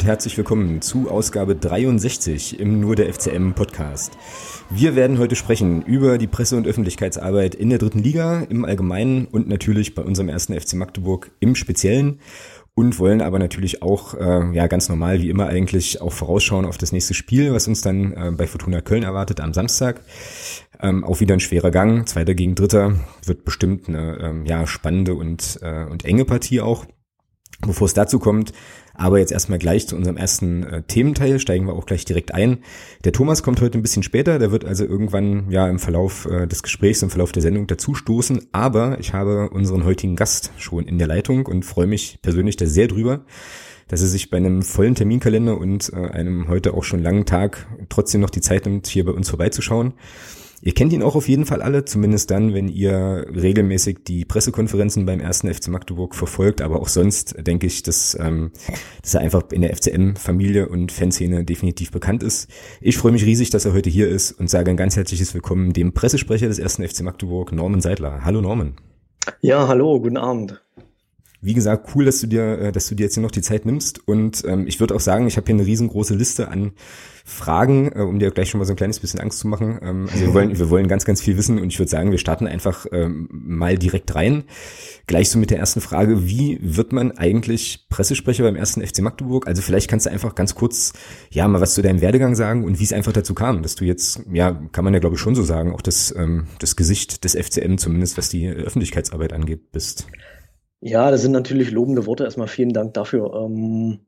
Und herzlich willkommen zu Ausgabe 63 im Nur der FCM Podcast. Wir werden heute sprechen über die Presse- und Öffentlichkeitsarbeit in der dritten Liga im Allgemeinen und natürlich bei unserem ersten FC Magdeburg im Speziellen und wollen aber natürlich auch äh, ja ganz normal wie immer eigentlich auch vorausschauen auf das nächste Spiel, was uns dann äh, bei Fortuna Köln erwartet am Samstag. Ähm, auch wieder ein schwerer Gang, zweiter gegen dritter, wird bestimmt eine ähm, ja spannende und äh, und enge Partie auch. Bevor es dazu kommt, aber jetzt erstmal gleich zu unserem ersten äh, Thementeil, steigen wir auch gleich direkt ein. Der Thomas kommt heute ein bisschen später, der wird also irgendwann ja im Verlauf äh, des Gesprächs, im Verlauf der Sendung dazu stoßen, aber ich habe unseren heutigen Gast schon in der Leitung und freue mich persönlich da sehr drüber, dass er sich bei einem vollen Terminkalender und äh, einem heute auch schon langen Tag trotzdem noch die Zeit nimmt, hier bei uns vorbeizuschauen. Ihr kennt ihn auch auf jeden Fall alle, zumindest dann, wenn ihr regelmäßig die Pressekonferenzen beim ersten FC Magdeburg verfolgt, aber auch sonst denke ich, dass, ähm, dass er einfach in der FCM-Familie und Fanszene definitiv bekannt ist. Ich freue mich riesig, dass er heute hier ist und sage ein ganz herzliches Willkommen dem Pressesprecher des ersten FC Magdeburg, Norman Seidler. Hallo Norman. Ja, hallo, guten Abend. Wie gesagt, cool, dass du dir, äh, dass du dir jetzt hier noch die Zeit nimmst. Und ähm, ich würde auch sagen, ich habe hier eine riesengroße Liste an Fragen, äh, um dir gleich schon mal so ein kleines bisschen Angst zu machen. Ähm, also wir wollen, wir wollen ganz, ganz viel wissen und ich würde sagen, wir starten einfach ähm, mal direkt rein. Gleich so mit der ersten Frage, wie wird man eigentlich Pressesprecher beim ersten FC Magdeburg? Also vielleicht kannst du einfach ganz kurz, ja, mal was zu deinem Werdegang sagen und wie es einfach dazu kam, dass du jetzt, ja, kann man ja glaube ich schon so sagen, auch das, ähm, das Gesicht des FCM, zumindest was die Öffentlichkeitsarbeit angeht, bist. Ja, das sind natürlich lobende Worte. Erstmal vielen Dank dafür. Ähm,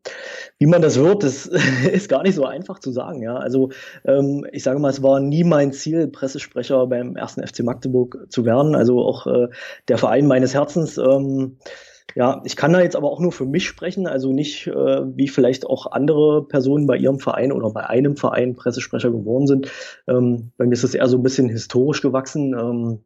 wie man das wird, das ist gar nicht so einfach zu sagen. Ja, also ähm, ich sage mal, es war nie mein Ziel, Pressesprecher beim ersten FC Magdeburg zu werden. Also auch äh, der Verein meines Herzens. Ähm, ja, ich kann da jetzt aber auch nur für mich sprechen, also nicht äh, wie vielleicht auch andere Personen bei ihrem Verein oder bei einem Verein Pressesprecher geworden sind. Ähm, bei mir ist es eher so ein bisschen historisch gewachsen. Ähm,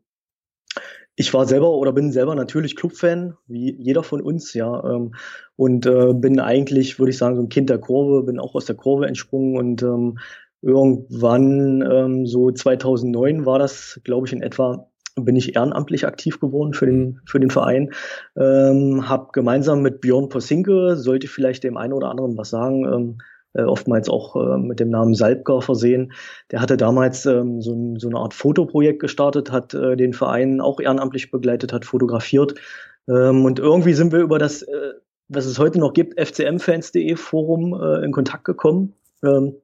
ich war selber oder bin selber natürlich Clubfan, wie jeder von uns, ja. Ähm, und äh, bin eigentlich, würde ich sagen, so ein Kind der Kurve, bin auch aus der Kurve entsprungen und ähm, irgendwann, ähm, so 2009 war das, glaube ich, in etwa, bin ich ehrenamtlich aktiv geworden für den, für den Verein. Ähm, hab gemeinsam mit Björn Posinke, sollte vielleicht dem einen oder anderen was sagen, ähm, äh, oftmals auch äh, mit dem Namen Salbker versehen. Der hatte damals ähm, so, ein, so, eine Art Fotoprojekt gestartet, hat äh, den Verein auch ehrenamtlich begleitet, hat fotografiert. Ähm, und irgendwie sind wir über das, was es heute noch gibt, fcmfans.de Forum in Kontakt gekommen. Ähm,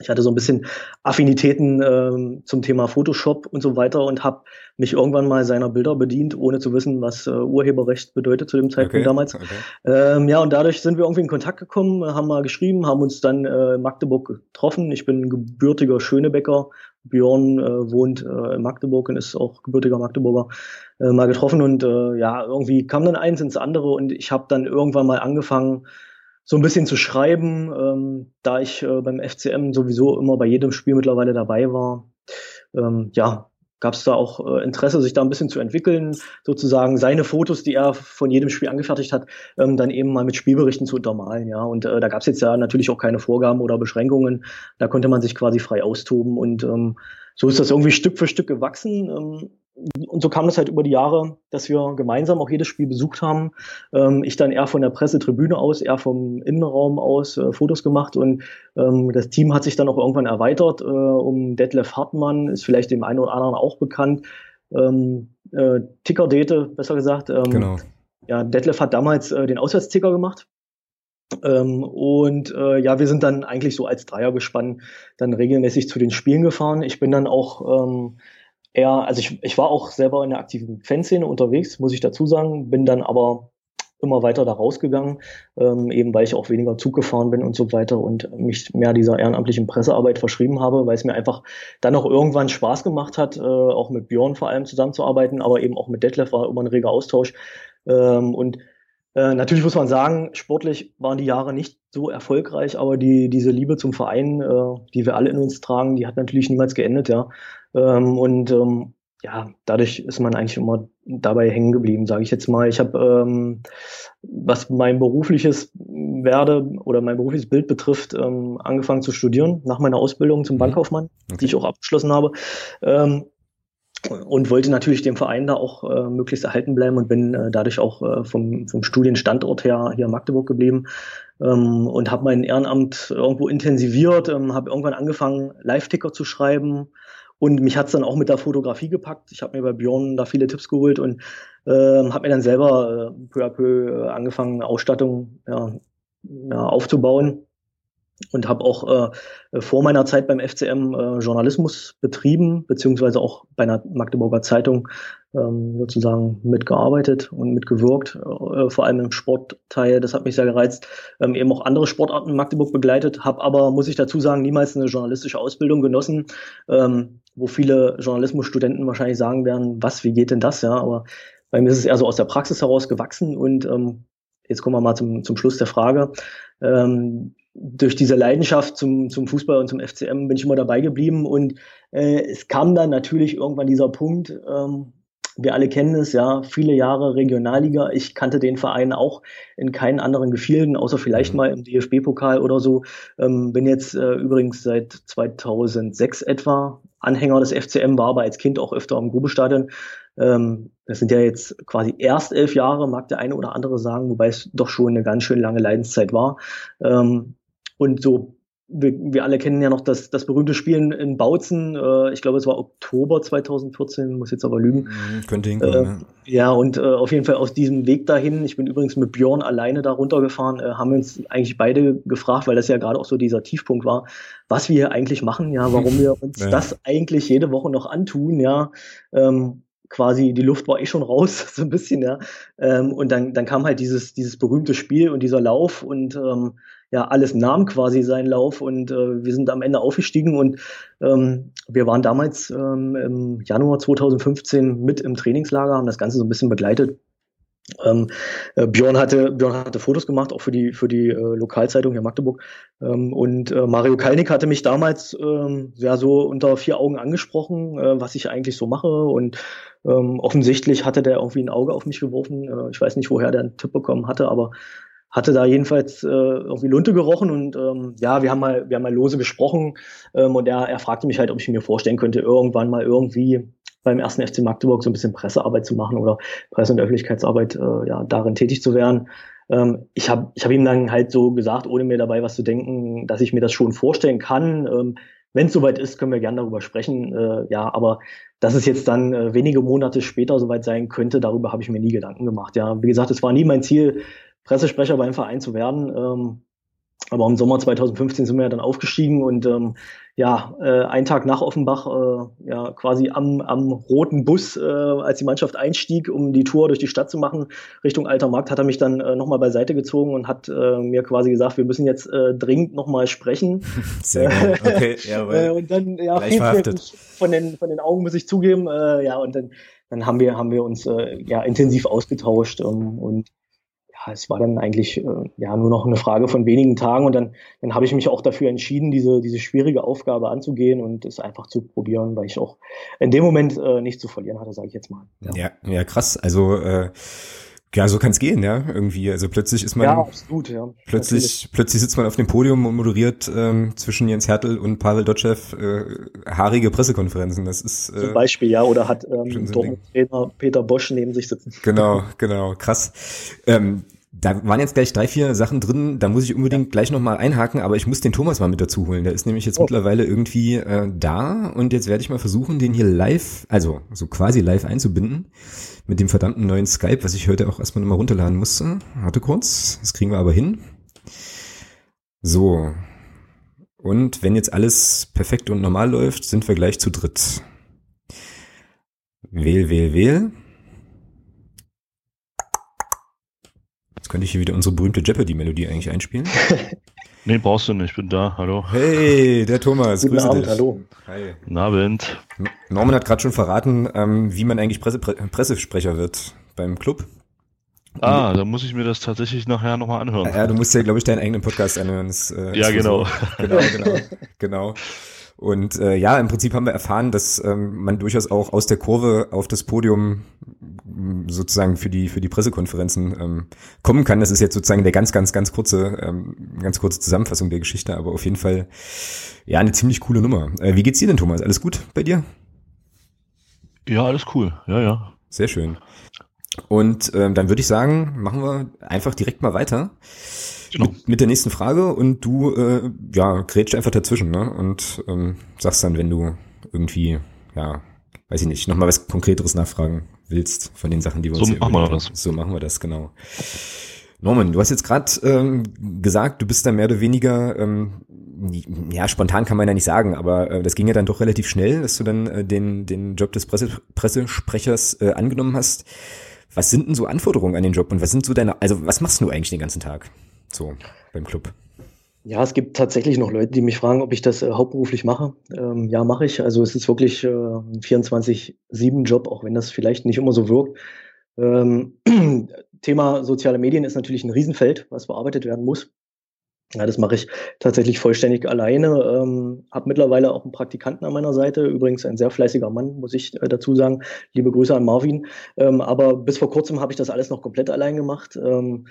ich hatte so ein bisschen Affinitäten ähm, zum Thema Photoshop und so weiter und habe mich irgendwann mal seiner Bilder bedient, ohne zu wissen, was äh, Urheberrecht bedeutet zu dem Zeitpunkt okay, damals. Okay. Ähm, ja, und dadurch sind wir irgendwie in Kontakt gekommen, haben mal geschrieben, haben uns dann äh, Magdeburg getroffen. Ich bin gebürtiger Schönebecker. Björn äh, wohnt äh, in Magdeburg und ist auch gebürtiger Magdeburger. Äh, mal getroffen und äh, ja, irgendwie kam dann eins ins andere und ich habe dann irgendwann mal angefangen, so ein bisschen zu schreiben, ähm, da ich äh, beim FCM sowieso immer bei jedem Spiel mittlerweile dabei war. Ähm, ja, gab es da auch äh, Interesse, sich da ein bisschen zu entwickeln, sozusagen seine Fotos, die er von jedem Spiel angefertigt hat, ähm, dann eben mal mit Spielberichten zu untermalen, ja. Und äh, da gab es jetzt ja natürlich auch keine Vorgaben oder Beschränkungen. Da konnte man sich quasi frei austoben und ähm, so ist das irgendwie Stück für Stück gewachsen. Ähm, und so kam es halt über die Jahre, dass wir gemeinsam auch jedes Spiel besucht haben. Ähm, ich dann eher von der Pressetribüne aus, eher vom Innenraum aus äh, Fotos gemacht und ähm, das Team hat sich dann auch irgendwann erweitert äh, um Detlef Hartmann, ist vielleicht dem einen oder anderen auch bekannt. Ähm, äh, Ticker-Dete, besser gesagt. Ähm, genau. Ja, Detlef hat damals äh, den Auswärtsticker gemacht. Ähm, und äh, ja, wir sind dann eigentlich so als Dreiergespann dann regelmäßig zu den Spielen gefahren. Ich bin dann auch ähm, eher, also ich, ich war auch selber in der aktiven Fanszene unterwegs, muss ich dazu sagen, bin dann aber immer weiter da rausgegangen, ähm, eben weil ich auch weniger Zug gefahren bin und so weiter und mich mehr dieser ehrenamtlichen Pressearbeit verschrieben habe, weil es mir einfach dann auch irgendwann Spaß gemacht hat, äh, auch mit Björn vor allem zusammenzuarbeiten, aber eben auch mit Detlef war immer ein reger Austausch. Ähm, und äh, natürlich muss man sagen, sportlich waren die Jahre nicht so erfolgreich, aber die, diese Liebe zum Verein, äh, die wir alle in uns tragen, die hat natürlich niemals geendet, ja. Ähm, und ähm, ja, dadurch ist man eigentlich immer dabei hängen geblieben, sage ich jetzt mal. Ich habe, ähm, was mein berufliches Werde oder mein berufliches Bild betrifft, ähm, angefangen zu studieren nach meiner Ausbildung zum mhm. Bankkaufmann, okay. die ich auch abgeschlossen habe. Ähm, und wollte natürlich dem Verein da auch äh, möglichst erhalten bleiben und bin äh, dadurch auch äh, vom, vom Studienstandort her hier in Magdeburg geblieben ähm, und habe mein Ehrenamt irgendwo intensiviert, ähm, habe irgendwann angefangen, Live-Ticker zu schreiben und mich hat's dann auch mit der Fotografie gepackt. Ich habe mir bei Björn da viele Tipps geholt und ähm, habe mir dann selber äh, peu à peu äh, angefangen, Ausstattung ja, ja, aufzubauen und habe auch äh, vor meiner Zeit beim FCM äh, Journalismus betrieben, beziehungsweise auch bei einer Magdeburger Zeitung ähm, sozusagen mitgearbeitet und mitgewirkt, äh, vor allem im Sportteil. Das hat mich sehr gereizt. Ähm, eben auch andere Sportarten in Magdeburg begleitet, habe aber, muss ich dazu sagen, niemals eine journalistische Ausbildung genossen, ähm, wo viele Journalismusstudenten wahrscheinlich sagen werden, was, wie geht denn das? Ja, aber bei mir ist es eher so aus der Praxis heraus gewachsen und ähm, jetzt kommen wir mal zum, zum Schluss der Frage. Ähm, durch diese Leidenschaft zum, zum Fußball und zum FCM bin ich immer dabei geblieben und äh, es kam dann natürlich irgendwann dieser Punkt, ähm, wir alle kennen es, ja, viele Jahre Regionalliga. Ich kannte den Verein auch in keinen anderen Gefilden, außer vielleicht mhm. mal im DFB-Pokal oder so. Ähm, bin jetzt äh, übrigens seit 2006 etwa Anhänger des FCM, war aber als Kind auch öfter am Grubestadion. Ähm, das sind ja jetzt quasi erst elf Jahre, mag der eine oder andere sagen, wobei es doch schon eine ganz schön lange Leidenszeit war. Ähm, und so, wir, wir alle kennen ja noch das, das berühmte Spielen in Bautzen. Äh, ich glaube, es war Oktober 2014, muss jetzt aber lügen. Mhm, könnte hinkommen, äh, ja. ja, und äh, auf jeden Fall aus diesem Weg dahin, ich bin übrigens mit Björn alleine da runtergefahren, äh, haben wir uns eigentlich beide gefragt, weil das ja gerade auch so dieser Tiefpunkt war, was wir hier eigentlich machen, ja, warum wir uns ja. das eigentlich jede Woche noch antun, ja. Ähm, quasi die Luft war eh schon raus, so ein bisschen, ja. Ähm, und dann, dann kam halt dieses, dieses berühmte Spiel und dieser Lauf und ähm, ja, alles nahm quasi seinen Lauf und äh, wir sind am Ende aufgestiegen und ähm, wir waren damals ähm, im Januar 2015 mit im Trainingslager, haben das Ganze so ein bisschen begleitet. Ähm, äh, Björn hatte Björn hatte Fotos gemacht, auch für die für die äh, Lokalzeitung hier Magdeburg. Ähm, und äh, Mario Kalnick hatte mich damals ähm, ja so unter vier Augen angesprochen, äh, was ich eigentlich so mache. Und ähm, offensichtlich hatte der irgendwie ein Auge auf mich geworfen. Äh, ich weiß nicht, woher der einen Tipp bekommen hatte, aber hatte da jedenfalls äh, irgendwie Lunte gerochen und ähm, ja, wir haben mal, wir haben mal lose gesprochen ähm, und er, er fragte mich halt, ob ich mir vorstellen könnte, irgendwann mal irgendwie beim ersten FC Magdeburg so ein bisschen Pressearbeit zu machen oder Presse- und Öffentlichkeitsarbeit äh, ja, darin tätig zu werden. Ähm, ich habe ich hab ihm dann halt so gesagt, ohne mir dabei was zu denken, dass ich mir das schon vorstellen kann. Ähm, Wenn es soweit ist, können wir gerne darüber sprechen. Äh, ja, aber dass es jetzt dann äh, wenige Monate später soweit sein könnte, darüber habe ich mir nie Gedanken gemacht. Ja, wie gesagt, es war nie mein Ziel, Pressesprecher beim Verein zu werden. Ähm, aber im Sommer 2015 sind wir ja dann aufgestiegen und ähm, ja, äh, einen Tag nach Offenbach, äh, ja, quasi am, am roten Bus, äh, als die Mannschaft einstieg, um die Tour durch die Stadt zu machen, Richtung Alter Markt, hat er mich dann äh, nochmal beiseite gezogen und hat äh, mir quasi gesagt, wir müssen jetzt äh, dringend nochmal sprechen. Sehr gut, okay, jawohl. äh, und dann, ja, viel von den, von den Augen muss ich zugeben, äh, ja, und dann, dann haben wir, haben wir uns äh, ja intensiv ausgetauscht ähm, und es war dann eigentlich äh, ja nur noch eine Frage von wenigen Tagen und dann, dann habe ich mich auch dafür entschieden, diese, diese schwierige Aufgabe anzugehen und es einfach zu probieren, weil ich auch in dem Moment äh, nichts zu verlieren hatte, sage ich jetzt mal. Ja, ja, ja krass. Also äh, ja, so kann es gehen, ja, irgendwie. Also plötzlich ist man ja, absolut, ja. plötzlich, natürlich. plötzlich sitzt man auf dem Podium und moderiert ähm, zwischen Jens Hertel und Pavel Dotschew äh, haarige Pressekonferenzen. Das ist äh, zum Beispiel, ja, oder hat ähm, so Trainer Peter Bosch neben sich sitzen. Genau, genau, krass. Ähm, da waren jetzt gleich drei, vier Sachen drin, da muss ich unbedingt ja. gleich nochmal einhaken, aber ich muss den Thomas mal mit dazu holen. Der ist nämlich jetzt oh. mittlerweile irgendwie äh, da und jetzt werde ich mal versuchen, den hier live, also so quasi live einzubinden mit dem verdammten neuen Skype, was ich heute auch erstmal nochmal runterladen musste. Warte kurz, das kriegen wir aber hin. So. Und wenn jetzt alles perfekt und normal läuft, sind wir gleich zu dritt. Wähl, wähl, wähl. Könnte ich hier wieder unsere berühmte Jeopardy-Melodie eigentlich einspielen. nee, brauchst du nicht, ich bin da, hallo. Hey, der Thomas, Guten grüße Abend, dich. hallo. Hi. Guten Abend. Norman hat gerade schon verraten, ähm, wie man eigentlich Presse, Pressesprecher wird beim Club. Ah, da muss ich mir das tatsächlich nachher nochmal anhören. Ja, du musst ja, glaube ich, deinen eigenen Podcast anhören. Das, äh, ja, genau. So. Genau, genau, genau. Und äh, ja, im Prinzip haben wir erfahren, dass ähm, man durchaus auch aus der Kurve auf das Podium mm, sozusagen für die für die Pressekonferenzen ähm, kommen kann. Das ist jetzt sozusagen der ganz ganz ganz kurze ähm, ganz kurze Zusammenfassung der Geschichte, aber auf jeden Fall ja eine ziemlich coole Nummer. Äh, wie geht's dir denn, Thomas? Alles gut bei dir? Ja, alles cool. Ja, ja. Sehr schön. Und ähm, dann würde ich sagen, machen wir einfach direkt mal weiter genau. mit, mit der nächsten Frage und du äh, ja grätsch einfach dazwischen ne? und ähm, sagst dann, wenn du irgendwie ja weiß ich nicht noch mal was Konkreteres nachfragen willst von den Sachen, die wir so uns machen wir das. So machen wir das genau. Norman, du hast jetzt gerade ähm, gesagt, du bist da mehr oder weniger, ähm, ja, spontan kann man ja nicht sagen, aber äh, das ging ja dann doch relativ schnell, dass du dann äh, den, den Job des Presse, Pressesprechers äh, angenommen hast. Was sind denn so Anforderungen an den Job und was sind so deine, also was machst du eigentlich den ganzen Tag so beim Club? Ja, es gibt tatsächlich noch Leute, die mich fragen, ob ich das äh, hauptberuflich mache. Ähm, ja, mache ich. Also es ist wirklich äh, ein 24-7-Job, auch wenn das vielleicht nicht immer so wirkt. Ähm, Thema soziale Medien ist natürlich ein Riesenfeld, was bearbeitet werden muss. Ja, das mache ich tatsächlich vollständig alleine. Ähm, habe mittlerweile auch einen Praktikanten an meiner Seite, übrigens ein sehr fleißiger Mann, muss ich äh, dazu sagen. Liebe Grüße an Marvin. Ähm, aber bis vor kurzem habe ich das alles noch komplett allein gemacht. Ähm,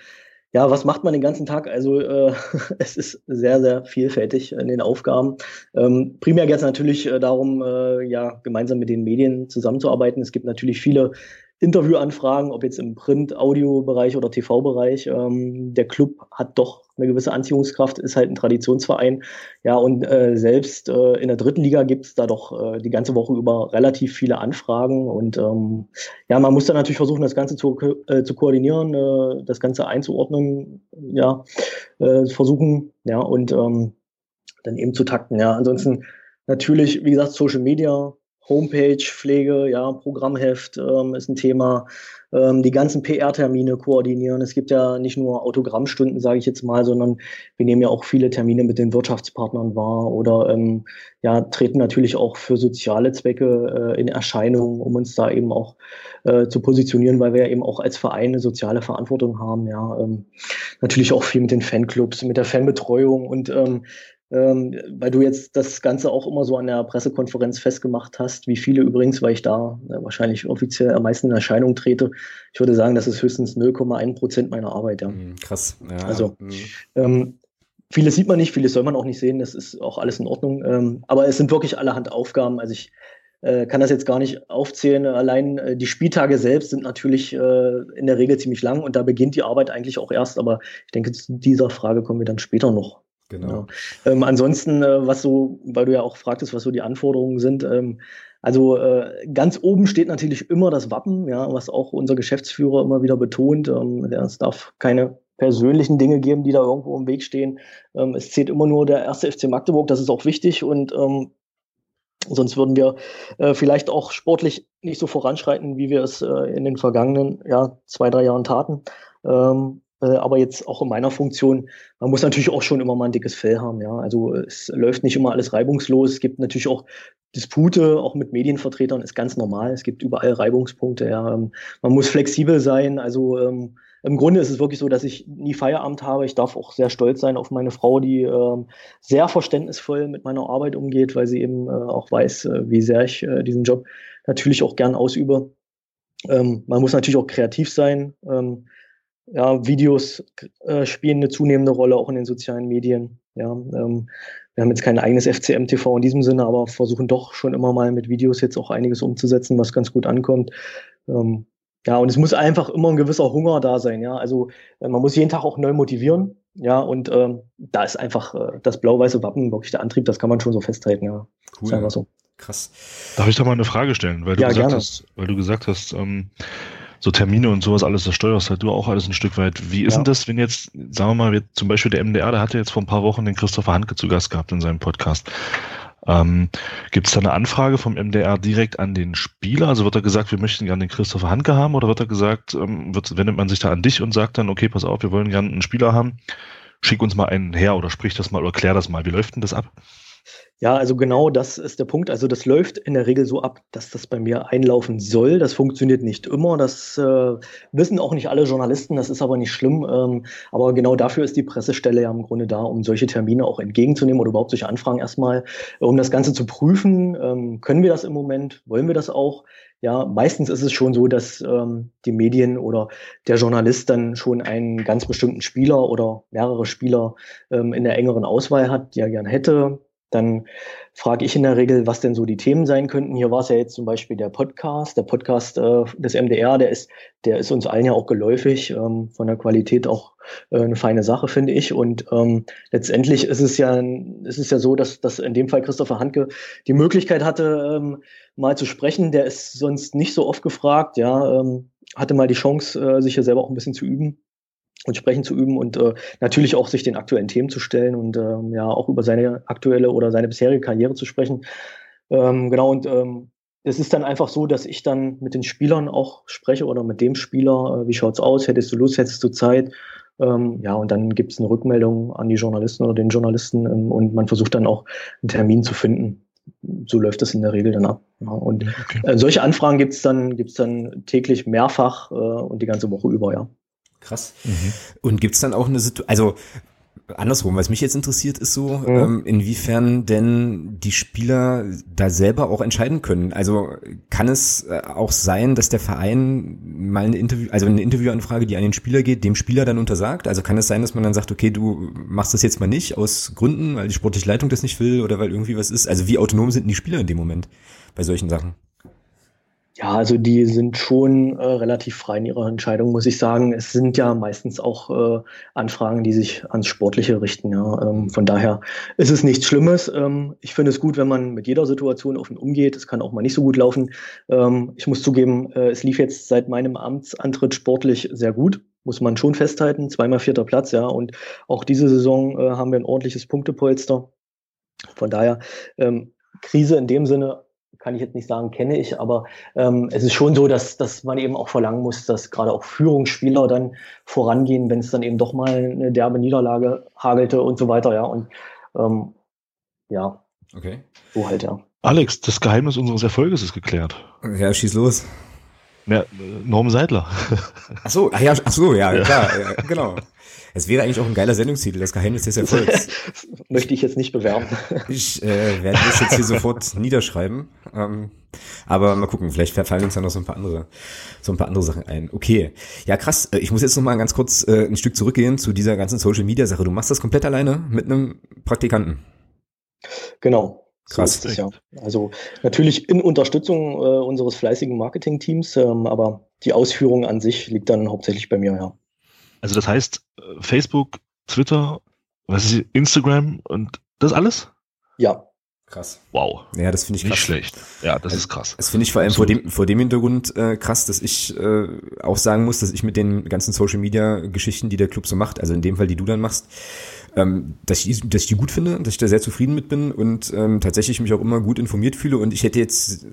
ja, was macht man den ganzen Tag? Also äh, es ist sehr, sehr vielfältig in den Aufgaben. Ähm, primär geht es natürlich äh, darum, äh, ja, gemeinsam mit den Medien zusammenzuarbeiten. Es gibt natürlich viele Interviewanfragen, ob jetzt im Print, Audio-Bereich oder TV-Bereich. Ähm, der Club hat doch eine gewisse Anziehungskraft, ist halt ein Traditionsverein. Ja, und äh, selbst äh, in der dritten Liga gibt es da doch äh, die ganze Woche über relativ viele Anfragen. Und ähm, ja, man muss dann natürlich versuchen, das Ganze zu, äh, zu koordinieren, äh, das Ganze einzuordnen, ja, äh, versuchen, ja, und ähm, dann eben zu takten. Ja, ansonsten natürlich, wie gesagt, Social Media, Homepage-Pflege, ja, Programmheft ähm, ist ein Thema. Ähm, die ganzen PR-Termine koordinieren. Es gibt ja nicht nur Autogrammstunden, sage ich jetzt mal, sondern wir nehmen ja auch viele Termine mit den Wirtschaftspartnern wahr oder ähm, ja, treten natürlich auch für soziale Zwecke äh, in Erscheinung, um uns da eben auch äh, zu positionieren, weil wir ja eben auch als Verein eine soziale Verantwortung haben. Ja, ähm, natürlich auch viel mit den Fanclubs, mit der Fanbetreuung und ähm, weil du jetzt das Ganze auch immer so an der Pressekonferenz festgemacht hast, wie viele übrigens, weil ich da äh, wahrscheinlich offiziell am meisten in Erscheinung trete. Ich würde sagen, das ist höchstens 0,1 Prozent meiner Arbeit. Ja. Mhm, krass. Ja, also mhm. ähm, vieles sieht man nicht, vieles soll man auch nicht sehen, das ist auch alles in Ordnung. Ähm, aber es sind wirklich allerhand Aufgaben. Also ich äh, kann das jetzt gar nicht aufzählen. Allein äh, die Spieltage selbst sind natürlich äh, in der Regel ziemlich lang und da beginnt die Arbeit eigentlich auch erst. Aber ich denke, zu dieser Frage kommen wir dann später noch. Genau. Ja. Ähm, ansonsten, äh, was so, weil du ja auch fragtest, was so die Anforderungen sind, ähm, also äh, ganz oben steht natürlich immer das Wappen, ja, was auch unser Geschäftsführer immer wieder betont. Ähm, es darf keine persönlichen Dinge geben, die da irgendwo im Weg stehen. Ähm, es zählt immer nur der erste FC Magdeburg, das ist auch wichtig und ähm, sonst würden wir äh, vielleicht auch sportlich nicht so voranschreiten, wie wir es äh, in den vergangenen ja, zwei, drei Jahren taten. Ähm, äh, aber jetzt auch in meiner Funktion, man muss natürlich auch schon immer mal ein dickes Fell haben, ja. Also es läuft nicht immer alles reibungslos. Es gibt natürlich auch Dispute, auch mit Medienvertretern, ist ganz normal. Es gibt überall Reibungspunkte, ja. Ähm, man muss flexibel sein. Also ähm, im Grunde ist es wirklich so, dass ich nie Feierabend habe. Ich darf auch sehr stolz sein auf meine Frau, die ähm, sehr verständnisvoll mit meiner Arbeit umgeht, weil sie eben äh, auch weiß, äh, wie sehr ich äh, diesen Job natürlich auch gern ausübe. Man muss natürlich auch kreativ sein. Ja, Videos äh, spielen eine zunehmende Rolle auch in den sozialen Medien. Ja, ähm, wir haben jetzt kein eigenes FCM-TV in diesem Sinne, aber versuchen doch schon immer mal mit Videos jetzt auch einiges umzusetzen, was ganz gut ankommt. Ähm, ja, und es muss einfach immer ein gewisser Hunger da sein. Ja, also äh, man muss jeden Tag auch neu motivieren. Ja, und ähm, da ist einfach äh, das blau-weiße Wappen wirklich der Antrieb. Das kann man schon so festhalten. Ja, cool. Ist einfach so. Krass. Darf ich da mal eine Frage stellen, weil du ja, gesagt gerne. hast, weil du gesagt hast, ähm, so Termine und sowas alles, das steuerst halt du auch alles ein Stück weit. Wie ist ja. denn das, wenn jetzt, sagen wir mal, zum Beispiel der MDR, der hatte jetzt vor ein paar Wochen den Christopher Handke zu Gast gehabt in seinem Podcast. Ähm, Gibt es da eine Anfrage vom MDR direkt an den Spieler? Also wird da gesagt, wir möchten gerne den Christopher Handke haben oder wird da gesagt, ähm, wird, wendet man sich da an dich und sagt dann, okay, pass auf, wir wollen gerne einen Spieler haben, schick uns mal einen her oder sprich das mal oder klär das mal. Wie läuft denn das ab? Ja, also genau das ist der Punkt. Also das läuft in der Regel so ab, dass das bei mir einlaufen soll. Das funktioniert nicht immer. Das äh, wissen auch nicht alle Journalisten. Das ist aber nicht schlimm. Ähm, aber genau dafür ist die Pressestelle ja im Grunde da, um solche Termine auch entgegenzunehmen oder überhaupt solche Anfragen erstmal, um das Ganze zu prüfen. Ähm, können wir das im Moment? Wollen wir das auch? Ja, meistens ist es schon so, dass ähm, die Medien oder der Journalist dann schon einen ganz bestimmten Spieler oder mehrere Spieler ähm, in der engeren Auswahl hat, die er gern hätte dann frage ich in der Regel, was denn so die Themen sein könnten. Hier war es ja jetzt zum Beispiel der Podcast. Der Podcast äh, des MDR, der ist, der ist uns allen ja auch geläufig, ähm, von der Qualität auch äh, eine feine Sache, finde ich. Und ähm, letztendlich ist es ja, ist es ja so, dass, dass in dem Fall Christopher Handke die Möglichkeit hatte, ähm, mal zu sprechen. Der ist sonst nicht so oft gefragt, ja, ähm, hatte mal die Chance, äh, sich ja selber auch ein bisschen zu üben und sprechen zu üben und äh, natürlich auch sich den aktuellen Themen zu stellen und ähm, ja auch über seine aktuelle oder seine bisherige Karriere zu sprechen. Ähm, genau, und ähm, es ist dann einfach so, dass ich dann mit den Spielern auch spreche oder mit dem Spieler, äh, wie schaut's aus, hättest du Lust, hättest du Zeit. Ähm, ja, und dann gibt es eine Rückmeldung an die Journalisten oder den Journalisten ähm, und man versucht dann auch einen Termin zu finden. So läuft das in der Regel dann ab. Ja, und äh, solche Anfragen gibt es dann, gibt's dann täglich mehrfach äh, und die ganze Woche über, ja. Krass. Mhm. Und gibt's dann auch eine Situation, also andersrum, was mich jetzt interessiert, ist so, mhm. ähm, inwiefern denn die Spieler da selber auch entscheiden können. Also kann es äh, auch sein, dass der Verein mal eine Interview, also eine Interviewanfrage, die an den Spieler geht, dem Spieler dann untersagt? Also kann es sein, dass man dann sagt, okay, du machst das jetzt mal nicht aus Gründen, weil die sportliche Leitung das nicht will oder weil irgendwie was ist? Also wie autonom sind die Spieler in dem Moment bei solchen Sachen? Ja, also die sind schon äh, relativ frei in ihrer Entscheidung, muss ich sagen. Es sind ja meistens auch äh, Anfragen, die sich ans Sportliche richten. Ja. Ähm, von daher ist es nichts Schlimmes. Ähm, ich finde es gut, wenn man mit jeder Situation offen umgeht. Es kann auch mal nicht so gut laufen. Ähm, ich muss zugeben, äh, es lief jetzt seit meinem Amtsantritt sportlich sehr gut. Muss man schon festhalten. Zweimal vierter Platz, ja. Und auch diese Saison äh, haben wir ein ordentliches Punktepolster. Von daher, ähm, Krise in dem Sinne kann ich jetzt nicht sagen, kenne ich, aber ähm, es ist schon so, dass, dass man eben auch verlangen muss, dass gerade auch Führungsspieler dann vorangehen, wenn es dann eben doch mal eine derbe Niederlage hagelte und so weiter, ja. Und ähm, ja, okay. so halt, ja. Alex, das Geheimnis unseres Erfolges ist geklärt. Ja, schieß los. Ja, Norm Seidler. Ach so, ach ja, ach so, ja, ja. klar, ja, genau. Es wäre eigentlich auch ein geiler Sendungstitel, das Geheimnis des Erfolgs. Möchte ich jetzt nicht bewerben. Ich äh, werde das jetzt hier sofort niederschreiben. Ähm, aber mal gucken, vielleicht fallen uns da noch so ein paar andere, so ein paar andere Sachen ein. Okay. Ja, krass. Äh, ich muss jetzt noch mal ganz kurz äh, ein Stück zurückgehen zu dieser ganzen Social Media Sache. Du machst das komplett alleine mit einem Praktikanten. Genau. Krass. So es, ja. Also natürlich in Unterstützung äh, unseres fleißigen Marketing-Teams, ähm, aber die Ausführung an sich liegt dann hauptsächlich bei mir, ja. Also das heißt, äh, Facebook, Twitter, was ist Instagram und das alles? Ja. Krass. Wow. Ja, das finde ich krass. Nicht schlecht. Ja, das also, ist krass. Das finde ich vor allem vor dem, vor dem Hintergrund äh, krass, dass ich äh, auch sagen muss, dass ich mit den ganzen Social Media Geschichten, die der Club so macht, also in dem Fall, die du dann machst, ähm, dass, ich, dass ich die gut finde, dass ich da sehr zufrieden mit bin und ähm, tatsächlich mich auch immer gut informiert fühle. Und ich hätte jetzt,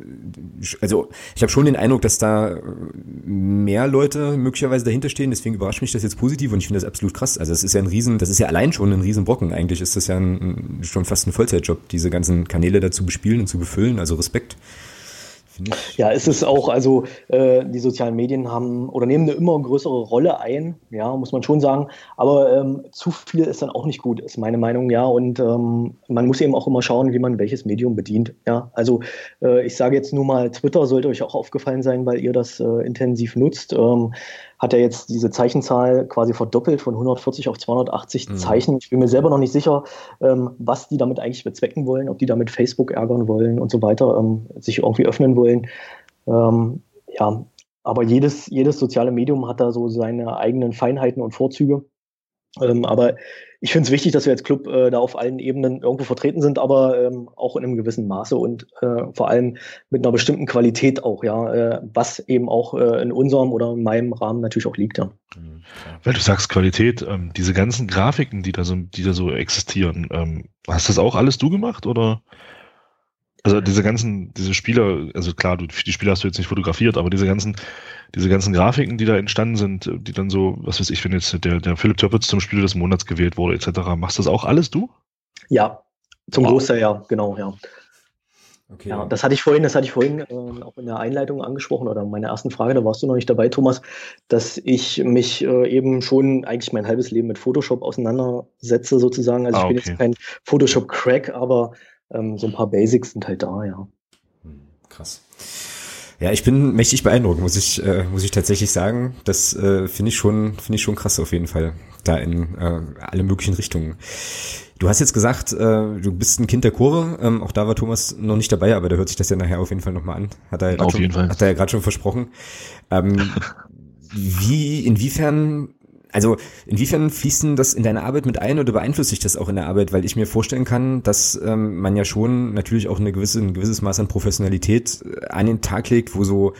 also ich habe schon den Eindruck, dass da mehr Leute möglicherweise dahinter stehen. Deswegen überrascht mich das jetzt positiv und ich finde das absolut krass. Also es ist ja ein Riesen, das ist ja allein schon ein Riesenbrocken. Eigentlich ist das ja ein, schon fast ein Vollzeitjob, diese ganzen Kanäle dazu bespielen und zu befüllen. Also Respekt. Ja, es ist auch, also äh, die sozialen Medien haben oder nehmen eine immer größere Rolle ein, ja, muss man schon sagen. Aber ähm, zu viel ist dann auch nicht gut, ist meine Meinung, ja. Und ähm, man muss eben auch immer schauen, wie man welches Medium bedient. Ja, also äh, ich sage jetzt nur mal, Twitter sollte euch auch aufgefallen sein, weil ihr das äh, intensiv nutzt. Ähm, hat er jetzt diese Zeichenzahl quasi verdoppelt von 140 auf 280 mhm. Zeichen. Ich bin mir selber noch nicht sicher, ähm, was die damit eigentlich bezwecken wollen, ob die damit Facebook ärgern wollen und so weiter, ähm, sich irgendwie öffnen wollen. Ähm, ja, aber jedes, jedes soziale Medium hat da so seine eigenen Feinheiten und Vorzüge. Ähm, aber ich finde es wichtig, dass wir als Club äh, da auf allen Ebenen irgendwo vertreten sind, aber ähm, auch in einem gewissen Maße und äh, vor allem mit einer bestimmten Qualität auch, ja, äh, was eben auch äh, in unserem oder in meinem Rahmen natürlich auch liegt, ja. Mhm, Weil du sagst Qualität, ähm, diese ganzen Grafiken, die da so, die da so existieren, ähm, hast das auch alles du gemacht oder? Also diese ganzen, diese Spieler, also klar, du, die Spieler hast du jetzt nicht fotografiert, aber diese ganzen, diese ganzen Grafiken, die da entstanden sind, die dann so, was weiß ich, wenn jetzt der, der Philipp Töppitz zum Spieler des Monats gewählt wurde, etc., machst du das auch alles du? Ja, zum wow. Großteil ja, genau, ja. Okay. Ja, das hatte ich vorhin, das hatte ich vorhin äh, auch in der Einleitung angesprochen oder meiner ersten Frage, da warst du noch nicht dabei, Thomas, dass ich mich äh, eben schon eigentlich mein halbes Leben mit Photoshop auseinandersetze sozusagen. Also ah, ich bin okay. jetzt kein Photoshop-Crack, aber ähm, so ein paar Basics sind halt da, ja. Hm, krass. Ja, ich bin mächtig beeindruckt, muss ich, äh, muss ich tatsächlich sagen. Das äh, finde ich schon, finde ich schon krass auf jeden Fall. Da in äh, alle möglichen Richtungen. Du hast jetzt gesagt, äh, du bist ein Kind der Kurve. Ähm, auch da war Thomas noch nicht dabei, aber da hört sich das ja nachher auf jeden Fall nochmal an. Hat er ja Auf schon, jeden Fall. Hat er ja gerade schon versprochen. Ähm, wie, inwiefern, also inwiefern fließt denn das in deine Arbeit mit ein oder beeinflusst sich das auch in der Arbeit? Weil ich mir vorstellen kann, dass ähm, man ja schon natürlich auch eine gewisse, ein gewisses Maß an Professionalität äh, an den Tag legt, wo so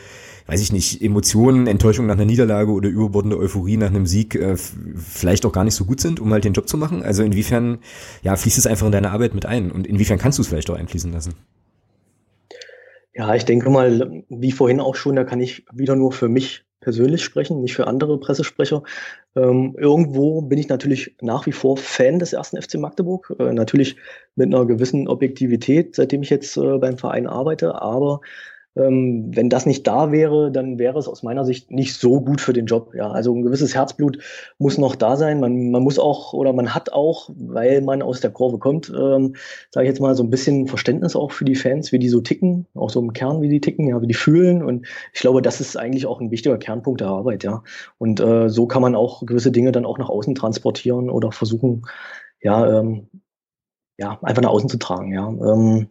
weiß ich nicht, Emotionen, Enttäuschung nach einer Niederlage oder überbordende Euphorie nach einem Sieg äh, vielleicht auch gar nicht so gut sind, um halt den Job zu machen? Also inwiefern, ja, fließt es einfach in deine Arbeit mit ein? Und inwiefern kannst du es vielleicht auch einfließen lassen? Ja, ich denke mal, wie vorhin auch schon, da kann ich wieder nur für mich persönlich sprechen, nicht für andere Pressesprecher. Ähm, irgendwo bin ich natürlich nach wie vor Fan des ersten FC Magdeburg, äh, natürlich mit einer gewissen Objektivität, seitdem ich jetzt äh, beim Verein arbeite, aber ähm, wenn das nicht da wäre, dann wäre es aus meiner Sicht nicht so gut für den Job. Ja, also ein gewisses Herzblut muss noch da sein. Man, man muss auch oder man hat auch, weil man aus der Kurve kommt, ähm, sage ich jetzt mal so ein bisschen Verständnis auch für die Fans, wie die so ticken, auch so im Kern, wie die ticken, ja, wie die fühlen. Und ich glaube, das ist eigentlich auch ein wichtiger Kernpunkt der Arbeit. Ja, und äh, so kann man auch gewisse Dinge dann auch nach außen transportieren oder versuchen, ja, ähm, ja, einfach nach außen zu tragen. Ja. Ähm,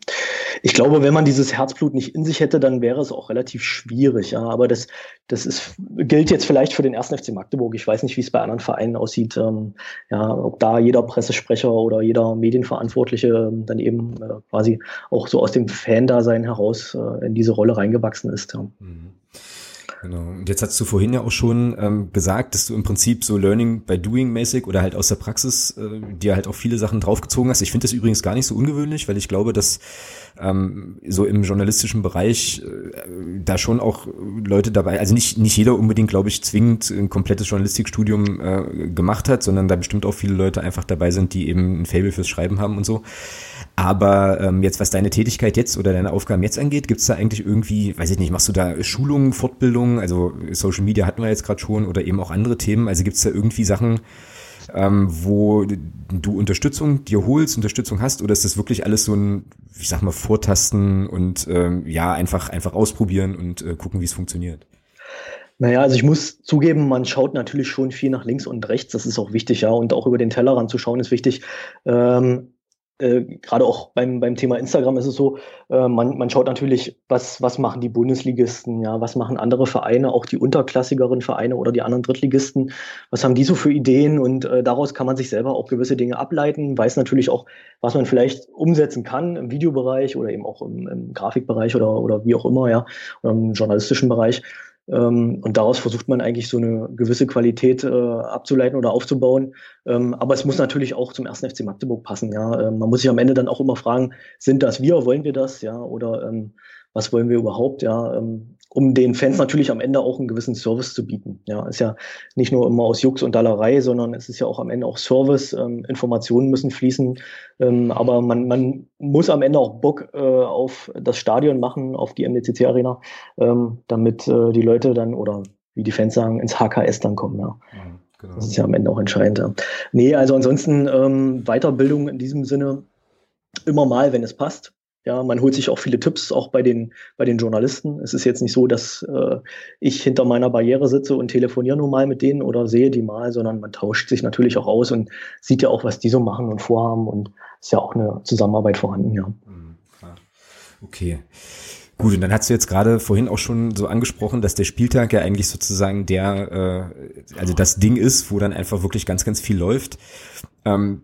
ich glaube, wenn man dieses Herzblut nicht in sich hätte, dann wäre es auch relativ schwierig. Ja. Aber das, das ist, gilt jetzt vielleicht für den ersten FC Magdeburg. Ich weiß nicht, wie es bei anderen Vereinen aussieht. Ähm, ja, ob da jeder Pressesprecher oder jeder Medienverantwortliche ähm, dann eben äh, quasi auch so aus dem Fan-Dasein heraus äh, in diese Rolle reingewachsen ist. Ja. Mhm. Genau. Und jetzt hast du vorhin ja auch schon ähm, gesagt, dass du im Prinzip so Learning by Doing mäßig oder halt aus der Praxis äh, dir halt auch viele Sachen draufgezogen hast. Ich finde das übrigens gar nicht so ungewöhnlich, weil ich glaube, dass ähm, so im journalistischen Bereich äh, da schon auch Leute dabei, also nicht, nicht jeder unbedingt, glaube ich, zwingend ein komplettes Journalistikstudium äh, gemacht hat, sondern da bestimmt auch viele Leute einfach dabei sind, die eben ein Fable fürs Schreiben haben und so. Aber ähm, jetzt, was deine Tätigkeit jetzt oder deine Aufgaben jetzt angeht, gibt's da eigentlich irgendwie, weiß ich nicht, machst du da Schulungen, Fortbildungen, also Social Media hatten wir jetzt gerade schon oder eben auch andere Themen, also gibt's da irgendwie Sachen, ähm, wo du Unterstützung dir holst, Unterstützung hast, oder ist das wirklich alles so ein, ich sag mal, Vortasten und ähm, ja, einfach, einfach ausprobieren und äh, gucken, wie es funktioniert? Naja, also ich muss zugeben, man schaut natürlich schon viel nach links und rechts, das ist auch wichtig, ja, und auch über den Tellerrand zu schauen ist wichtig. Ähm, äh, gerade auch beim, beim Thema Instagram ist es so, äh, man, man schaut natürlich, was, was machen die Bundesligisten, ja, was machen andere Vereine, auch die unterklassigeren Vereine oder die anderen Drittligisten, was haben die so für Ideen und äh, daraus kann man sich selber auch gewisse Dinge ableiten, weiß natürlich auch, was man vielleicht umsetzen kann im Videobereich oder eben auch im, im Grafikbereich oder, oder wie auch immer, ja, oder im journalistischen Bereich. Ähm, und daraus versucht man eigentlich so eine gewisse Qualität äh, abzuleiten oder aufzubauen. Ähm, aber es muss natürlich auch zum ersten FC Magdeburg passen. Ja, ähm, man muss sich am Ende dann auch immer fragen: Sind das wir? Wollen wir das? Ja, oder ähm, was wollen wir überhaupt? Ja, ähm, um den Fans natürlich am Ende auch einen gewissen Service zu bieten. Ja, ist ja nicht nur immer aus Jux und Dallerei, sondern es ist ja auch am Ende auch Service. Ähm, Informationen müssen fließen, ähm, aber man, man muss am Ende auch Bock äh, auf das Stadion machen, auf die MDCC Arena, ähm, damit äh, die Leute dann oder wie die Fans sagen ins HKS dann kommen. Ja. Mhm, genau. Das ist ja am Ende auch entscheidend. Ja. Nee, also ansonsten ähm, Weiterbildung in diesem Sinne immer mal, wenn es passt. Ja, man holt sich auch viele Tipps, auch bei den, bei den Journalisten. Es ist jetzt nicht so, dass äh, ich hinter meiner Barriere sitze und telefoniere nur mal mit denen oder sehe die mal, sondern man tauscht sich natürlich auch aus und sieht ja auch, was die so machen und vorhaben und ist ja auch eine Zusammenarbeit vorhanden, ja. Mhm, okay. Gut, und dann hast du jetzt gerade vorhin auch schon so angesprochen, dass der Spieltag ja eigentlich sozusagen der, äh, also das Ding ist, wo dann einfach wirklich ganz, ganz viel läuft. Ähm,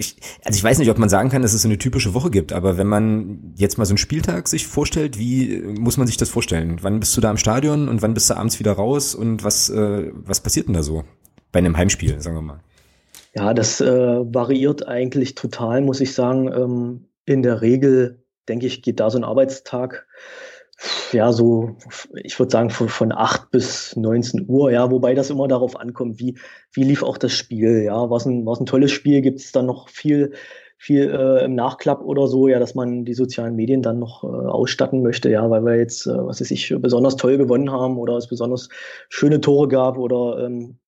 ich, also ich weiß nicht, ob man sagen kann, dass es so eine typische Woche gibt, aber wenn man jetzt mal so einen Spieltag sich vorstellt, wie muss man sich das vorstellen? Wann bist du da im Stadion und wann bist du abends wieder raus und was, äh, was passiert denn da so bei einem Heimspiel, sagen wir mal? Ja, das äh, variiert eigentlich total, muss ich sagen. Ähm, in der Regel, denke ich, geht da so ein Arbeitstag ja, so, ich würde sagen, von, von 8 bis 19 Uhr, ja, wobei das immer darauf ankommt, wie, wie lief auch das Spiel, ja, was ein, was ein tolles Spiel, gibt es dann noch viel, viel äh, im Nachklapp oder so, ja, dass man die sozialen Medien dann noch äh, ausstatten möchte, ja, weil wir jetzt, äh, was weiß ich, besonders toll gewonnen haben oder es besonders schöne Tore gab oder ähm,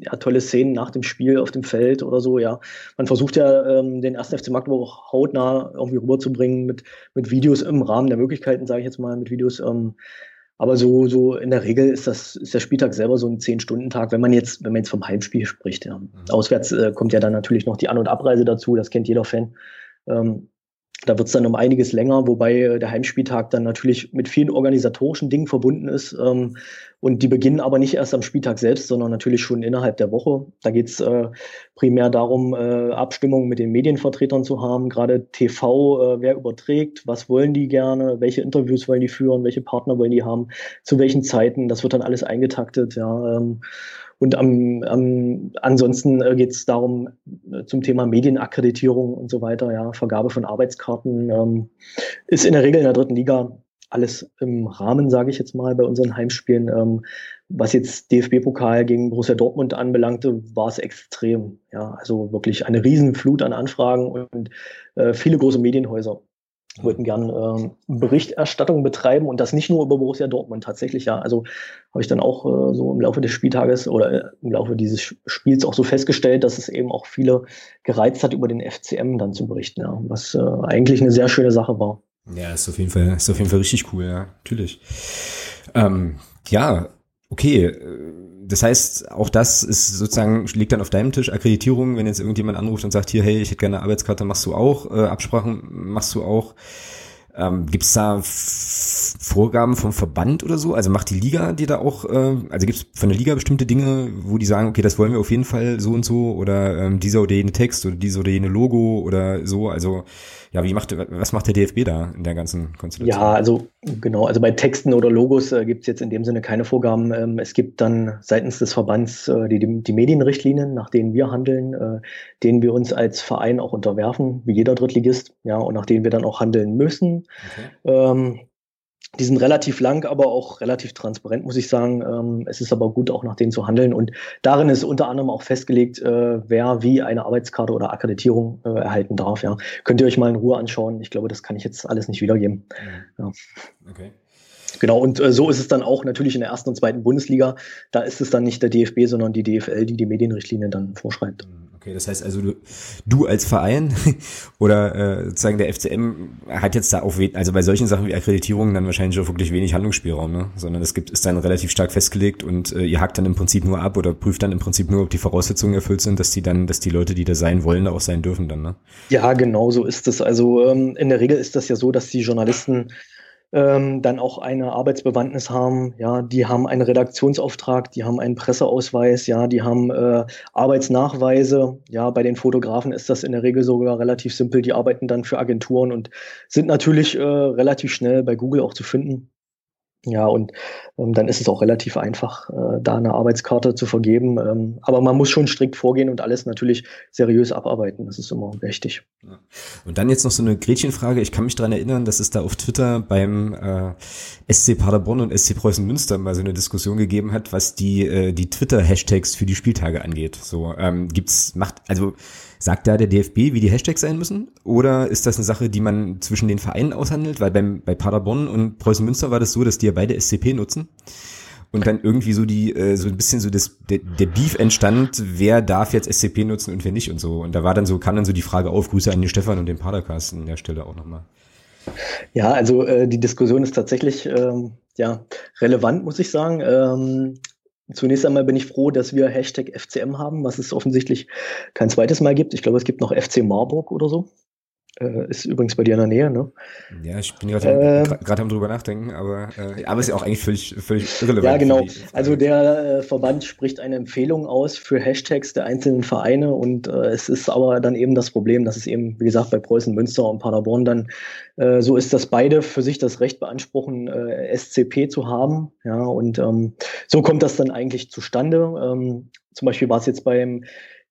ja, tolle Szenen nach dem Spiel auf dem Feld oder so, ja. Man versucht ja, ähm, den ersten FC Magdeburg auch hautnah irgendwie rüberzubringen mit, mit Videos im Rahmen der Möglichkeiten, sage ich jetzt mal, mit Videos. Ähm, Aber so, so in der Regel ist das, ist der Spieltag selber so ein Zehn-Stunden-Tag, wenn man jetzt, wenn man jetzt vom Heimspiel spricht, ja. Mhm. Auswärts äh, kommt ja dann natürlich noch die An- und Abreise dazu, das kennt jeder Fan. Ähm, da wird es dann um einiges länger, wobei äh, der Heimspieltag dann natürlich mit vielen organisatorischen Dingen verbunden ist. Ähm, und die beginnen aber nicht erst am Spieltag selbst, sondern natürlich schon innerhalb der Woche. Da geht es äh, primär darum, äh, Abstimmungen mit den Medienvertretern zu haben, gerade TV, äh, wer überträgt, was wollen die gerne, welche Interviews wollen die führen, welche Partner wollen die haben, zu welchen Zeiten. Das wird dann alles eingetaktet. Ja. Ähm, und am, am, ansonsten äh, geht es darum, äh, zum Thema Medienakkreditierung und so weiter, ja, Vergabe von Arbeitskarten, ähm, ist in der Regel in der dritten Liga alles im Rahmen, sage ich jetzt mal, bei unseren Heimspielen. Ähm, was jetzt DFB-Pokal gegen Borussia Dortmund anbelangte, war es extrem. Ja, also wirklich eine Riesenflut an Anfragen und äh, viele große Medienhäuser wollten gern äh, Berichterstattung betreiben und das nicht nur über Borussia Dortmund tatsächlich, ja. Also habe ich dann auch äh, so im Laufe des Spieltages oder äh, im Laufe dieses Spiels auch so festgestellt, dass es eben auch viele gereizt hat, über den FCM dann zu berichten, ja, was äh, eigentlich eine sehr schöne Sache war. Ja, ist auf jeden Fall, ist auf jeden Fall richtig cool, ja, natürlich. Ähm, ja, okay. Das heißt, auch das ist sozusagen, liegt dann auf deinem Tisch, Akkreditierung, wenn jetzt irgendjemand anruft und sagt, hier, hey, ich hätte gerne eine Arbeitskarte, machst du auch, äh, Absprachen machst du auch. Ähm, Gibt es da Vorgaben vom Verband oder so? Also macht die Liga dir da auch, äh, also gibt es von der Liga bestimmte Dinge, wo die sagen, okay, das wollen wir auf jeden Fall so und so oder ähm, dieser oder jene Text oder dieser oder jene Logo oder so? Also ja, wie macht, was macht der DFB da in der ganzen Konstellation? Ja, also genau, also bei Texten oder Logos äh, gibt es jetzt in dem Sinne keine Vorgaben. Ähm, es gibt dann seitens des Verbands äh, die, die Medienrichtlinien, nach denen wir handeln, äh, denen wir uns als Verein auch unterwerfen, wie jeder Drittligist, ja, und nach denen wir dann auch handeln müssen. Okay. Ähm, die sind relativ lang, aber auch relativ transparent, muss ich sagen. Ähm, es ist aber gut, auch nach denen zu handeln. Und darin ist unter anderem auch festgelegt, äh, wer wie eine Arbeitskarte oder Akkreditierung äh, erhalten darf. Ja. Könnt ihr euch mal in Ruhe anschauen. Ich glaube, das kann ich jetzt alles nicht wiedergeben. Mhm. Ja. Okay. Genau, und äh, so ist es dann auch natürlich in der ersten und zweiten Bundesliga. Da ist es dann nicht der DFB, sondern die DFL, die die Medienrichtlinien dann vorschreibt. Mhm. Okay, das heißt also, du, du als Verein oder äh, sozusagen der FCM hat jetzt da auch, also bei solchen Sachen wie Akkreditierungen dann wahrscheinlich auch wirklich wenig Handlungsspielraum, ne? sondern es gibt, ist dann relativ stark festgelegt und äh, ihr hakt dann im Prinzip nur ab oder prüft dann im Prinzip nur, ob die Voraussetzungen erfüllt sind, dass die dann, dass die Leute, die da sein wollen, da auch sein dürfen dann, ne? Ja, genau so ist es. Also ähm, in der Regel ist das ja so, dass die Journalisten ähm, dann auch eine Arbeitsbewandtnis haben. Ja, die haben einen Redaktionsauftrag, die haben einen Presseausweis, ja, die haben äh, Arbeitsnachweise. Ja, bei den Fotografen ist das in der Regel sogar relativ simpel. Die arbeiten dann für Agenturen und sind natürlich äh, relativ schnell bei Google auch zu finden. Ja, und ähm, dann ist es auch relativ einfach, äh, da eine Arbeitskarte zu vergeben. Ähm, aber man muss schon strikt vorgehen und alles natürlich seriös abarbeiten. Das ist immer wichtig. Und dann jetzt noch so eine Gretchenfrage. Ich kann mich dran erinnern, dass es da auf Twitter beim äh, SC Paderborn und SC Preußen Münster mal so eine Diskussion gegeben hat, was die, äh, die Twitter-Hashtags für die Spieltage angeht. So, ähm, gibt's, macht, also Sagt da der DFB, wie die Hashtags sein müssen? Oder ist das eine Sache, die man zwischen den Vereinen aushandelt? Weil beim, bei Paderborn und Preußen Münster war das so, dass die ja beide SCP nutzen. Und dann irgendwie so die, äh, so ein bisschen so das, der, der Beef entstand, wer darf jetzt SCP nutzen und wer nicht und so. Und da war dann so, kam dann so die Frage auf, Grüße an den Stefan und den Padercast an der Stelle auch nochmal. Ja, also äh, die Diskussion ist tatsächlich ähm, ja relevant, muss ich sagen. Ähm, Zunächst einmal bin ich froh, dass wir Hashtag FCM haben, was es offensichtlich kein zweites Mal gibt. Ich glaube, es gibt noch FC Marburg oder so. Äh, ist übrigens bei dir in der Nähe, ne? Ja, ich bin gerade äh, am drüber nachdenken, aber, äh, aber ist ja auch eigentlich völlig, völlig irrelevant. Ja, genau. Also der äh, Verband spricht eine Empfehlung aus für Hashtags der einzelnen Vereine und äh, es ist aber dann eben das Problem, dass es eben, wie gesagt, bei Preußen Münster und Paderborn dann äh, so ist, dass beide für sich das Recht beanspruchen, SCP zu haben. Ja, und ähm, so kommt das dann eigentlich zustande. Ähm, zum Beispiel war es jetzt beim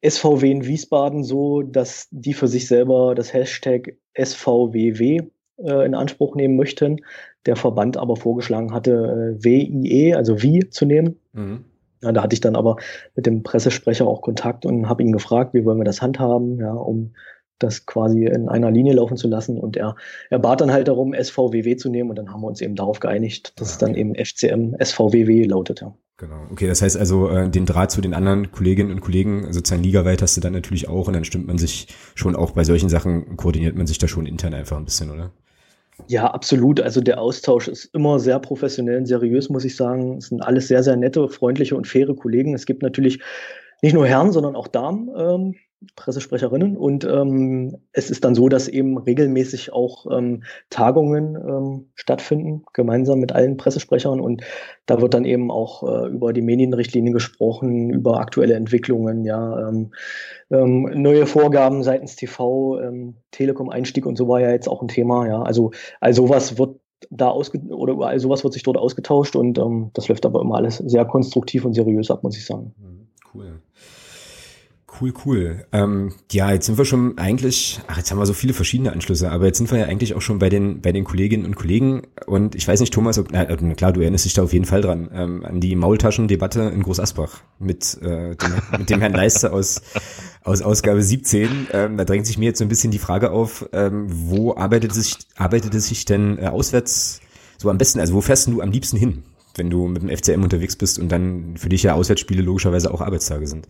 SVW in Wiesbaden so, dass die für sich selber das Hashtag SVWW äh, in Anspruch nehmen möchten. Der Verband aber vorgeschlagen hatte, äh, WIE, also wie zu nehmen. Mhm. Ja, da hatte ich dann aber mit dem Pressesprecher auch Kontakt und habe ihn gefragt, wie wollen wir das handhaben, ja, um das quasi in einer Linie laufen zu lassen. Und er, er bat dann halt darum, SVWW zu nehmen und dann haben wir uns eben darauf geeinigt, dass es dann eben FCM SVWW lautet. Ja. Genau. Okay, das heißt also, äh, den Draht zu den anderen Kolleginnen und Kollegen, sozusagen ligaweit hast du dann natürlich auch und dann stimmt man sich schon auch bei solchen Sachen, koordiniert man sich da schon intern einfach ein bisschen, oder? Ja, absolut. Also der Austausch ist immer sehr professionell und seriös, muss ich sagen. Es sind alles sehr, sehr nette, freundliche und faire Kollegen. Es gibt natürlich nicht nur Herren, sondern auch Damen, ähm, Pressesprecherinnen. Und ähm, es ist dann so, dass eben regelmäßig auch ähm, Tagungen ähm, stattfinden, gemeinsam mit allen Pressesprechern. Und da wird dann eben auch äh, über die Medienrichtlinie gesprochen, über aktuelle Entwicklungen, ja, ähm, ähm, neue Vorgaben seitens TV, ähm, Telekom-Einstieg und so war ja jetzt auch ein Thema. Ja, also all sowas wird da ausge oder all sowas wird sich dort ausgetauscht und das läuft aber immer alles sehr konstruktiv und seriös ab, muss ich sagen. Mhm, cool. Cool, cool. Ähm, ja, jetzt sind wir schon eigentlich, ach, jetzt haben wir so viele verschiedene Anschlüsse, aber jetzt sind wir ja eigentlich auch schon bei den, bei den Kolleginnen und Kollegen. Und ich weiß nicht, Thomas, ob, na, klar, du erinnerst dich da auf jeden Fall dran, ähm, an die Maultaschendebatte in Groß Asbach mit, äh, dem, mit dem Herrn Leister aus, aus Ausgabe 17. Ähm, da drängt sich mir jetzt so ein bisschen die Frage auf, ähm, wo arbeitet es sich, arbeitet es sich denn äh, auswärts so am besten? Also wo fährst du am liebsten hin, wenn du mit dem FCM unterwegs bist und dann für dich ja Auswärtsspiele logischerweise auch Arbeitstage sind?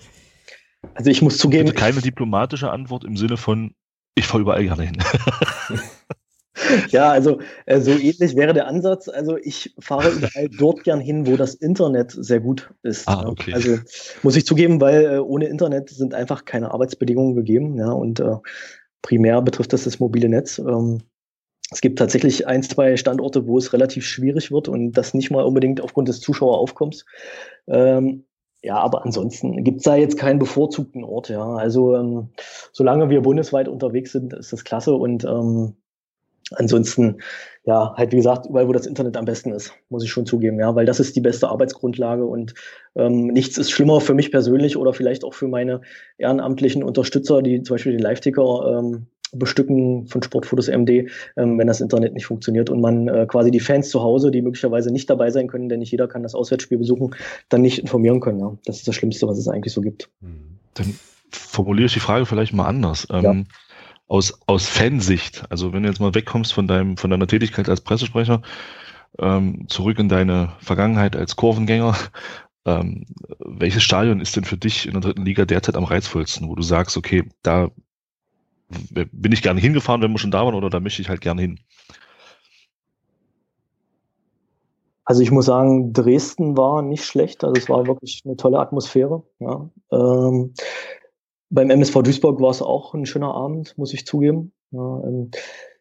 Also ich muss zugeben. Bitte keine diplomatische Antwort im Sinne von, ich fahre überall gerne hin. ja, also äh, so ähnlich wäre der Ansatz. Also ich fahre überall dort gern hin, wo das Internet sehr gut ist. Ah, okay. Ja. Also muss ich zugeben, weil äh, ohne Internet sind einfach keine Arbeitsbedingungen gegeben. Ja, und äh, primär betrifft das das mobile Netz. Ähm, es gibt tatsächlich ein, zwei Standorte, wo es relativ schwierig wird und das nicht mal unbedingt aufgrund des Zuschaueraufkommens. Ähm, ja, aber ansonsten gibt's da jetzt keinen bevorzugten Ort, ja. Also ähm, solange wir bundesweit unterwegs sind, ist das klasse und ähm, ansonsten, ja, halt wie gesagt, überall, wo das Internet am besten ist, muss ich schon zugeben, ja, weil das ist die beste Arbeitsgrundlage und ähm, nichts ist schlimmer für mich persönlich oder vielleicht auch für meine ehrenamtlichen Unterstützer, die zum Beispiel den Live-Ticker ähm, bestücken von Sportfotos MD, ähm, wenn das Internet nicht funktioniert und man äh, quasi die Fans zu Hause, die möglicherweise nicht dabei sein können, denn nicht jeder kann das Auswärtsspiel besuchen, dann nicht informieren können. Ja. Das ist das Schlimmste, was es eigentlich so gibt. Hm. Dann formuliere ich die Frage vielleicht mal anders. Ähm, ja. aus, aus Fansicht, also wenn du jetzt mal wegkommst von deinem, von deiner Tätigkeit als Pressesprecher, ähm, zurück in deine Vergangenheit als Kurvengänger, ähm, welches Stadion ist denn für dich in der dritten Liga derzeit am reizvollsten, wo du sagst, okay, da bin ich gerne hingefahren, wenn wir schon da waren, oder da möchte ich halt gerne hin? Also ich muss sagen, Dresden war nicht schlecht. Also es war wirklich eine tolle Atmosphäre. Ja. Ähm, beim MSV Duisburg war es auch ein schöner Abend, muss ich zugeben. Ja, ähm,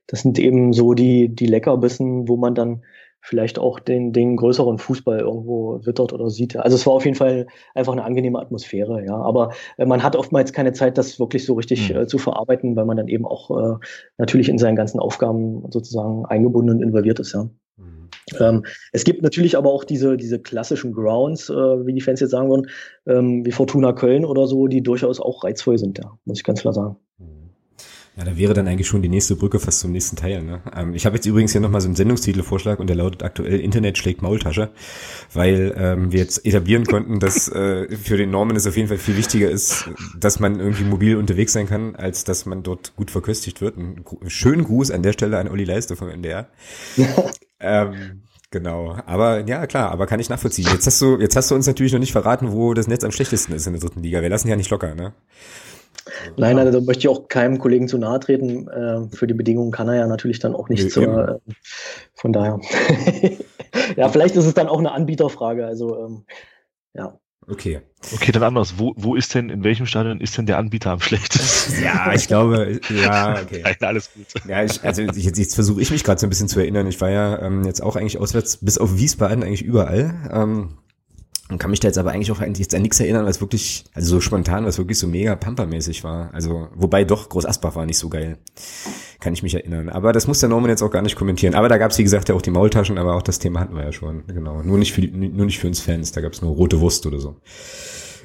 das sind eben so die, die Leckerbissen, wo man dann vielleicht auch den, den größeren Fußball irgendwo wittert oder sieht. Also es war auf jeden Fall einfach eine angenehme Atmosphäre, ja. Aber äh, man hat oftmals keine Zeit, das wirklich so richtig mhm. äh, zu verarbeiten, weil man dann eben auch äh, natürlich in seinen ganzen Aufgaben sozusagen eingebunden und involviert ist, ja. Mhm. Ähm, es gibt natürlich aber auch diese, diese klassischen Grounds, äh, wie die Fans jetzt sagen würden, ähm, wie Fortuna Köln oder so, die durchaus auch reizvoll sind, ja, muss ich ganz klar sagen. Mhm. Ja, da wäre dann eigentlich schon die nächste Brücke fast zum nächsten Teil. Ne? Ähm, ich habe jetzt übrigens hier nochmal so einen Sendungstitelvorschlag und der lautet aktuell Internet schlägt Maultasche, weil ähm, wir jetzt etablieren konnten, dass äh, für den Norman es auf jeden Fall viel wichtiger ist, dass man irgendwie mobil unterwegs sein kann, als dass man dort gut verköstigt wird. Einen schönen Gruß an der Stelle an Olli Leister vom NDR. ähm, Genau, aber ja klar, aber kann ich nachvollziehen. Jetzt hast du, jetzt hast du uns natürlich noch nicht verraten, wo das Netz am schlechtesten ist in der dritten Liga. Wir lassen ja nicht locker, ne? Nein, also möchte ich auch keinem Kollegen zu nahe treten. Äh, für die Bedingungen kann er ja natürlich dann auch nicht. Nee, äh, von daher. ja, vielleicht ist es dann auch eine Anbieterfrage. Also ähm, ja. Okay. Okay, dann anders. Wo, wo ist denn, in welchem Stadion ist denn der Anbieter am schlechtesten? ja, ich glaube, ja, okay. Nein, alles gut. Ja, ich, also jetzt, jetzt versuche ich mich gerade so ein bisschen zu erinnern. Ich war ja ähm, jetzt auch eigentlich auswärts, bis auf Wiesbaden eigentlich überall. Ähm, und kann mich da jetzt aber eigentlich auch eigentlich jetzt an nichts erinnern, was wirklich, also so spontan, was wirklich so mega pampermäßig war. Also, wobei doch, Groß Asbach war nicht so geil. Kann ich mich erinnern. Aber das muss der Norman jetzt auch gar nicht kommentieren. Aber da gab es, wie gesagt, ja auch die Maultaschen, aber auch das Thema hatten wir ja schon. Genau. Nur nicht für, nur nicht für uns Fans, da gab es nur rote Wurst oder so.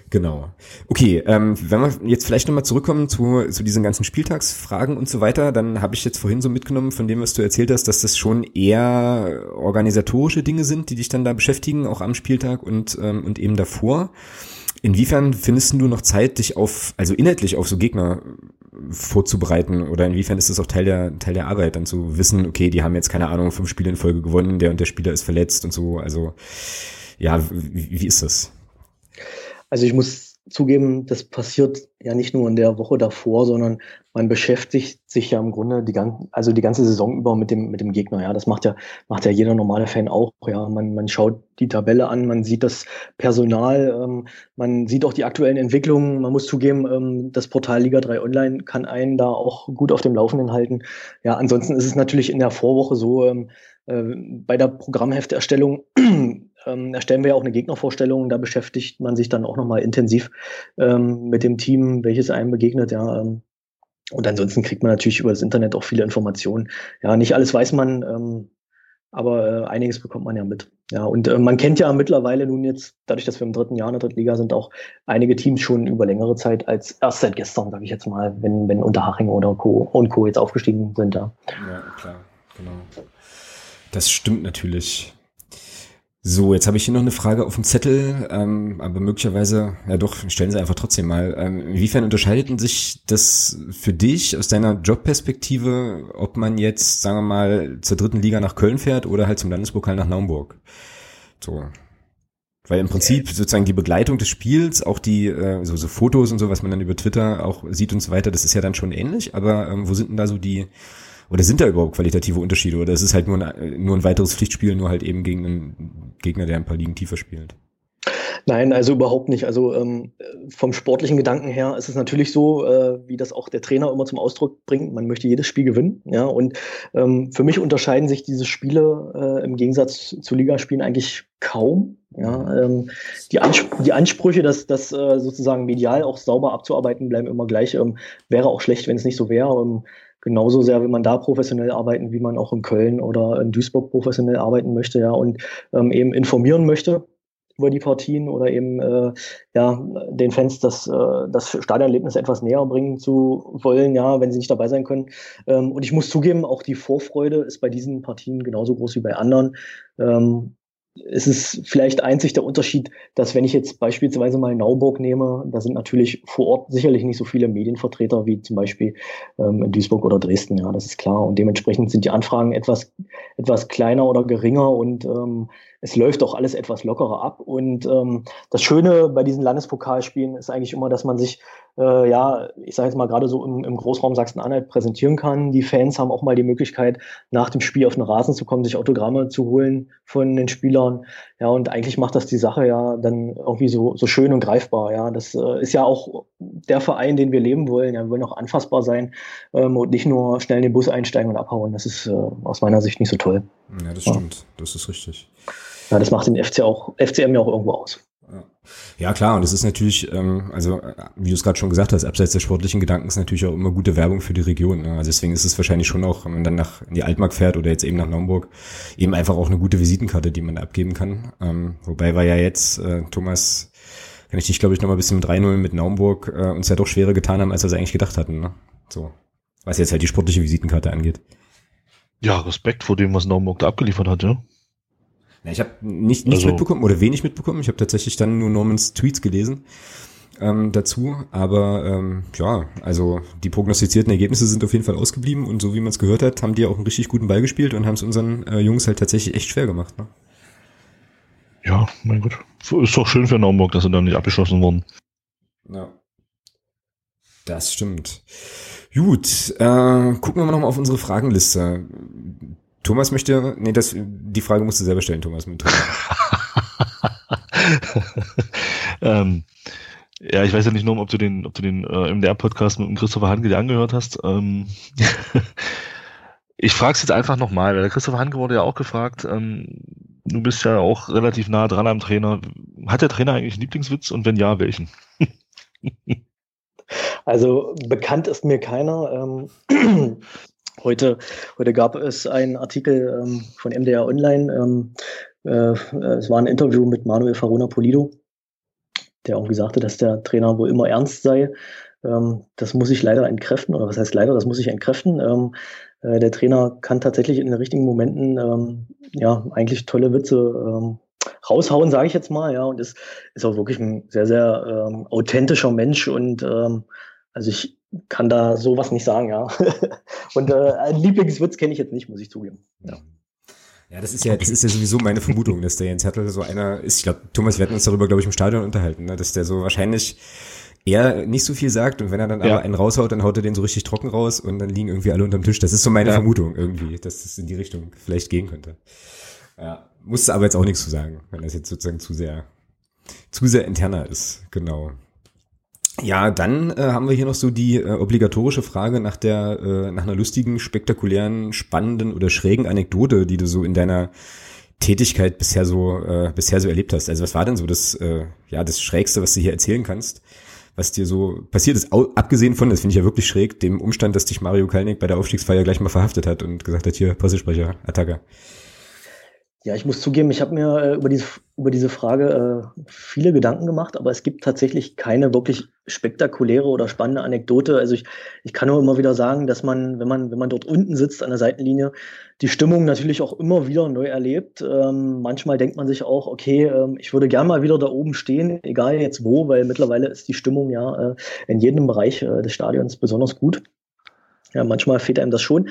Genau. Okay, ähm, wenn wir jetzt vielleicht nochmal zurückkommen zu, zu diesen ganzen Spieltagsfragen und so weiter, dann habe ich jetzt vorhin so mitgenommen von dem, was du erzählt hast, dass das schon eher organisatorische Dinge sind, die dich dann da beschäftigen, auch am Spieltag und, ähm, und eben davor. Inwiefern findest du noch Zeit, dich auf, also inhaltlich auf so Gegner vorzubereiten oder inwiefern ist das auch Teil der, Teil der Arbeit, dann zu wissen, okay, die haben jetzt keine Ahnung, fünf Spiele in Folge gewonnen, der und der Spieler ist verletzt und so, also ja, wie, wie ist das? Also ich muss zugeben, das passiert ja nicht nur in der Woche davor, sondern man beschäftigt sich ja im Grunde die ganze, also die ganze Saison über mit dem, mit dem Gegner. Ja, das macht ja, macht ja jeder normale Fan auch. Ja, man, man schaut die Tabelle an, man sieht das Personal, ähm, man sieht auch die aktuellen Entwicklungen. Man muss zugeben, ähm, das Portal Liga 3 Online kann einen da auch gut auf dem Laufenden halten. Ja, ansonsten ist es natürlich in der Vorwoche so, ähm, äh, bei der Programmhefterstellung ähm, erstellen wir ja auch eine Gegnervorstellung. Da beschäftigt man sich dann auch nochmal intensiv ähm, mit dem Team, welches einem begegnet. Ja, ähm, und ansonsten kriegt man natürlich über das Internet auch viele Informationen. Ja, nicht alles weiß man, ähm, aber äh, einiges bekommt man ja mit. Ja, und äh, man kennt ja mittlerweile nun jetzt, dadurch, dass wir im dritten Jahr in der dritten Liga sind, auch einige Teams schon über längere Zeit als erst seit gestern, sage ich jetzt mal, wenn, wenn Unterhaching oder Co. und Co. jetzt aufgestiegen sind. Ja, ja klar, genau. Das stimmt natürlich. So, jetzt habe ich hier noch eine Frage auf dem Zettel, ähm, aber möglicherweise, ja doch, stellen Sie einfach trotzdem mal. Ähm, inwiefern unterscheidet sich das für dich aus deiner Jobperspektive, ob man jetzt, sagen wir mal, zur dritten Liga nach Köln fährt oder halt zum Landespokal nach Naumburg? So. Weil im Prinzip sozusagen die Begleitung des Spiels, auch die äh, so, so Fotos und so, was man dann über Twitter auch sieht und so weiter, das ist ja dann schon ähnlich, aber ähm, wo sind denn da so die oder sind da überhaupt qualitative Unterschiede? Oder ist es halt nur ein, nur ein weiteres Pflichtspiel, nur halt eben gegen einen Gegner, der ein paar Ligen tiefer spielt? Nein, also überhaupt nicht. Also ähm, vom sportlichen Gedanken her ist es natürlich so, äh, wie das auch der Trainer immer zum Ausdruck bringt. Man möchte jedes Spiel gewinnen. Ja, und ähm, für mich unterscheiden sich diese Spiele äh, im Gegensatz zu Ligaspielen eigentlich kaum. Ja, ähm, die, Anspr die Ansprüche, das, das äh, sozusagen medial auch sauber abzuarbeiten, bleiben immer gleich. Ähm, wäre auch schlecht, wenn es nicht so wäre. Ähm, genauso sehr will man da professionell arbeiten, wie man auch in Köln oder in Duisburg professionell arbeiten möchte, ja, und ähm, eben informieren möchte über die Partien oder eben äh, ja den Fans das, äh, das Stadionerlebnis etwas näher bringen zu wollen, ja, wenn sie nicht dabei sein können. Ähm, und ich muss zugeben, auch die Vorfreude ist bei diesen Partien genauso groß wie bei anderen. Ähm, es ist vielleicht einzig der Unterschied, dass wenn ich jetzt beispielsweise mal Nauburg nehme, da sind natürlich vor Ort sicherlich nicht so viele Medienvertreter wie zum Beispiel ähm, in Duisburg oder Dresden, ja, das ist klar. Und dementsprechend sind die Anfragen etwas, etwas kleiner oder geringer und ähm, es läuft auch alles etwas lockerer ab. Und ähm, das Schöne bei diesen Landespokalspielen ist eigentlich immer, dass man sich, äh, ja, ich sage jetzt mal gerade so im, im Großraum Sachsen-Anhalt präsentieren kann. Die Fans haben auch mal die Möglichkeit, nach dem Spiel auf den Rasen zu kommen, sich Autogramme zu holen von den Spielern. Ja, und eigentlich macht das die Sache ja dann irgendwie so, so schön und greifbar. Ja, das äh, ist ja auch der Verein, den wir leben wollen. Ja, wir wollen auch anfassbar sein ähm, und nicht nur schnell in den Bus einsteigen und abhauen. Das ist äh, aus meiner Sicht nicht so toll. Ja, das stimmt. Ja. Das ist richtig. Ja, das macht den FC auch, FCM ja auch irgendwo aus. Ja klar, und es ist natürlich, ähm, also wie du es gerade schon gesagt hast, abseits der sportlichen Gedanken ist natürlich auch immer gute Werbung für die Region. Ne? Also deswegen ist es wahrscheinlich schon auch, wenn man dann nach in die Altmark fährt oder jetzt eben nach Naumburg, eben einfach auch eine gute Visitenkarte, die man abgeben kann. Ähm, wobei war ja jetzt, äh, Thomas, kann ich dich glaube ich nochmal ein bisschen mit 3-0 mit Naumburg äh, uns ja doch schwerer getan haben, als wir es eigentlich gedacht hatten. Ne? So, was jetzt halt die sportliche Visitenkarte angeht. Ja, Respekt vor dem, was Naumburg da abgeliefert hat, ja. Ich habe nicht, nichts also, mitbekommen oder wenig mitbekommen. Ich habe tatsächlich dann nur Normans Tweets gelesen ähm, dazu. Aber ähm, ja, also die prognostizierten Ergebnisse sind auf jeden Fall ausgeblieben und so wie man es gehört hat, haben die auch einen richtig guten Ball gespielt und haben es unseren äh, Jungs halt tatsächlich echt schwer gemacht. Ne? Ja, mein Gott. Ist doch schön für Naumburg, dass sie dann nicht abgeschossen wurden. Ja. Das stimmt. Gut, äh, gucken wir mal nochmal auf unsere Fragenliste. Thomas möchte, nee, das, die Frage musst du selber stellen, Thomas. Mit Thomas. ähm, ja, ich weiß ja nicht nur, ob du den, ob du den äh, MDR-Podcast mit dem Christopher Hanke dir angehört hast. Ähm, ich frage es jetzt einfach nochmal, weil der Christopher Hanke wurde ja auch gefragt, ähm, du bist ja auch relativ nah dran am Trainer. Hat der Trainer eigentlich einen Lieblingswitz und wenn ja, welchen? also bekannt ist mir keiner. Ähm, Heute, heute gab es einen Artikel ähm, von MDR Online. Ähm, äh, es war ein Interview mit Manuel Farona Polido, der gesagt hat, dass der Trainer wohl immer ernst sei. Ähm, das muss ich leider entkräften, oder was heißt leider, das muss ich entkräften. Ähm, äh, der Trainer kann tatsächlich in den richtigen Momenten ähm, ja eigentlich tolle Witze ähm, raushauen, sage ich jetzt mal, ja, und ist, ist auch wirklich ein sehr, sehr authentischer Mensch und also ich kann da sowas nicht sagen, ja. Und äh, ein Lieblingswitz kenne ich jetzt nicht, muss ich zugeben. Ja. Ja, das ist ja, das ist ja sowieso meine Vermutung, dass der Jens Hertel so einer ist. Ich glaube, Thomas, wir hatten uns darüber, glaube ich, im Stadion unterhalten, ne? dass der so wahrscheinlich eher nicht so viel sagt und wenn er dann ja. aber einen raushaut, dann haut er den so richtig trocken raus und dann liegen irgendwie alle unterm Tisch. Das ist so meine ja. Vermutung irgendwie, dass das in die Richtung vielleicht gehen könnte. Ja, musste aber jetzt auch nichts zu sagen, wenn das jetzt sozusagen zu sehr, zu sehr interner ist, genau. Ja, dann äh, haben wir hier noch so die äh, obligatorische Frage nach der, äh, nach einer lustigen, spektakulären, spannenden oder schrägen Anekdote, die du so in deiner Tätigkeit bisher so, äh, bisher so erlebt hast. Also was war denn so das, äh, ja, das Schrägste, was du hier erzählen kannst? Was dir so passiert ist, abgesehen von, das finde ich ja wirklich schräg, dem Umstand, dass dich Mario Kalnick bei der Aufstiegsfeier gleich mal verhaftet hat und gesagt hat, hier, Pressesprecher, Attacker. Ja, ich muss zugeben, ich habe mir äh, über, diese, über diese Frage äh, viele Gedanken gemacht, aber es gibt tatsächlich keine wirklich spektakuläre oder spannende Anekdote. Also ich, ich kann nur immer wieder sagen, dass man, wenn man, wenn man dort unten sitzt an der Seitenlinie, die Stimmung natürlich auch immer wieder neu erlebt. Ähm, manchmal denkt man sich auch, okay, ähm, ich würde gern mal wieder da oben stehen, egal jetzt wo, weil mittlerweile ist die Stimmung ja äh, in jedem Bereich äh, des Stadions besonders gut. Ja, manchmal fehlt einem das schon.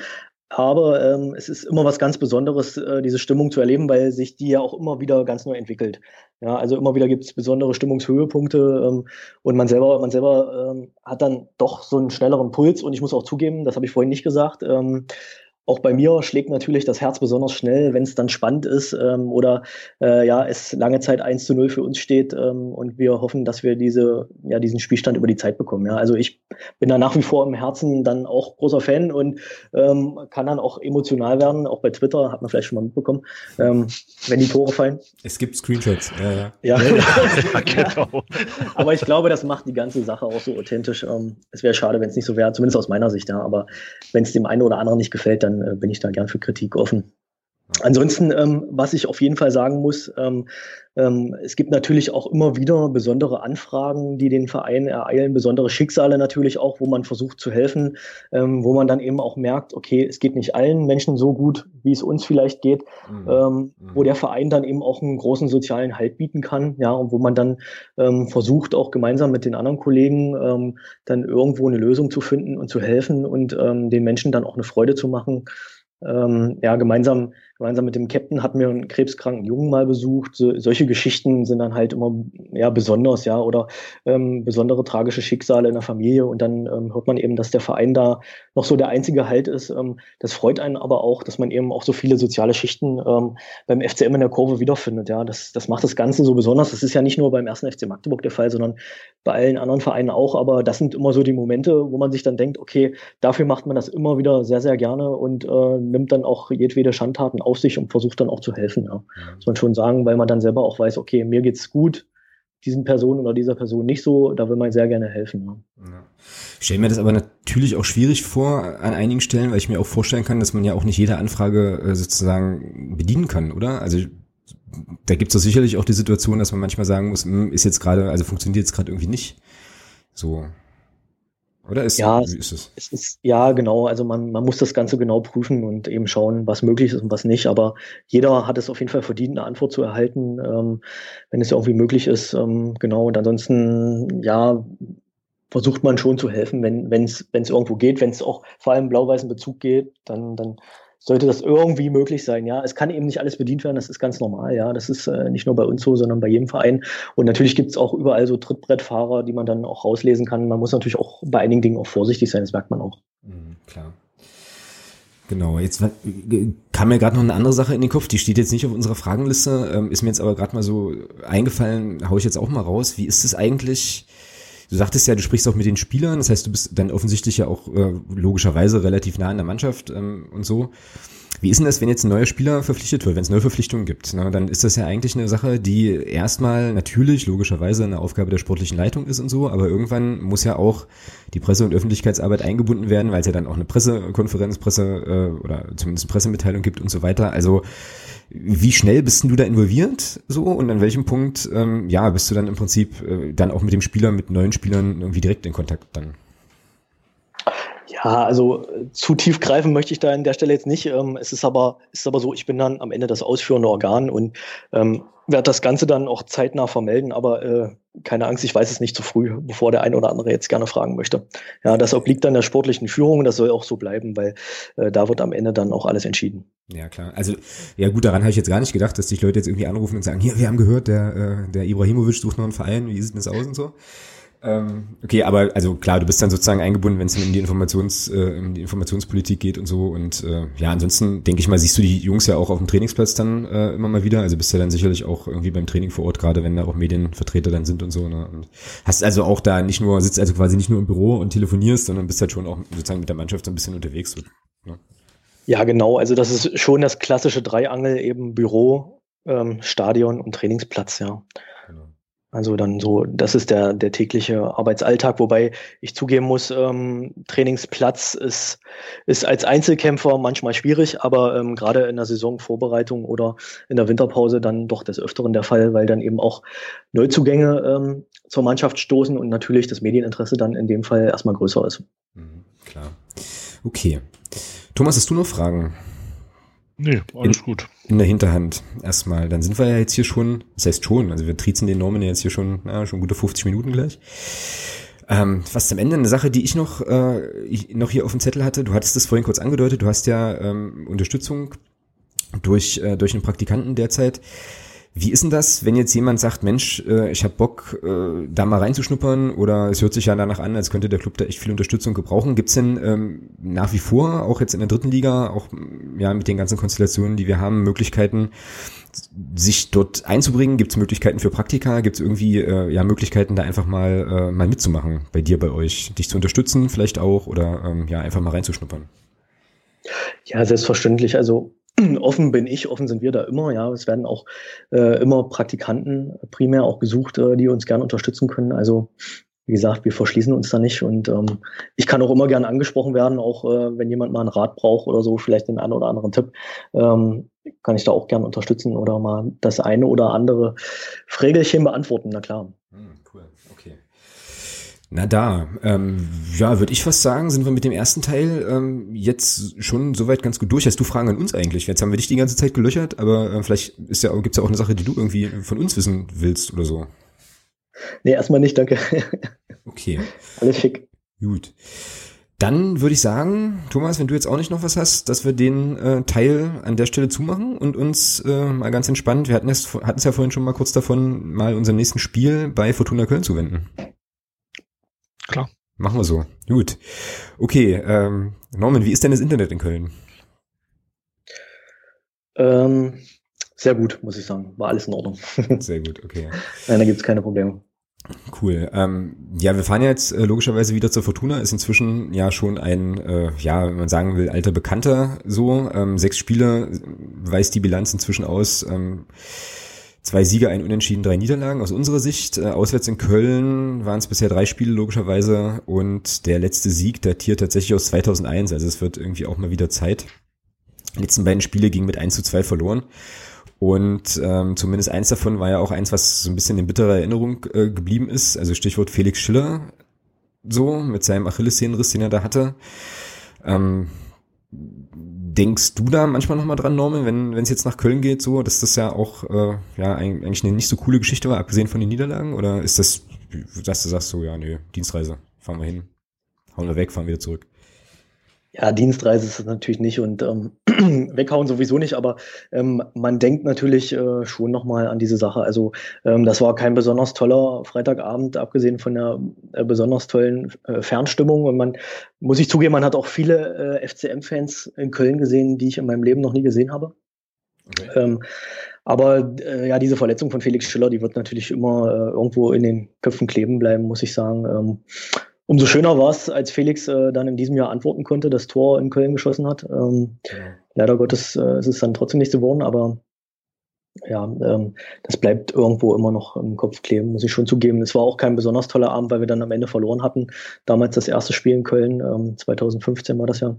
Aber ähm, es ist immer was ganz Besonderes, äh, diese Stimmung zu erleben, weil sich die ja auch immer wieder ganz neu entwickelt. Ja, also immer wieder gibt es besondere Stimmungshöhepunkte ähm, und man selber, man selber ähm, hat dann doch so einen schnelleren Puls. Und ich muss auch zugeben, das habe ich vorhin nicht gesagt, ähm, auch bei mir schlägt natürlich das Herz besonders schnell, wenn es dann spannend ist ähm, oder äh, ja, es lange Zeit 1 zu 0 für uns steht ähm, und wir hoffen, dass wir diese, ja, diesen Spielstand über die Zeit bekommen. Ja. Also ich bin da nach wie vor im Herzen dann auch großer Fan und ähm, kann dann auch emotional werden, auch bei Twitter, hat man vielleicht schon mal mitbekommen, ähm, wenn die Tore fallen. Es gibt Screenshots, ja, ja. ja. ja genau. Aber ich glaube, das macht die ganze Sache auch so authentisch. Ähm, es wäre schade, wenn es nicht so wäre, zumindest aus meiner Sicht, ja. Aber wenn es dem einen oder anderen nicht gefällt, dann äh, bin ich da gern für Kritik offen. Ansonsten, ähm, was ich auf jeden Fall sagen muss, ähm, ähm, es gibt natürlich auch immer wieder besondere Anfragen, die den Verein ereilen, besondere Schicksale natürlich auch, wo man versucht zu helfen, ähm, wo man dann eben auch merkt, okay, es geht nicht allen Menschen so gut, wie es uns vielleicht geht, mhm. Ähm, mhm. wo der Verein dann eben auch einen großen sozialen Halt bieten kann, ja, und wo man dann ähm, versucht, auch gemeinsam mit den anderen Kollegen dann irgendwo eine Lösung zu finden und zu helfen und den Menschen dann auch eine Freude zu machen. ja, gemeinsam gemeinsam mit dem Captain hatten wir einen krebskranken Jungen mal besucht. So, solche Geschichten sind dann halt immer ja besonders, ja, oder ähm, besondere tragische Schicksale in der Familie. Und dann ähm, hört man eben, dass der Verein da noch so der einzige Halt ist. Ähm, das freut einen aber auch, dass man eben auch so viele soziale Schichten ähm, beim FCM in der Kurve wiederfindet. Ja, das, das macht das Ganze so besonders. Das ist ja nicht nur beim ersten FC Magdeburg der Fall, sondern bei allen anderen Vereinen auch. Aber das sind immer so die Momente, wo man sich dann denkt, okay, dafür macht man das immer wieder sehr, sehr gerne und äh, nimmt dann auch jedwede Schandtaten auf sich und versucht dann auch zu helfen. Ja. Mhm. Muss man schon sagen, weil man dann selber auch weiß, okay, mir geht's gut, diesen Person oder dieser Person nicht so, da will man sehr gerne helfen. Ja. Ja. Ich stelle mir das aber natürlich auch schwierig vor an einigen Stellen, weil ich mir auch vorstellen kann, dass man ja auch nicht jede Anfrage äh, sozusagen bedienen kann, oder? Also da gibt es doch sicherlich auch die Situation, dass man manchmal sagen muss, hm, ist jetzt gerade, also funktioniert jetzt gerade irgendwie nicht. So. Oder ist, ja, wie ist es? es ist, ja, genau. Also man, man muss das Ganze genau prüfen und eben schauen, was möglich ist und was nicht. Aber jeder hat es auf jeden Fall verdient, eine Antwort zu erhalten, ähm, wenn es irgendwie möglich ist. Ähm, genau. Und ansonsten, ja, versucht man schon zu helfen, wenn es irgendwo geht, wenn es auch vor allem blau-weißen Bezug geht, dann, dann sollte das irgendwie möglich sein. Ja, es kann eben nicht alles bedient werden, das ist ganz normal. Ja, das ist äh, nicht nur bei uns so, sondern bei jedem Verein. Und natürlich gibt es auch überall so Trittbrettfahrer, die man dann auch rauslesen kann. Man muss natürlich auch bei einigen Dingen auch vorsichtig sein, das merkt man auch. Mhm, klar. Genau, jetzt kam mir gerade noch eine andere Sache in den Kopf, die steht jetzt nicht auf unserer Fragenliste, ähm, ist mir jetzt aber gerade mal so eingefallen, haue ich jetzt auch mal raus. Wie ist es eigentlich? Du sagtest ja, du sprichst auch mit den Spielern, das heißt, du bist dann offensichtlich ja auch äh, logischerweise relativ nah an der Mannschaft ähm, und so. Wie ist denn das, wenn jetzt ein neuer Spieler verpflichtet wird, wenn es neue Verpflichtungen gibt? Ne? Dann ist das ja eigentlich eine Sache, die erstmal natürlich logischerweise eine Aufgabe der sportlichen Leitung ist und so, aber irgendwann muss ja auch die Presse- und Öffentlichkeitsarbeit eingebunden werden, weil es ja dann auch eine Pressekonferenz, Presse äh, oder zumindest eine Pressemitteilung gibt und so weiter. Also wie schnell bist du da involviert so und an welchem Punkt ähm, ja bist du dann im Prinzip äh, dann auch mit dem Spieler, mit neuen Spielern irgendwie direkt in Kontakt dann? Ja, also äh, zu tief greifen möchte ich da an der Stelle jetzt nicht. Ähm, es ist aber, ist aber so, ich bin dann am Ende das ausführende Organ und ähm, werde das Ganze dann auch zeitnah vermelden, aber äh, keine Angst, ich weiß es nicht zu früh, bevor der ein oder andere jetzt gerne fragen möchte. Ja, das obliegt dann der sportlichen Führung und das soll auch so bleiben, weil äh, da wird am Ende dann auch alles entschieden. Ja, klar. Also, ja gut, daran habe ich jetzt gar nicht gedacht, dass dich Leute jetzt irgendwie anrufen und sagen, hier, wir haben gehört, der, äh, der Ibrahimovic sucht noch einen Verein, wie sieht denn das aus und so. Ähm, okay, aber also klar, du bist dann sozusagen eingebunden, wenn es in die Informations, äh, in die Informationspolitik geht und so. Und äh, ja, ansonsten denke ich mal, siehst du die Jungs ja auch auf dem Trainingsplatz dann äh, immer mal wieder. Also bist du ja dann sicherlich auch irgendwie beim Training vor Ort, gerade wenn da auch Medienvertreter dann sind und so. Ne? Und hast also auch da nicht nur, sitzt also quasi nicht nur im Büro und telefonierst, sondern bist halt schon auch sozusagen mit der Mannschaft so ein bisschen unterwegs. Ne? Ja, genau. Also das ist schon das klassische Dreiangel, eben Büro, ähm, Stadion und Trainingsplatz, ja. Also dann so, das ist der, der tägliche Arbeitsalltag, wobei ich zugeben muss, ähm, Trainingsplatz ist, ist als Einzelkämpfer manchmal schwierig, aber ähm, gerade in der Saisonvorbereitung oder in der Winterpause dann doch des Öfteren der Fall, weil dann eben auch Neuzugänge ähm, zur Mannschaft stoßen und natürlich das Medieninteresse dann in dem Fall erstmal größer ist. Mhm, klar. Okay. Thomas, hast du noch Fragen? Nee, alles in, gut. In der Hinterhand erstmal. Dann sind wir ja jetzt hier schon, das heißt schon, also wir triezen den Norman jetzt hier schon, na, schon gute 50 Minuten gleich. Ähm, fast am Ende eine Sache, die ich noch, äh, ich noch hier auf dem Zettel hatte. Du hattest das vorhin kurz angedeutet. Du hast ja ähm, Unterstützung durch, äh, durch einen Praktikanten derzeit. Wie ist denn das, wenn jetzt jemand sagt, Mensch, äh, ich habe Bock, äh, da mal reinzuschnuppern oder es hört sich ja danach an, als könnte der Club da echt viel Unterstützung gebrauchen. Gibt's denn ähm, nach wie vor, auch jetzt in der dritten Liga, auch ja mit den ganzen Konstellationen, die wir haben, Möglichkeiten, sich dort einzubringen? Gibt's Möglichkeiten für Praktika? Gibt's irgendwie äh, ja Möglichkeiten, da einfach mal, mal mitzumachen bei dir, bei euch, dich zu unterstützen vielleicht auch oder ähm, ja einfach mal reinzuschnuppern? Ja, selbstverständlich. Also offen bin ich, offen sind wir da immer. Ja, es werden auch äh, immer Praktikanten primär auch gesucht, äh, die uns gerne unterstützen können. Also wie gesagt, wir verschließen uns da nicht und ähm, ich kann auch immer gerne angesprochen werden, auch äh, wenn jemand mal einen Rat braucht oder so, vielleicht den einen oder anderen Tipp, ähm, kann ich da auch gerne unterstützen oder mal das eine oder andere Frägelchen beantworten, na klar. Na da, ähm, ja, würde ich fast sagen, sind wir mit dem ersten Teil ähm, jetzt schon soweit ganz gut durch. Hast du Fragen an uns eigentlich? Jetzt haben wir dich die ganze Zeit gelöchert, aber äh, vielleicht ist ja, gibt's ja auch eine Sache, die du irgendwie von uns wissen willst oder so. Nee, erstmal nicht, danke. Okay. Alles schick. Gut. Dann würde ich sagen, Thomas, wenn du jetzt auch nicht noch was hast, dass wir den äh, Teil an der Stelle zumachen und uns äh, mal ganz entspannt, wir hatten es hatten es ja vorhin schon mal kurz davon, mal unserem nächsten Spiel bei Fortuna Köln zu wenden. Klar. Machen wir so. Gut. Okay, ähm, Norman, wie ist denn das Internet in Köln? Ähm, sehr gut, muss ich sagen. War alles in Ordnung. Sehr gut, okay. Nein, da gibt's keine Probleme. Cool. Ähm, ja, wir fahren jetzt äh, logischerweise wieder zur Fortuna. Ist inzwischen ja schon ein, äh, ja, wenn man sagen will, alter Bekannter so. Ähm, sechs Spiele weist die Bilanz inzwischen aus. Ähm, Zwei Siege, ein Unentschieden, drei Niederlagen aus unserer Sicht. Äh, auswärts in Köln waren es bisher drei Spiele logischerweise und der letzte Sieg datiert tatsächlich aus 2001, also es wird irgendwie auch mal wieder Zeit. Die letzten beiden Spiele gingen mit 1 zu 2 verloren und ähm, zumindest eins davon war ja auch eins, was so ein bisschen in bitterer Erinnerung äh, geblieben ist, also Stichwort Felix Schiller so mit seinem Achillessehnenriss, den er da hatte. Ähm, Denkst du da manchmal nochmal dran, Norman, wenn es jetzt nach Köln geht, so, dass das ja auch äh, ja eigentlich eine nicht so coole Geschichte war, abgesehen von den Niederlagen? Oder ist das, dass du sagst so, ja, nö, Dienstreise, fahren wir hin, hauen wir weg, fahren wieder zurück? Ja, Dienstreise ist es natürlich nicht und ähm, weghauen sowieso nicht, aber ähm, man denkt natürlich äh, schon nochmal an diese Sache. Also ähm, das war kein besonders toller Freitagabend, abgesehen von der äh, besonders tollen äh, Fernstimmung. Und man muss ich zugeben, man hat auch viele äh, FCM-Fans in Köln gesehen, die ich in meinem Leben noch nie gesehen habe. Okay. Ähm, aber äh, ja, diese Verletzung von Felix Schiller, die wird natürlich immer äh, irgendwo in den Köpfen kleben bleiben, muss ich sagen. Ähm, Umso schöner war es, als Felix äh, dann in diesem Jahr antworten konnte, das Tor in Köln geschossen hat. Ähm, ja. Leider Gottes äh, ist es dann trotzdem nicht geworden, aber ja, ähm, das bleibt irgendwo immer noch im Kopf kleben, muss ich schon zugeben. Es war auch kein besonders toller Abend, weil wir dann am Ende verloren hatten. Damals das erste Spiel in Köln, ähm, 2015 war das ja.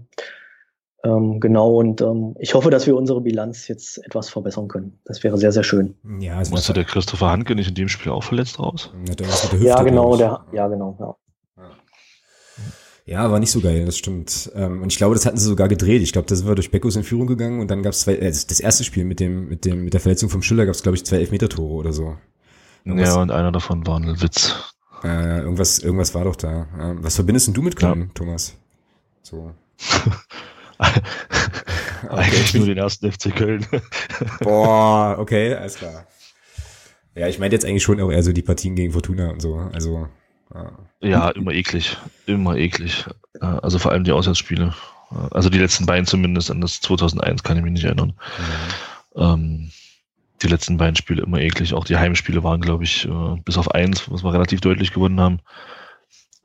Ähm, genau, und ähm, ich hoffe, dass wir unsere Bilanz jetzt etwas verbessern können. Das wäre sehr, sehr schön. Ja, also Musste der Christopher Handke nicht in dem Spiel auch verletzt raus? Ja, ja genau, der, ja, genau, ja. Ja, war nicht so geil, das stimmt. Ähm, und ich glaube, das hatten sie sogar gedreht. Ich glaube, da sind wir durch Beckos in Führung gegangen und dann gab es zwei, äh, das erste Spiel mit dem, mit dem, mit der Verletzung vom Schiller gab es, glaube ich, zwei Elfmeter-Tore oder so. Irgendwas, ja, und einer davon war ein Witz. Äh, irgendwas, irgendwas war doch da. Was verbindest denn du mit Köln, ja. Thomas? So. Eigentlich nur den ersten FC Köln. Boah, okay, alles klar. Ja, ich meine jetzt eigentlich schon auch eher so die Partien gegen Fortuna und so. Also. Ja, immer eklig. Immer eklig. Also vor allem die Auswärtsspiele. Also die letzten beiden zumindest, an das 2001 kann ich mich nicht erinnern. Mhm. Ähm, die letzten beiden Spiele immer eklig. Auch die Heimspiele waren, glaube ich, äh, bis auf eins, was wir relativ deutlich gewonnen haben.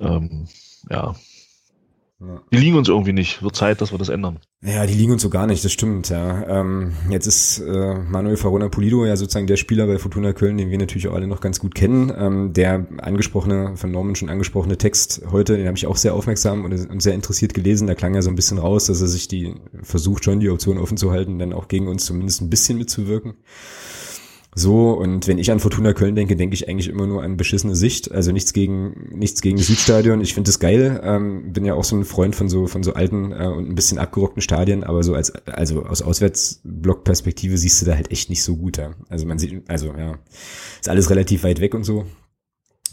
Ähm, ja, die liegen uns irgendwie nicht. Wird Zeit, dass wir das ändern. Ja, die liegen uns so gar nicht, das stimmt, ja. Ähm, jetzt ist äh, Manuel Farona Pulido ja sozusagen der Spieler bei Fortuna Köln, den wir natürlich auch alle noch ganz gut kennen. Ähm, der angesprochene, von Norman schon angesprochene Text heute, den habe ich auch sehr aufmerksam und sehr interessiert gelesen. Da klang ja so ein bisschen raus, dass er sich die versucht schon die Option offen zu halten, dann auch gegen uns zumindest ein bisschen mitzuwirken. So, und wenn ich an Fortuna Köln denke, denke ich eigentlich immer nur an beschissene Sicht. Also nichts gegen, nichts gegen Südstadion. Ich finde es geil. Ähm, bin ja auch so ein Freund von so, von so alten äh, und ein bisschen abgerockten Stadien, aber so als, also aus Auswärtsblockperspektive siehst du da halt echt nicht so gut. Ja. Also man sieht, also ja, ist alles relativ weit weg und so.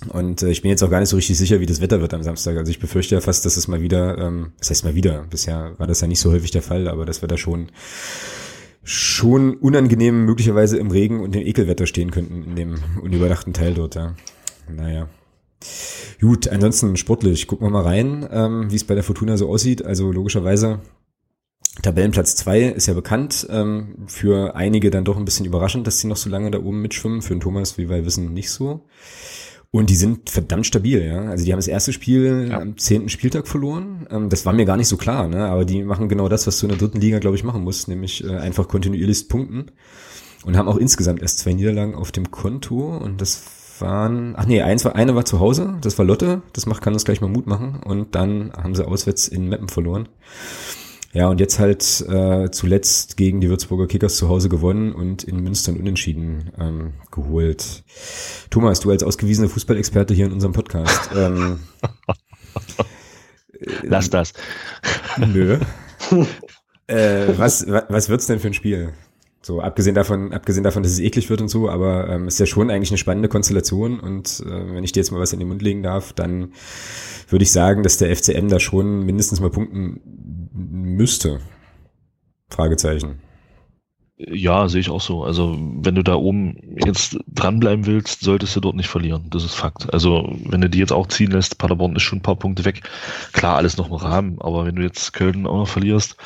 Und äh, ich bin jetzt auch gar nicht so richtig sicher, wie das Wetter wird am Samstag. Also ich befürchte ja fast, dass es mal wieder, ähm, das heißt mal wieder, bisher war das ja nicht so häufig der Fall, aber dass wir da schon schon unangenehm möglicherweise im Regen und im Ekelwetter stehen könnten in dem unüberdachten Teil dort, ja. Naja. Gut, ansonsten sportlich. Gucken wir mal rein, ähm, wie es bei der Fortuna so aussieht. Also logischerweise Tabellenplatz zwei ist ja bekannt. Ähm, für einige dann doch ein bisschen überraschend, dass sie noch so lange da oben mitschwimmen. Für den Thomas, wie wir wissen, nicht so. Und die sind verdammt stabil, ja. Also die haben das erste Spiel ja. am zehnten Spieltag verloren. Ähm, das war mir gar nicht so klar, ne? Aber die machen genau das, was du in der dritten Liga, glaube ich, machen musst, nämlich äh, einfach kontinuierlich punkten. Und haben auch insgesamt erst zwei Niederlagen auf dem Konto. Und das waren, ach nee, eins war, eine war zu Hause, das war Lotte, das macht, kann uns gleich mal Mut machen. Und dann haben sie auswärts in Meppen verloren. Ja, und jetzt halt äh, zuletzt gegen die Würzburger Kickers zu Hause gewonnen und in Münster Unentschieden ähm, geholt. Thomas, du als ausgewiesener Fußballexperte hier in unserem Podcast. Ähm, Lass das. Nö. äh, was, was, wird's denn für ein Spiel? So, abgesehen davon, abgesehen davon, dass es eklig wird und so, aber ähm, ist ja schon eigentlich eine spannende Konstellation und äh, wenn ich dir jetzt mal was in den Mund legen darf, dann würde ich sagen, dass der FCM da schon mindestens mal punkten müsste. Fragezeichen. Ja, sehe ich auch so. Also wenn du da oben jetzt dranbleiben willst, solltest du dort nicht verlieren. Das ist Fakt. Also wenn du die jetzt auch ziehen lässt, Paderborn ist schon ein paar Punkte weg. Klar, alles noch im Rahmen, aber wenn du jetzt Köln auch noch verlierst,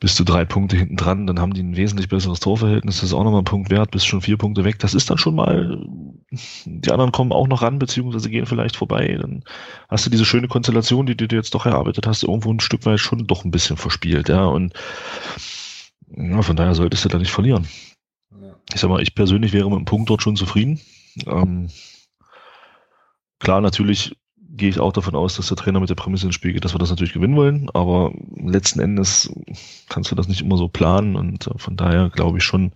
bist du drei Punkte hinten dran, dann haben die ein wesentlich besseres Torverhältnis, das ist auch nochmal ein Punkt wert, bist schon vier Punkte weg. Das ist dann schon mal, die anderen kommen auch noch ran, beziehungsweise gehen vielleicht vorbei. Dann hast du diese schöne Konstellation, die du dir jetzt doch erarbeitet hast, irgendwo ein Stück weit schon doch ein bisschen verspielt, ja. Und ja, von daher solltest du da nicht verlieren. Ich sag mal, ich persönlich wäre mit dem Punkt dort schon zufrieden. Ähm, klar, natürlich gehe ich auch davon aus, dass der Trainer mit der Prämisse ins Spiel geht, dass wir das natürlich gewinnen wollen, aber letzten Endes kannst du das nicht immer so planen und äh, von daher glaube ich schon,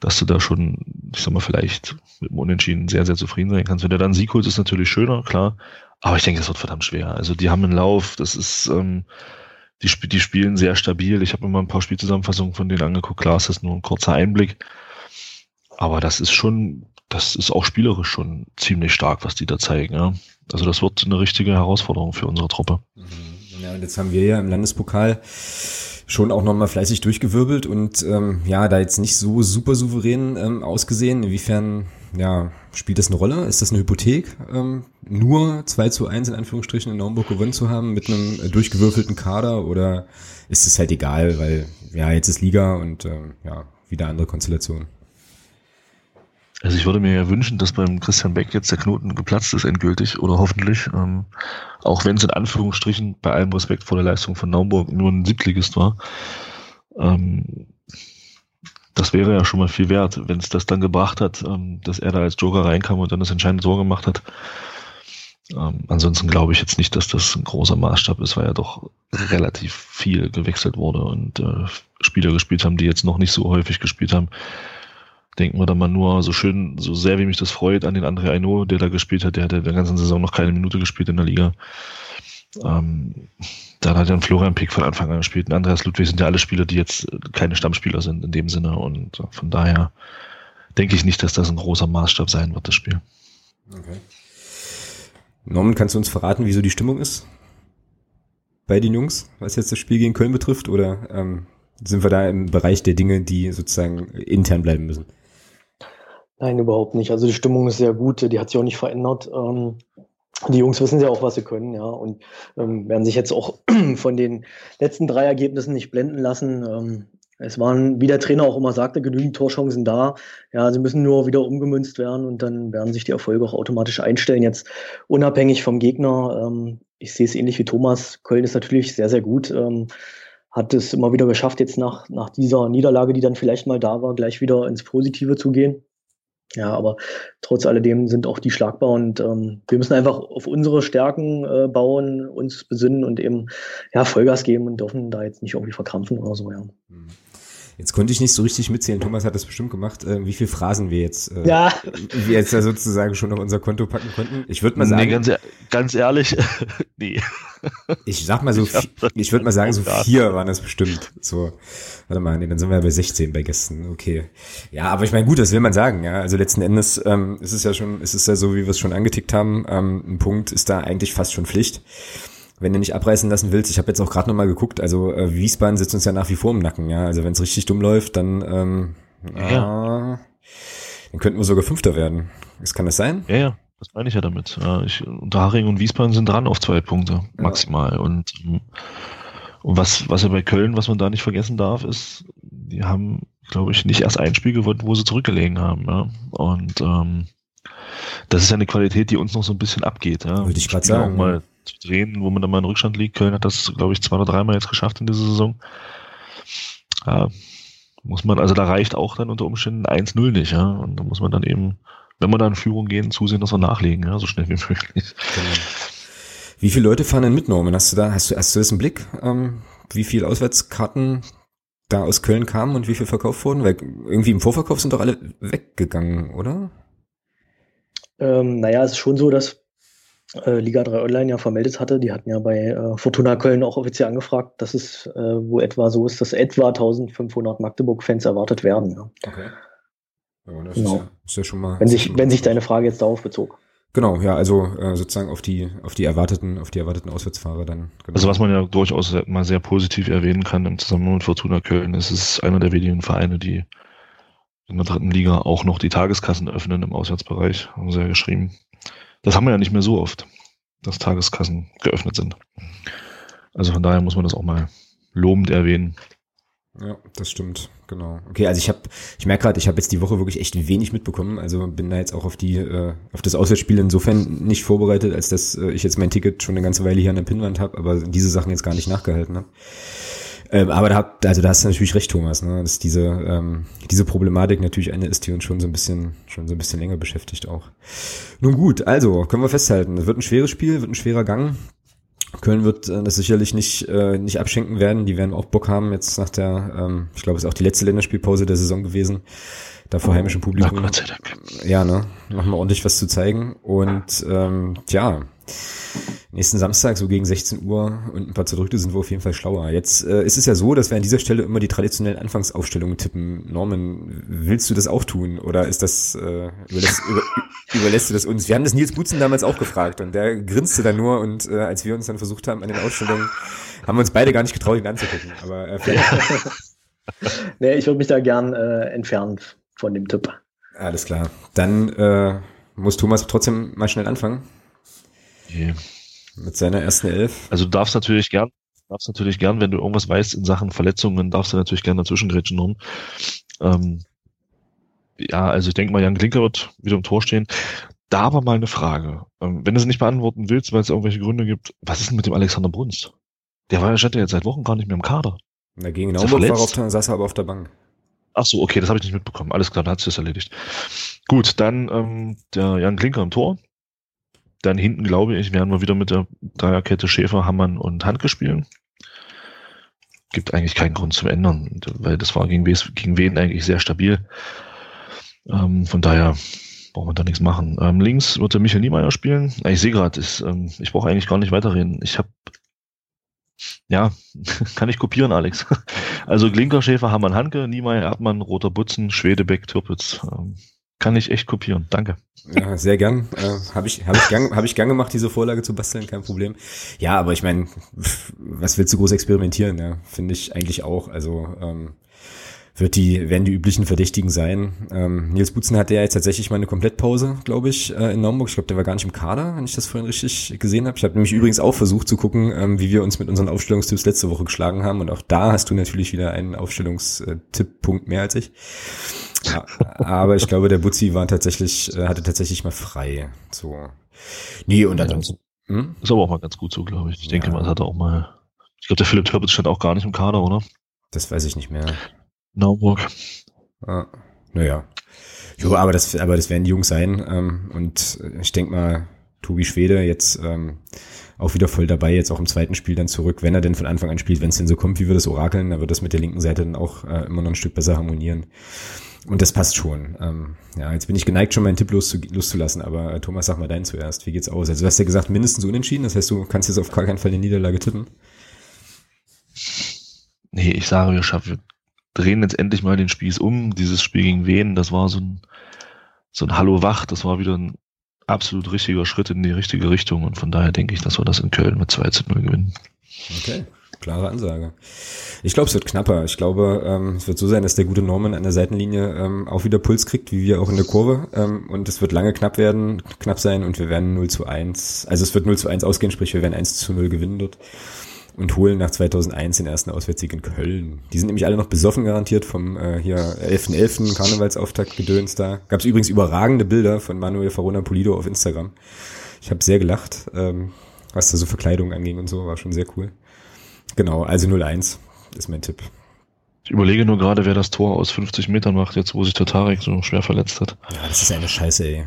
dass du da schon, ich sag mal, vielleicht mit dem Unentschieden sehr, sehr zufrieden sein kannst. Wenn du dann Sieg holst, ist natürlich schöner, klar, aber ich denke, es wird verdammt schwer. Also die haben einen Lauf, das ist, ähm, die, die spielen sehr stabil. Ich habe mir mal ein paar Spielzusammenfassungen von denen angeguckt, klar, ist das nur ein kurzer Einblick, aber das ist schon, das ist auch spielerisch schon ziemlich stark, was die da zeigen. Ja. Also das wird eine richtige Herausforderung für unsere Truppe. Mhm. Ja, und jetzt haben wir ja im Landespokal schon auch nochmal fleißig durchgewirbelt und ähm, ja, da jetzt nicht so super souverän ähm, ausgesehen. Inwiefern, ja, spielt das eine Rolle? Ist das eine Hypothek, ähm, nur 2 zu 1 in Anführungsstrichen in Naumburg gewonnen zu haben mit einem äh, durchgewürfelten Kader oder ist es halt egal, weil ja, jetzt ist Liga und ähm, ja, wieder andere Konstellation. Also ich würde mir ja wünschen, dass beim Christian Beck jetzt der Knoten geplatzt ist endgültig oder hoffentlich. Ähm, auch wenn es in Anführungsstrichen bei allem Respekt vor der Leistung von Naumburg nur ein Siebtligist war. Ähm, das wäre ja schon mal viel wert, wenn es das dann gebracht hat, ähm, dass er da als Joker reinkam und dann das entscheidende Tor gemacht hat. Ähm, ansonsten glaube ich jetzt nicht, dass das ein großer Maßstab ist, weil ja doch relativ viel gewechselt wurde und äh, Spieler gespielt haben, die jetzt noch nicht so häufig gespielt haben denken wir da mal nur so schön, so sehr wie mich das freut, an den André Aino, der da gespielt hat, der hat der ganzen Saison noch keine Minute gespielt in der Liga. Ähm, dann hat ja ein Florian Pick von Anfang an gespielt. Ein Andreas Ludwig sind ja alle Spieler, die jetzt keine Stammspieler sind in dem Sinne. Und von daher denke ich nicht, dass das ein großer Maßstab sein wird, das Spiel. Okay. Norman, kannst du uns verraten, wieso die Stimmung ist? Bei den Jungs, was jetzt das Spiel gegen Köln betrifft? Oder ähm, sind wir da im Bereich der Dinge, die sozusagen intern bleiben müssen? Nein, überhaupt nicht. Also die Stimmung ist sehr gut, die hat sich auch nicht verändert. Ähm, die Jungs wissen ja auch, was sie können, ja, und ähm, werden sich jetzt auch von den letzten drei Ergebnissen nicht blenden lassen. Ähm, es waren, wie der Trainer auch immer sagte, genügend Torchancen da. Ja, sie müssen nur wieder umgemünzt werden und dann werden sich die Erfolge auch automatisch einstellen. Jetzt unabhängig vom Gegner. Ähm, ich sehe es ähnlich wie Thomas. Köln ist natürlich sehr, sehr gut. Ähm, hat es immer wieder geschafft, jetzt nach, nach dieser Niederlage, die dann vielleicht mal da war, gleich wieder ins Positive zu gehen. Ja, aber trotz alledem sind auch die schlagbar und ähm, wir müssen einfach auf unsere Stärken äh, bauen, uns besinnen und eben ja Vollgas geben und dürfen da jetzt nicht irgendwie verkrampfen oder so, ja. Mhm. Jetzt konnte ich nicht so richtig mitzählen. Thomas hat das bestimmt gemacht, äh, wie viel Phrasen wir jetzt, äh, ja. wir jetzt da sozusagen schon auf unser Konto packen konnten. Ich würde mal sagen. Nee, ganz, ganz ehrlich, nee. Ich sag mal so, ich, ich würde mal sagen, so vier waren das bestimmt. So, warte mal, nee, dann sind wir ja bei 16 bei Gästen. Okay. Ja, aber ich meine, gut, das will man sagen, ja. Also letzten Endes ähm, ist es ja schon, ist es ja so, wie wir es schon angetickt haben. Ähm, ein Punkt ist da eigentlich fast schon Pflicht wenn du nicht abreißen lassen willst, ich habe jetzt auch gerade nochmal geguckt, also äh, Wiesbaden sitzt uns ja nach wie vor im Nacken, ja. Also wenn es richtig dumm läuft, dann, ähm, ja. äh, dann könnten wir sogar Fünfter werden. Das kann das sein? Ja, ja, das meine ich ja damit. Ich, Unterhaching und Wiesbaden sind dran auf zwei Punkte maximal. Ja. Und, ähm, und was, was ja bei Köln, was man da nicht vergessen darf, ist, die haben, glaube ich, nicht erst ein Spiel gewonnen, wo sie zurückgelegen haben. Ja. Und ähm, das ist ja eine Qualität, die uns noch so ein bisschen abgeht. Ja. Würde ich gerade sagen. Auch mal zu drehen, wo man dann mal in Rückstand liegt. Köln hat das, glaube ich, zwei oder dreimal jetzt geschafft in dieser Saison. Ja, muss man, also da reicht auch dann unter Umständen 1-0 nicht, ja. Und da muss man dann eben, wenn wir da in Führung gehen, zusehen, dass wir nachlegen, ja, so schnell wie möglich. Genau. Wie viele Leute fahren denn mit, Norman? Hast du da, hast du, hast du das im Blick? Ähm, wie viele Auswärtskarten da aus Köln kamen und wie viel verkauft wurden? Weil irgendwie im Vorverkauf sind doch alle weggegangen, oder? Ähm, naja, es ist schon so, dass äh, Liga 3 Online ja vermeldet hatte. Die hatten ja bei äh, Fortuna Köln auch offiziell angefragt, dass es äh, wo etwa so ist, dass etwa 1500 Magdeburg-Fans erwartet werden. Ja. Okay. Ja, das genau. ist, ja, ist ja schon mal. Wenn sich, wenn sich deine Frage jetzt darauf bezog. Genau, ja, also äh, sozusagen auf die auf die erwarteten auf die erwarteten Auswärtsfahrer dann. Genau. Also was man ja durchaus mal sehr positiv erwähnen kann im Zusammenhang mit Fortuna Köln, ist es einer der wenigen Vereine, die in der dritten Liga auch noch die Tageskassen öffnen im Auswärtsbereich, haben sie ja geschrieben. Das haben wir ja nicht mehr so oft, dass Tageskassen geöffnet sind. Also von daher muss man das auch mal lobend erwähnen. Ja, das stimmt, genau. Okay, also ich habe, ich merke gerade, ich habe jetzt die Woche wirklich echt wenig mitbekommen. Also bin da jetzt auch auf die, äh, auf das Auswärtsspiel insofern nicht vorbereitet, als dass äh, ich jetzt mein Ticket schon eine ganze Weile hier an der Pinnwand habe, aber diese Sachen jetzt gar nicht nachgehalten habe. Ähm, aber da, also da hast du natürlich recht, Thomas, ne? dass diese, ähm, diese Problematik natürlich eine ist, die uns schon so ein bisschen, schon so ein bisschen länger beschäftigt auch. Nun gut, also können wir festhalten, es wird ein schweres Spiel, wird ein schwerer Gang. Köln wird äh, das sicherlich nicht, äh, nicht abschenken werden. Die werden auch Bock haben jetzt nach der, ähm, ich glaube, es ist auch die letzte Länderspielpause der Saison gewesen. Da vor heimischem Publikum. Ja, ne? Machen wir ordentlich was zu zeigen. Und ähm, tja, nächsten Samstag so gegen 16 Uhr und ein paar Zerdrückte sind wir auf jeden Fall schlauer. Jetzt äh, ist es ja so, dass wir an dieser Stelle immer die traditionellen Anfangsaufstellungen tippen. Norman, willst du das auch tun oder ist das äh, überlässt, über, überlässt du das uns? Wir haben das Nils Butzen damals auch gefragt und der grinste dann nur und äh, als wir uns dann versucht haben an den Ausstellungen, haben wir uns beide gar nicht getraut, ihn anzugucken. Aber äh, nee, ich würde mich da gern äh, entfernen von dem Tipp. Alles klar. Dann äh, muss Thomas trotzdem mal schnell anfangen. Okay. Mit seiner ersten Elf. Also du darfst natürlich gern, darfst natürlich gern, wenn du irgendwas weißt in Sachen Verletzungen, darfst du natürlich gerne dazwischen grätschen. Ähm, ja, also ich denke mal, Jan Klinker wird wieder im Tor stehen. Da aber mal eine Frage. Ähm, wenn du es nicht beantworten willst, weil es irgendwelche Gründe gibt, was ist denn mit dem Alexander Brunst? Der war ja stand ja jetzt seit Wochen gar nicht mehr im Kader. Na, gegen Naumburg war auf der, saß er aber auf der Bank. Ach so, okay, das habe ich nicht mitbekommen. Alles klar, dann hat sich das erledigt. Gut, dann ähm, der Jan Klinker im Tor. Dann hinten, glaube ich, werden wir wieder mit der Dreierkette Schäfer, Hammann und Handke spielen. Gibt eigentlich keinen Grund zum Ändern, weil das war gegen, wen eigentlich sehr stabil. Ähm, von daher brauchen wir da nichts machen. Ähm, links wird der Michael Niemeyer spielen. Ich sehe gerade, ähm, ich brauche eigentlich gar nicht weiterreden. Ich habe ja, kann ich kopieren, Alex. Also Glinkerschäfer, Hammann, Hanke, Niemeyer, Erdmann, Roter Butzen, Schwedebeck, Türpitz. Ähm, kann ich echt kopieren. Danke. Ja, sehr gern. Äh, Habe ich, hab ich, gern, hab ich gern gemacht, diese Vorlage zu basteln, kein Problem. Ja, aber ich meine, was willst du groß experimentieren? Ja, finde ich eigentlich auch. Also ähm, wird die, werden die üblichen Verdächtigen sein. Ähm, Nils Butzen hatte ja jetzt tatsächlich mal eine Komplettpause, glaube ich, äh, in Naumburg. Ich glaube, der war gar nicht im Kader, wenn ich das vorhin richtig gesehen habe. Ich habe nämlich übrigens auch versucht zu gucken, ähm, wie wir uns mit unseren Aufstellungstipps letzte Woche geschlagen haben. Und auch da hast du natürlich wieder einen Aufstellungstipppunkt mehr als ich. Ja, aber ich glaube, der Butzi war tatsächlich, äh, hatte tatsächlich mal frei. So. Nee, und ansonsten. Hm? Ist aber auch mal ganz gut so, glaube ich. Ich denke ja. mal, es hat auch mal. Ich glaube, der Philipp Türpitz stand auch gar nicht im Kader, oder? Das weiß ich nicht mehr. Nauburg. Ah, naja. Jo, aber das, aber das werden die Jungs sein. Ähm, und ich denke mal, Tobi Schwede jetzt ähm, auch wieder voll dabei, jetzt auch im zweiten Spiel dann zurück, wenn er denn von Anfang an spielt, wenn es denn so kommt, wie wir das orakeln, dann wird das mit der linken Seite dann auch äh, immer noch ein Stück besser harmonieren. Und das passt schon. Ähm, ja, jetzt bin ich geneigt, schon meinen Tipp loszu loszulassen, aber äh, Thomas, sag mal deinen zuerst. Wie geht's aus? Also du hast ja gesagt, mindestens unentschieden, das heißt, du kannst jetzt auf gar keinen Fall eine Niederlage tippen. Nee, ich sage, wir schaffen, drehen jetzt endlich mal den Spieß um. Dieses Spiel gegen Wen, das war so ein, so ein Hallo wach, das war wieder ein absolut richtiger Schritt in die richtige Richtung und von daher denke ich, dass wir das in Köln mit 2 zu 0 gewinnen. Okay, klare Ansage. Ich glaube, es wird knapper. Ich glaube, ähm, es wird so sein, dass der gute Norman an der Seitenlinie ähm, auch wieder Puls kriegt, wie wir auch in der Kurve. Ähm, und es wird lange knapp werden, knapp sein und wir werden 0 zu 1. Also es wird 0 zu 1 ausgehen, sprich wir werden 1 zu 0 gewinnen dort und holen nach 2001 den ersten Auswärtssieg in Köln. Die sind nämlich alle noch besoffen garantiert vom äh, hier 11.11. .11. Karnevalsauftakt gedöns da. Gab es übrigens überragende Bilder von Manuel Farona Polido auf Instagram. Ich habe sehr gelacht, ähm, was da so Verkleidung anging und so, war schon sehr cool. Genau, also 0-1 ist mein Tipp. Ich überlege nur gerade, wer das Tor aus 50 Metern macht, jetzt wo sich der Tarek so schwer verletzt hat. Ja, das ist eine Scheiße, ey.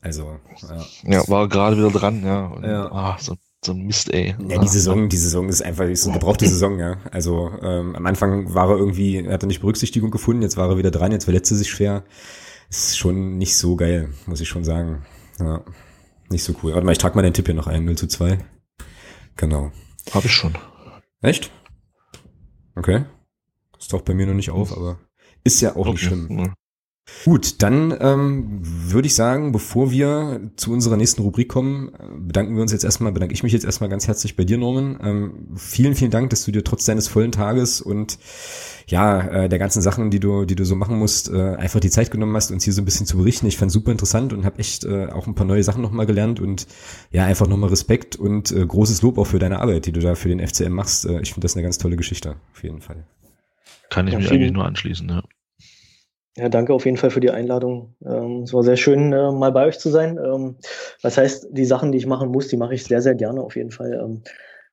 Also, ja. Ja, war gerade wieder dran, ja. Und, ja. Ah, so so ein Mist, ey. Ja, die Saison, die Saison ist einfach, ist, der braucht die Saison, ja. Also ähm, am Anfang war er irgendwie, er hatte nicht Berücksichtigung gefunden, jetzt war er wieder dran, jetzt verletzte sich schwer. Ist schon nicht so geil, muss ich schon sagen. Ja, nicht so cool. Warte mal, ich trage mal den Tipp hier noch ein, 0 zu 2. Genau. Hab ich schon. Echt? Okay. Das taucht bei mir noch nicht auf, aber ist ja auch okay. nicht schlimm. Gut, dann ähm, würde ich sagen, bevor wir zu unserer nächsten Rubrik kommen, bedanken wir uns jetzt erstmal, bedanke ich mich jetzt erstmal ganz herzlich bei dir, Norman. Ähm, vielen, vielen Dank, dass du dir trotz deines vollen Tages und ja, äh, der ganzen Sachen, die du, die du so machen musst, äh, einfach die Zeit genommen hast, uns hier so ein bisschen zu berichten. Ich fand super interessant und habe echt äh, auch ein paar neue Sachen nochmal gelernt und ja, einfach nochmal Respekt und äh, großes Lob auch für deine Arbeit, die du da für den FCM machst. Äh, ich finde das eine ganz tolle Geschichte, auf jeden Fall. Kann ich ja, mich eigentlich nur anschließen, ja. Ja, danke auf jeden Fall für die Einladung. Ähm, es war sehr schön, äh, mal bei euch zu sein. Ähm, das heißt, die Sachen, die ich machen muss, die mache ich sehr, sehr gerne auf jeden Fall. Ähm,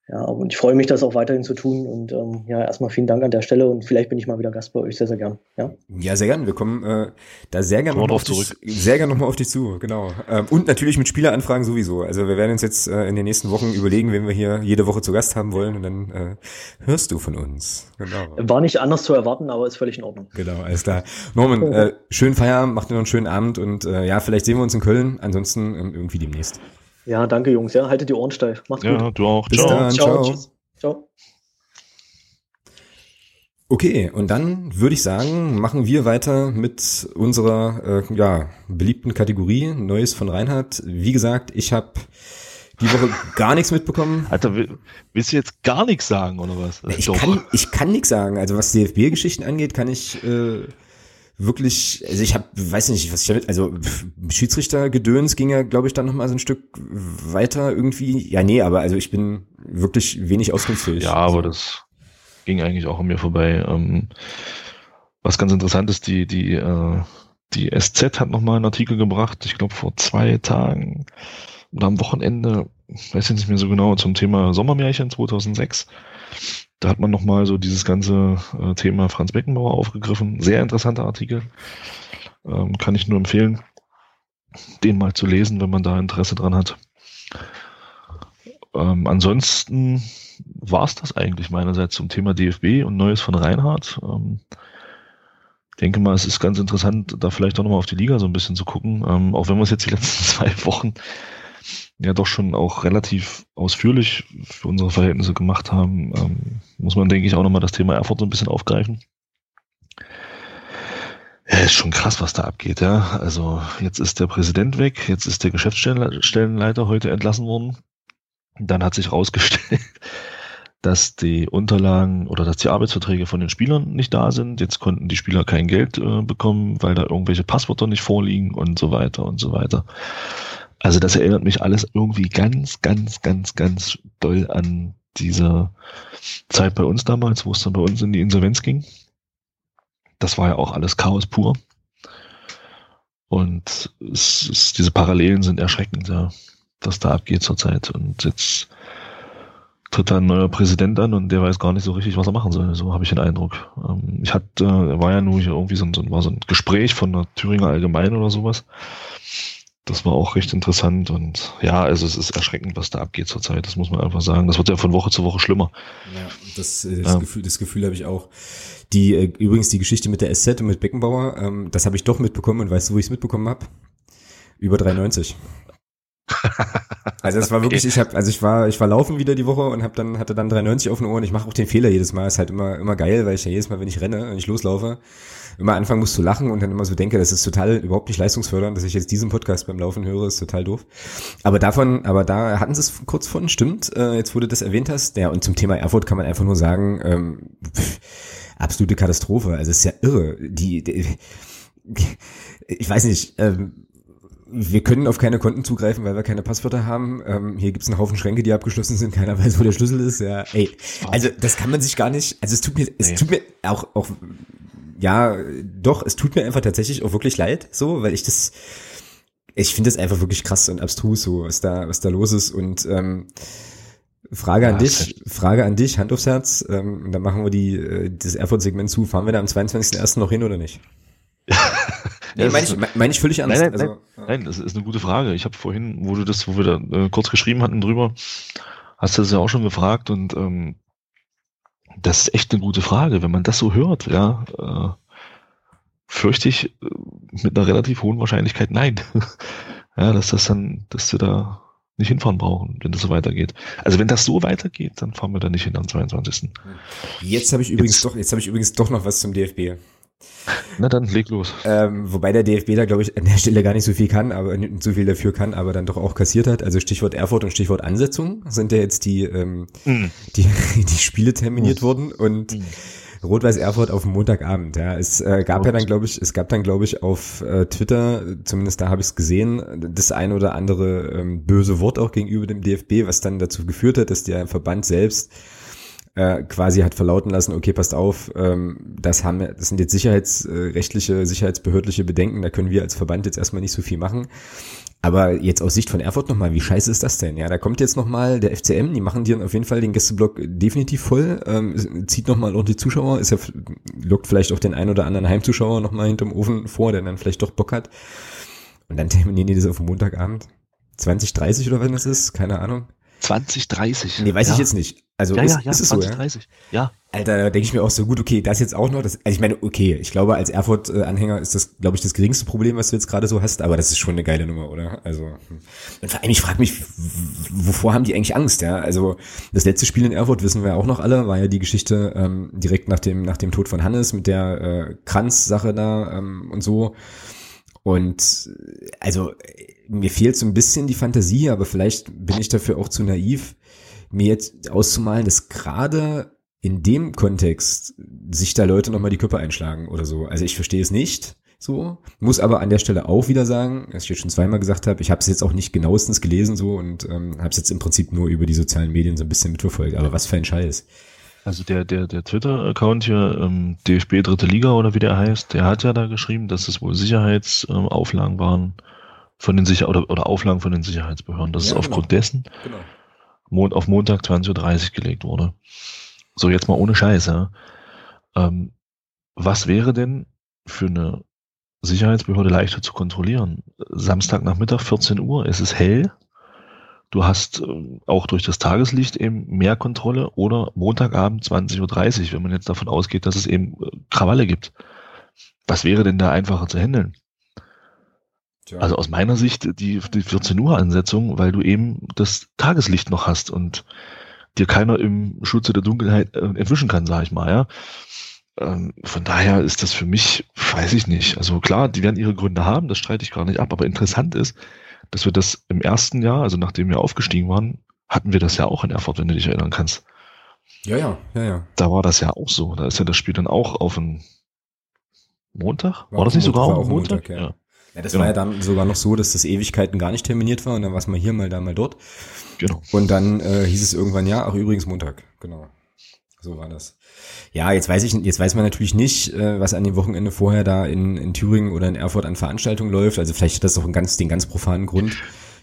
ja, und ich freue mich, das auch weiterhin zu tun. Und ähm, ja, erstmal vielen Dank an der Stelle und vielleicht bin ich mal wieder Gast bei euch sehr, sehr gern. Ja, ja sehr gern. Wir kommen äh, da sehr gerne nochmal auf, zurück. Dich, sehr gern nochmal auf dich zu, genau. Ähm, und natürlich mit Spieleranfragen sowieso. Also wir werden uns jetzt äh, in den nächsten Wochen überlegen, wen wir hier jede Woche zu Gast haben wollen und dann äh, hörst du von uns. Genau. War nicht anders zu erwarten, aber ist völlig in Ordnung. Genau, alles klar. Norman, äh, schönen Feierabend, macht dir noch einen schönen Abend und äh, ja, vielleicht sehen wir uns in Köln. Ansonsten äh, irgendwie demnächst. Ja, danke Jungs. Ja, haltet die Ohren steif. Macht's ja, gut. Ja, du auch. Bis ciao. dann. Ciao. ciao. Ciao. Okay, und dann würde ich sagen, machen wir weiter mit unserer äh, ja, beliebten Kategorie Neues von Reinhard. Wie gesagt, ich habe die Woche gar nichts mitbekommen. Alter, willst du jetzt gar nichts sagen oder was? Ich kann, ich kann nichts sagen. Also was DFB-Geschichten angeht, kann ich äh, wirklich, also ich habe, weiß nicht, was ich damit, also Schiedsrichtergedöns ging ja, glaube ich, dann noch mal so ein Stück weiter irgendwie. Ja, nee, aber also ich bin wirklich wenig auskunftsfähig. Ja, aber das ging eigentlich auch an mir vorbei. Ähm, was ganz interessant ist, die die äh, die SZ hat noch mal einen Artikel gebracht, ich glaube vor zwei Tagen oder am Wochenende, weiß ich nicht mehr so genau, zum Thema Sommermärchen 2006. Da hat man nochmal so dieses ganze äh, Thema Franz Beckenbauer aufgegriffen. Sehr interessanter Artikel. Ähm, kann ich nur empfehlen, den mal zu lesen, wenn man da Interesse dran hat. Ähm, ansonsten war es das eigentlich meinerseits zum Thema DFB und Neues von Reinhardt. Ähm, denke mal, es ist ganz interessant, da vielleicht auch nochmal auf die Liga so ein bisschen zu gucken. Ähm, auch wenn wir es jetzt die letzten zwei Wochen ja doch schon auch relativ ausführlich für unsere Verhältnisse gemacht haben, ähm, muss man, denke ich, auch nochmal das Thema Erfurt so ein bisschen aufgreifen. Ja, ist schon krass, was da abgeht, ja. Also jetzt ist der Präsident weg, jetzt ist der Geschäftsstellenleiter heute entlassen worden. Dann hat sich rausgestellt, dass die Unterlagen oder dass die Arbeitsverträge von den Spielern nicht da sind. Jetzt konnten die Spieler kein Geld äh, bekommen, weil da irgendwelche Passwörter nicht vorliegen und so weiter und so weiter. Also das erinnert mich alles irgendwie ganz, ganz, ganz, ganz doll an diese Zeit bei uns damals, wo es dann bei uns in die Insolvenz ging das war ja auch alles Chaos pur. Und es ist, diese Parallelen sind erschreckend, ja, was da abgeht zurzeit. Und jetzt tritt da ein neuer Präsident an und der weiß gar nicht so richtig, was er machen soll. So habe ich den Eindruck. Ähm, ich hatte, war ja nur hier irgendwie so ein, so, war so ein Gespräch von der Thüringer Allgemein oder sowas. Das war auch recht interessant und ja, also es ist erschreckend, was da abgeht zurzeit. Das muss man einfach sagen. Das wird ja von Woche zu Woche schlimmer. Ja, das, äh, das ja. Gefühl, das Gefühl habe ich auch. Die äh, übrigens die Geschichte mit der SZ und mit Beckenbauer, ähm, das habe ich doch mitbekommen und weißt du, wo ich es mitbekommen habe? Über 3,90. also es war wirklich, ich habe, also ich war, ich war laufen wieder die Woche und hab dann hatte dann 3,90 auf den Ohren. Ich mache auch den Fehler jedes Mal, ist halt immer immer geil, weil ich ja jedes Mal, wenn ich renne und ich loslaufe, immer anfangen muss zu lachen und dann immer so denke, das ist total überhaupt nicht leistungsfördernd, dass ich jetzt diesen Podcast beim Laufen höre, ist total doof. Aber davon, aber da hatten sie es kurz von, stimmt. Äh, jetzt, du das erwähnt hast, ja, und zum Thema Erfurt kann man einfach nur sagen, ähm, pff, absolute Katastrophe. Also es ist ja irre. Die, die ich weiß nicht, ähm, wir können auf keine Konten zugreifen, weil wir keine Passwörter haben. Ähm, hier gibt's einen Haufen Schränke, die abgeschlossen sind. Keiner weiß, wo der Schlüssel ist. Ja, ey, also das kann man sich gar nicht. Also es tut mir, es nee. tut mir auch auch ja, doch, es tut mir einfach tatsächlich auch wirklich leid, so, weil ich das, ich finde das einfach wirklich krass und abstrus, so was da was da los ist und ähm, Frage an ja, dich, Frage an dich, Hand aufs Herz. Ähm, dann machen wir die, äh, das Erfurt-Segment zu. Fahren wir da am 22.01. noch hin oder nicht? nee, meine ich, mein ich völlig ernst. Nein, nein, also, nein, nein, das ist eine gute Frage. Ich habe vorhin, wo du das, wo wir da äh, kurz geschrieben hatten drüber, hast du das ja auch schon gefragt und ähm, das ist echt eine gute Frage. Wenn man das so hört, ja, äh, fürchte ich äh, mit einer relativ hohen Wahrscheinlichkeit nein. ja, dass das dann, dass wir da nicht hinfahren brauchen, wenn das so weitergeht. Also wenn das so weitergeht, dann fahren wir da nicht hin am 22. Jetzt habe ich übrigens jetzt, doch, jetzt habe ich übrigens doch noch was zum DFB. Na dann leg los. Ähm, wobei der DFB da, glaube ich, an der Stelle gar nicht so viel kann, aber nicht so viel dafür kann, aber dann doch auch kassiert hat. Also Stichwort Erfurt und Stichwort Ansetzung sind ja jetzt die, ähm, mm. die, die Spiele terminiert mm. worden und mm Rot-Weiß Erfurt auf Montagabend. Ja, es äh, gab ja dann, glaube ich, es gab dann, glaube ich, auf äh, Twitter, zumindest da habe ich es gesehen, das ein oder andere ähm, böse Wort auch gegenüber dem DFB, was dann dazu geführt hat, dass der Verband selbst äh, quasi hat verlauten lassen, okay, passt auf, ähm, das haben das sind jetzt sicherheitsrechtliche, sicherheitsbehördliche Bedenken, da können wir als Verband jetzt erstmal nicht so viel machen. Aber jetzt aus Sicht von Erfurt nochmal, wie scheiße ist das denn? Ja, da kommt jetzt nochmal der FCM, die machen dir auf jeden Fall den Gästeblock definitiv voll, ähm, zieht nochmal ordentlich Zuschauer, ist ja, lockt vielleicht auch den ein oder anderen Heimzuschauer nochmal hinterm Ofen vor, der dann vielleicht doch Bock hat. Und dann terminieren die das auf Montagabend. 2030 oder wenn das ist, keine Ahnung. 2030. Nee, weiß ja. ich jetzt nicht. Also ja, ist, ja, ja, ist es 2030. so, ja? ja. Alter, da denke ich mir auch so gut, okay, das jetzt auch noch. Das, also ich meine, okay, ich glaube, als Erfurt-Anhänger ist das, glaube ich, das geringste Problem, was du jetzt gerade so hast, aber das ist schon eine geile Nummer, oder? Also, und vor allem, ich frage mich, wovor haben die eigentlich Angst, ja? Also, das letzte Spiel in Erfurt, wissen wir auch noch alle, war ja die Geschichte ähm, direkt nach dem, nach dem Tod von Hannes mit der äh, Kranz-Sache da ähm, und so. Und also mir fehlt so ein bisschen die Fantasie, aber vielleicht bin ich dafür auch zu naiv, mir jetzt auszumalen, dass gerade in dem Kontext sich da Leute nochmal die Köpfe einschlagen oder so. Also ich verstehe es nicht so, muss aber an der Stelle auch wieder sagen, was ich jetzt schon zweimal gesagt habe, ich habe es jetzt auch nicht genauestens gelesen so und ähm, habe es jetzt im Prinzip nur über die sozialen Medien so ein bisschen mitverfolgt. Aber was für ein Scheiß. Also der, der, der Twitter-Account hier, ähm, DFB Dritte Liga oder wie der heißt, der hat ja da geschrieben, dass es wohl Sicherheitsauflagen ähm, waren von den Sicher oder, oder Auflagen von den Sicherheitsbehörden. Das ja, ist aufgrund genau. dessen genau. Mond, auf Montag 20.30 Uhr gelegt wurde. So, jetzt mal ohne Scheiße. Ähm, was wäre denn für eine Sicherheitsbehörde leichter zu kontrollieren? Samstagnachmittag 14 Uhr, es ist hell, Du hast äh, auch durch das Tageslicht eben mehr Kontrolle oder Montagabend 20.30 Uhr, wenn man jetzt davon ausgeht, dass es eben äh, Krawalle gibt. Was wäre denn da einfacher zu handeln? Tja. Also aus meiner Sicht die, die 14 Uhr Ansetzung, weil du eben das Tageslicht noch hast und dir keiner im Schutze der Dunkelheit äh, entwischen kann, sag ich mal, ja. Ähm, von daher ist das für mich, weiß ich nicht. Also klar, die werden ihre Gründe haben, das streite ich gar nicht ab, aber interessant ist, dass wir das im ersten Jahr, also nachdem wir aufgestiegen waren, hatten wir das ja auch in Erfurt, wenn du dich erinnern kannst. Ja, ja, ja, ja. Da war das ja auch so. Da ist ja das Spiel dann auch auf einen Montag? War, war das nicht sogar auf Montag? Montag ja. ja. Ja, das genau. war ja dann sogar noch so, dass das Ewigkeiten gar nicht terminiert war und dann war es mal hier, mal da, mal dort. Genau. Und dann äh, hieß es irgendwann, ja, ach übrigens Montag, genau. So war das. Ja, jetzt weiß ich, jetzt weiß man natürlich nicht, äh, was an dem Wochenende vorher da in, in Thüringen oder in Erfurt an Veranstaltungen läuft. Also vielleicht hat das doch einen ganz, den ganz profanen Grund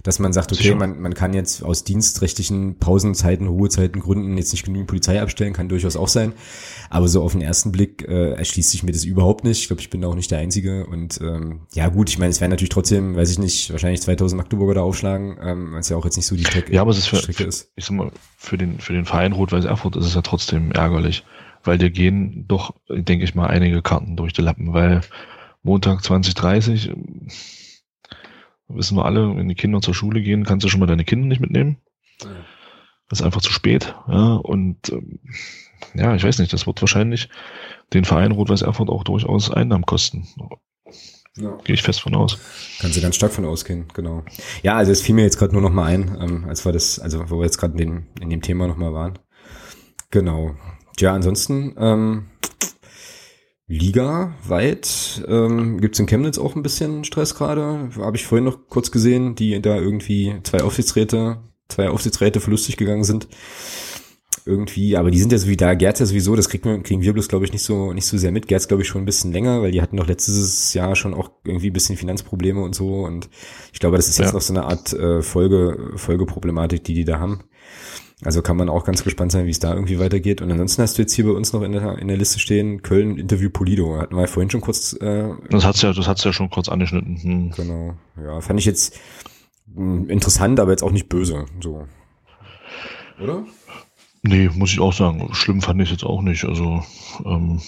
dass man sagt, okay, man, man kann jetzt aus dienstrechtlichen Pausenzeiten, Ruhezeiten Gründen jetzt nicht genügend Polizei abstellen, kann durchaus auch sein. Aber so auf den ersten Blick äh, erschließt sich mir das überhaupt nicht. Ich glaube, ich bin da auch nicht der Einzige. Und ähm, ja gut, ich meine, es werden natürlich trotzdem, weiß ich nicht, wahrscheinlich 2000 Magdeburger da aufschlagen, ähm, weil es ja auch jetzt nicht so die Strecke, ja, aber es ist, für, Strecke ist. Ich sag mal, für den, für den Verein Rot-Weiß Erfurt ist es ja trotzdem ärgerlich, weil dir gehen doch, denke ich mal, einige Karten durch die Lappen, weil Montag 2030 wissen wir alle, wenn die Kinder zur Schule gehen, kannst du schon mal deine Kinder nicht mitnehmen. Das ist einfach zu spät. Ja, und ähm, ja, ich weiß nicht, das wird wahrscheinlich den Verein Rot-Weiß Erfurt auch durchaus Einnahmen kosten. Ja. Gehe ich fest von aus. Kannst du ganz stark von ausgehen, genau. Ja, also es fiel mir jetzt gerade nur noch mal ein, ähm, als wir das, also wo wir jetzt gerade in, in dem Thema noch mal waren. Genau. Ja, ansonsten ähm, Liga weit ähm, gibt in Chemnitz auch ein bisschen Stress gerade. Habe ich vorhin noch kurz gesehen, die da irgendwie zwei Aufsichtsräte, zwei Aufsichtsräte verlustig gegangen sind. Irgendwie, aber die sind ja so wie da, Gerz ja sowieso, das kriegen wir, kriegen wir bloß, glaube ich, nicht so, nicht so sehr mit. Gerz, glaube ich, schon ein bisschen länger, weil die hatten doch letztes Jahr schon auch irgendwie ein bisschen Finanzprobleme und so. Und ich glaube, das ist jetzt ja. noch so eine Art äh, Folge, Folgeproblematik, die die da haben. Also kann man auch ganz gespannt sein, wie es da irgendwie weitergeht. Und ansonsten hast du jetzt hier bei uns noch in der, in der Liste stehen, Köln Interview Polido. Hatten wir ja vorhin schon kurz. Äh, das hat's ja, das hat's ja schon kurz angeschnitten. Hm. Genau. Ja, fand ich jetzt mh, hm, interessant, aber jetzt auch nicht böse. So. Oder? Nee, muss ich auch sagen. Schlimm fand ich jetzt auch nicht. Also ähm,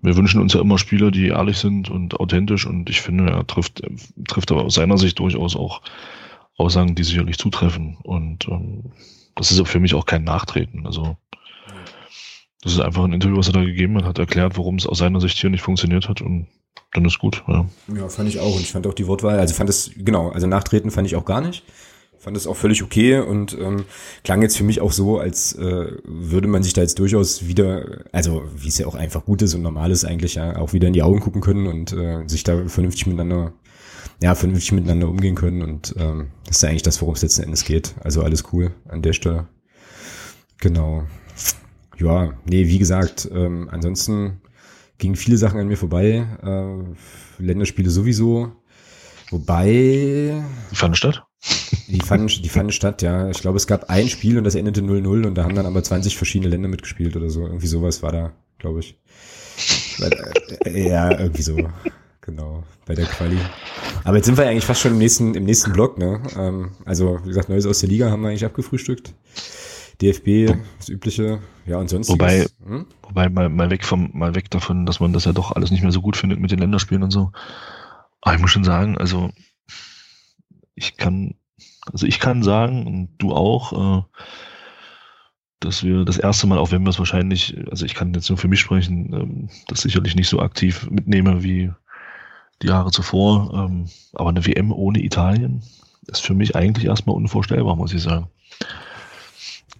wir wünschen uns ja immer Spieler, die ehrlich sind und authentisch und ich finde, er trifft, trifft aber aus seiner Sicht durchaus auch Aussagen, die sicherlich zutreffen. Und ähm, das ist für mich auch kein Nachtreten. Also das ist einfach ein Interview, was er da gegeben hat, hat erklärt, warum es aus seiner Sicht hier nicht funktioniert hat und dann ist gut. Ja. ja, fand ich auch. Und ich fand auch die Wortwahl, also fand es, genau, also Nachtreten fand ich auch gar nicht. Fand es auch völlig okay und ähm, klang jetzt für mich auch so, als äh, würde man sich da jetzt durchaus wieder, also wie es ja auch einfach gut ist und normal ist eigentlich ja, auch wieder in die Augen gucken können und äh, sich da vernünftig miteinander ja, vernünftig miteinander umgehen können und ähm, das ist ja eigentlich das, worum es letzten Endes geht. Also alles cool an der Stelle. Genau. Ja, nee, wie gesagt, ähm, ansonsten gingen viele Sachen an mir vorbei. Äh, Länderspiele sowieso. Wobei. Die fanden statt? Die fanden, die fanden statt, ja. Ich glaube, es gab ein Spiel und das endete 0-0 und da haben dann aber 20 verschiedene Länder mitgespielt oder so. Irgendwie sowas war da, glaube ich. Äh, ja, irgendwie so genau, bei der Quali. Aber jetzt sind wir eigentlich fast schon im nächsten, im nächsten Block, ne? Ähm, also, wie gesagt, Neues aus der Liga haben wir eigentlich abgefrühstückt. DFB, das übliche, ja, und sonst. Wobei, hm? wobei mal, mal weg vom, mal weg davon, dass man das ja doch alles nicht mehr so gut findet mit den Länderspielen und so. Aber ich muss schon sagen, also, ich kann, also ich kann sagen, und du auch, äh, dass wir das erste Mal, auch wenn wir es wahrscheinlich, also ich kann jetzt nur für mich sprechen, ähm, das sicherlich nicht so aktiv mitnehme wie die Jahre zuvor. Ähm, aber eine WM ohne Italien ist für mich eigentlich erstmal unvorstellbar, muss ich sagen.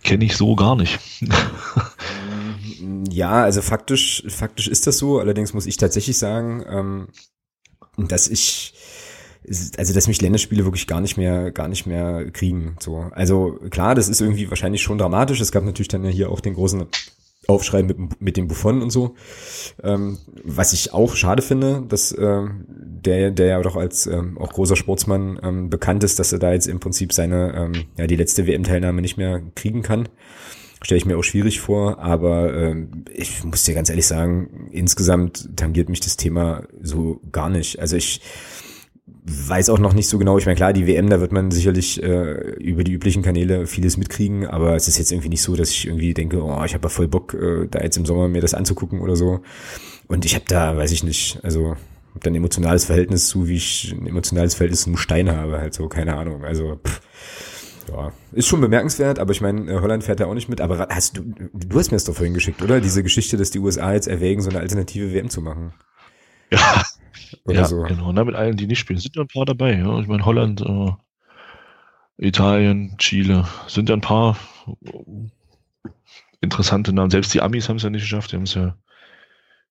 Kenne ich so gar nicht. ja, also faktisch, faktisch ist das so. Allerdings muss ich tatsächlich sagen, ähm, dass ich also dass mich Länderspiele wirklich gar nicht mehr gar nicht mehr kriegen so also klar das ist irgendwie wahrscheinlich schon dramatisch es gab natürlich dann ja hier auch den großen Aufschrei mit, mit dem Buffon und so. Ähm, was ich auch schade finde, dass äh, der, der ja doch als ähm, auch großer Sportsmann ähm, bekannt ist, dass er da jetzt im Prinzip seine, ähm, ja, die letzte WM-Teilnahme nicht mehr kriegen kann. Stelle ich mir auch schwierig vor, aber ähm, ich muss dir ganz ehrlich sagen, insgesamt tangiert mich das Thema so gar nicht. Also ich weiß auch noch nicht so genau. Ich meine, klar, die WM, da wird man sicherlich äh, über die üblichen Kanäle vieles mitkriegen, aber es ist jetzt irgendwie nicht so, dass ich irgendwie denke, oh, ich habe ja voll Bock, äh, da jetzt im Sommer mir das anzugucken oder so. Und ich habe da, weiß ich nicht, also hab dann ein emotionales Verhältnis zu, wie ich ein emotionales Verhältnis zum Stein habe, halt so, keine Ahnung. Also, pff, ja, ist schon bemerkenswert, aber ich meine, äh, Holland fährt ja auch nicht mit. Aber hast du, du hast mir das doch vorhin geschickt, oder? Diese Geschichte, dass die USA jetzt erwägen, so eine alternative WM zu machen. Ja, oder ja, so. genau. Na, mit allen, die nicht spielen, sind ja ein paar dabei. Ja. Ich meine, Holland, äh, Italien, Chile, sind ja ein paar interessante Namen. Selbst die Amis haben es ja nicht geschafft. Die haben es ja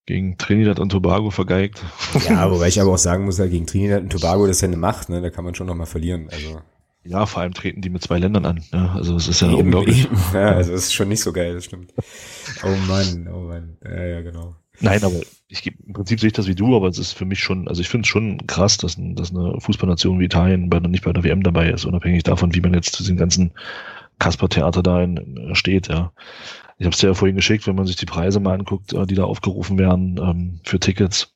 gegen Trinidad und Tobago vergeigt. Ja, wobei ich aber auch sagen muss, ja, gegen Trinidad und Tobago, das ist ja eine Macht, ne? da kann man schon nochmal verlieren. Also. Ja, vor allem treten die mit zwei Ländern an. Ja, also es ist ja eben, unglaublich. Eben. Ja, also es ist schon nicht so geil, das stimmt. Oh Mann, oh Mann. Ja, ja, genau. Nein, aber ich im Prinzip sehe ich das wie du, aber es ist für mich schon, also ich finde es schon krass, dass, dass eine Fußballnation wie Italien bei, nicht bei der WM dabei ist, unabhängig davon, wie man jetzt zu diesem ganzen Kasper-Theater da in, in, steht, ja. Ich habe es dir ja vorhin geschickt, wenn man sich die Preise mal anguckt, äh, die da aufgerufen werden ähm, für Tickets.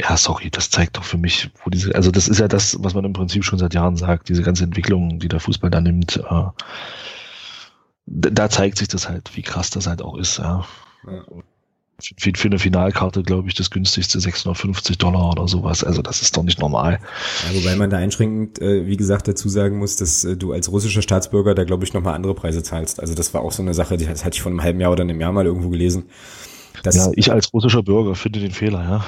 Ja, sorry, das zeigt doch für mich, wo diese, also das ist ja das, was man im Prinzip schon seit Jahren sagt, diese ganze Entwicklung, die der Fußball da nimmt, äh, da zeigt sich das halt, wie krass das halt auch ist, ja. ja für, für eine Finalkarte, glaube ich, das günstigste 650 Dollar oder sowas. Also das ist doch nicht normal. Ja, wobei man da einschränkend, äh, wie gesagt, dazu sagen muss, dass äh, du als russischer Staatsbürger da, glaube ich, nochmal andere Preise zahlst. Also das war auch so eine Sache, die, das hatte ich vor einem halben Jahr oder einem Jahr mal irgendwo gelesen. ja, ich als russischer Bürger finde den Fehler, ja.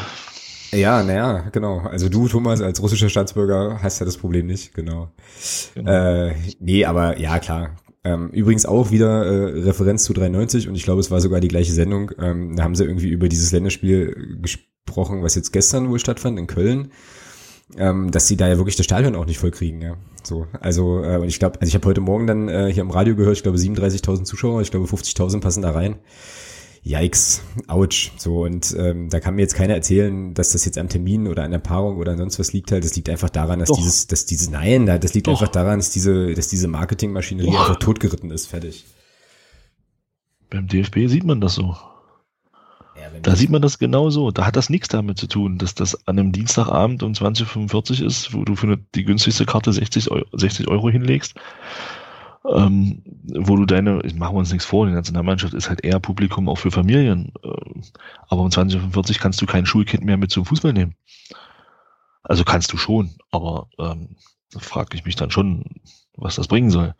Ja, naja, genau. Also du, Thomas, als russischer Staatsbürger hast ja das Problem nicht, genau. genau. Äh, nee, aber ja, klar, ähm, übrigens auch wieder äh, Referenz zu 93 und ich glaube, es war sogar die gleiche Sendung. Ähm, da haben sie irgendwie über dieses Länderspiel gesprochen, was jetzt gestern wohl stattfand in Köln. Ähm, dass sie da ja wirklich das Stadion auch nicht voll kriegen, ja. So, also äh, und ich glaube, also ich habe heute Morgen dann äh, hier im Radio gehört, ich glaube 37.000 Zuschauer, ich glaube 50.000 passen da rein. Yikes, ouch. So, und ähm, da kann mir jetzt keiner erzählen, dass das jetzt am Termin oder an der Paarung oder sonst was liegt halt. Das liegt einfach daran, dass Doch. dieses, dass dieses, nein, das liegt Doch. einfach daran, dass diese, dass diese Marketingmaschinerie Boah. einfach totgeritten ist, fertig. Beim DFB sieht man das so. Ja, da sieht man das genau so. Da hat das nichts damit zu tun, dass das an einem Dienstagabend um 20.45 Uhr ist, wo du für eine, die günstigste Karte 60 Euro, 60 Euro hinlegst ähm, wo du deine, machen wir uns nichts vor, die Nationalmannschaft ist halt eher Publikum auch für Familien. Äh, aber um 2045 kannst du kein Schulkind mehr mit zum Fußball nehmen. Also kannst du schon, aber ähm, frage ich mich dann schon, was das bringen soll.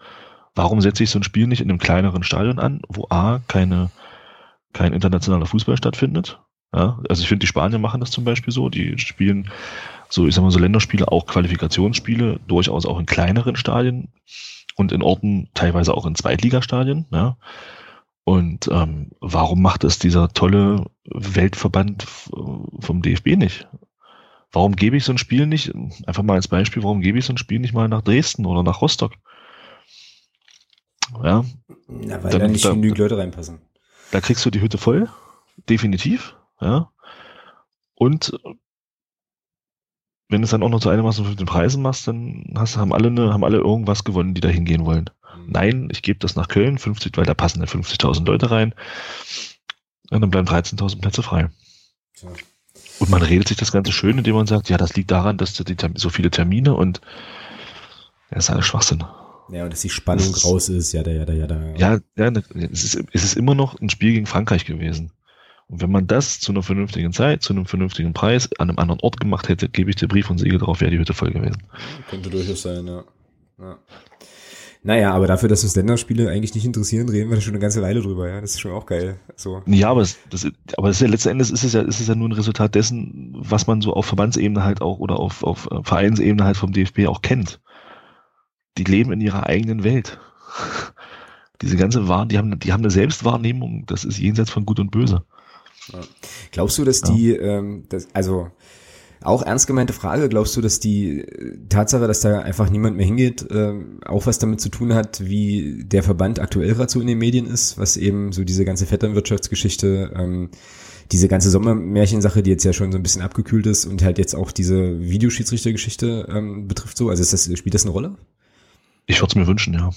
Warum setze ich so ein Spiel nicht in einem kleineren Stadion an, wo A, keine, kein internationaler Fußball stattfindet? Ja, also ich finde, die Spanier machen das zum Beispiel so, die spielen so, ich sag mal so Länderspiele, auch Qualifikationsspiele, durchaus auch in kleineren Stadien und in Orten teilweise auch in Zweitligastadien. Ja. Und ähm, warum macht es dieser tolle Weltverband vom DFB nicht? Warum gebe ich so ein Spiel nicht, einfach mal als Beispiel, warum gebe ich so ein Spiel nicht mal nach Dresden oder nach Rostock? Ja. Na, weil dann, da nicht da, genügend Leute reinpassen. Da kriegst du die Hütte voll, definitiv, ja. Und wenn du es dann auch noch zu einigermaßen mit den Preisen machst, dann hast, haben alle eine, haben alle irgendwas gewonnen, die da hingehen wollen. Mhm. Nein, ich gebe das nach Köln, 50, weil da passen dann 50.000 Leute rein. Und dann bleiben 13.000 Plätze frei. Ja. Und man redet sich das Ganze schön, indem man sagt, ja, das liegt daran, dass die, so viele Termine und ja, ist alles Schwachsinn. Ja, und dass die Spannung das raus ist, ja, da, ja, da, ja, da. Ja, ja, es ist, es ist immer noch ein Spiel gegen Frankreich gewesen. Und wenn man das zu einer vernünftigen Zeit, zu einem vernünftigen Preis an einem anderen Ort gemacht hätte, gebe ich dir Brief und Siegel drauf, wäre die Hütte voll gewesen. Könnte durchaus sein, ja. ja. Naja, aber dafür, dass uns Länderspiele eigentlich nicht interessieren, reden wir schon eine ganze Weile drüber, ja. Das ist schon auch geil. So. Ja, aber, es, das, aber das ist ja letzten Endes ist es ja, ist es ja nur ein Resultat dessen, was man so auf Verbandsebene halt auch oder auf, auf äh, Vereinsebene halt vom DFB auch kennt. Die leben in ihrer eigenen Welt. Diese ganze Wahr, die haben, die haben eine Selbstwahrnehmung, das ist jenseits von Gut und Böse. Glaubst du, dass die, ähm, das, also auch ernst gemeinte Frage, glaubst du, dass die Tatsache, dass da einfach niemand mehr hingeht, äh, auch was damit zu tun hat, wie der Verband aktuell gerade so in den Medien ist, was eben so diese ganze Vetternwirtschaftsgeschichte, ähm, diese ganze Sommermärchensache, die jetzt ja schon so ein bisschen abgekühlt ist und halt jetzt auch diese Videoschiedsrichtergeschichte ähm, betrifft so, also ist das, spielt das eine Rolle? Ich würde es mir wünschen, ja.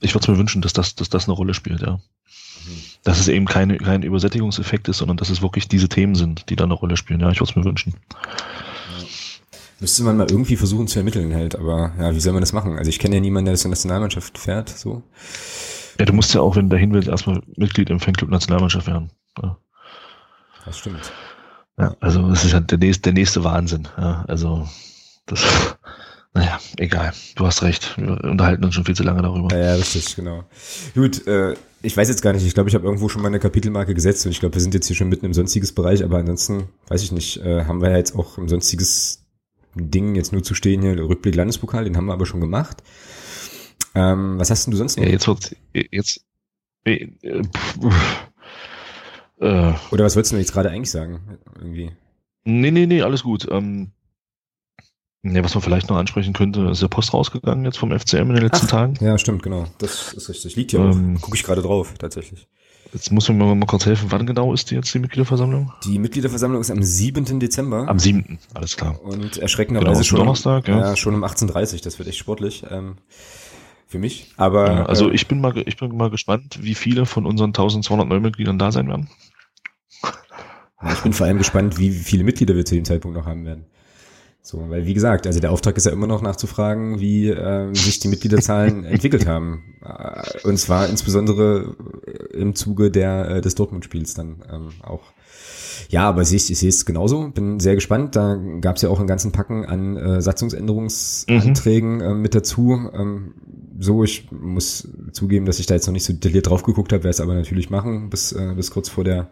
Ich würde es mir wünschen, dass das, dass das eine Rolle spielt, ja dass es eben keine, kein Übersättigungseffekt ist, sondern dass es wirklich diese Themen sind, die da eine Rolle spielen. Ja, ich würde es mir wünschen. Ja. Müsste man mal irgendwie versuchen zu ermitteln halt, aber ja, wie soll man das machen? Also ich kenne ja niemanden, der das in der Nationalmannschaft fährt, so. Ja, du musst ja auch, wenn du dahin willst, erstmal Mitglied im Fanclub Nationalmannschaft werden. Ja. Das stimmt. Ja, also es ist ja der nächste, der nächste Wahnsinn. Ja, also das, naja, egal. Du hast recht. Wir unterhalten uns schon viel zu lange darüber. Ja, ja richtig, genau. Gut, äh, ich weiß jetzt gar nicht. Ich glaube, ich habe irgendwo schon mal eine Kapitelmarke gesetzt und ich glaube, wir sind jetzt hier schon mitten im sonstiges Bereich, aber ansonsten, weiß ich nicht, äh, haben wir ja jetzt auch im sonstiges Ding jetzt nur zu stehen hier, Rückblick Landespokal, den haben wir aber schon gemacht. Ähm, was hast denn du sonst noch? Ja, jetzt wird jetzt äh, äh, Oder was wolltest du jetzt gerade eigentlich sagen? Irgendwie. Nee, nee, nee, alles gut. Ähm, ja, was man vielleicht noch ansprechen könnte, ist der Post rausgegangen jetzt vom FCM in den letzten Ach, Tagen. Ja, stimmt, genau. Das ist richtig. Liegt ja ähm, auch. Gucke ich gerade drauf, tatsächlich. Jetzt muss man mir mal kurz helfen. Wann genau ist die jetzt die Mitgliederversammlung? Die Mitgliederversammlung ist am 7. Dezember. Am 7. Alles klar. Und erschreckenderweise genau, schon, Donnerstag, ja. ja. schon um 18.30 Das wird echt sportlich. Ähm, für mich. Aber ja, also äh, ich bin mal ich bin mal gespannt, wie viele von unseren 1200 Neumitgliedern da sein werden. Ich bin vor allem gespannt, wie viele Mitglieder wir zu dem Zeitpunkt noch haben werden. So, weil wie gesagt, also der Auftrag ist ja immer noch nachzufragen, wie äh, sich die Mitgliederzahlen entwickelt haben. Äh, und zwar insbesondere im Zuge der des Dortmund-Spiels dann ähm, auch. Ja, aber ich, ich sehe es genauso. Bin sehr gespannt. Da gab es ja auch einen ganzen Packen an äh, Satzungsänderungsanträgen mhm. äh, mit dazu. Ähm, so, ich muss zugeben, dass ich da jetzt noch nicht so detailliert drauf geguckt habe, werde es aber natürlich machen, bis, äh, bis kurz vor der,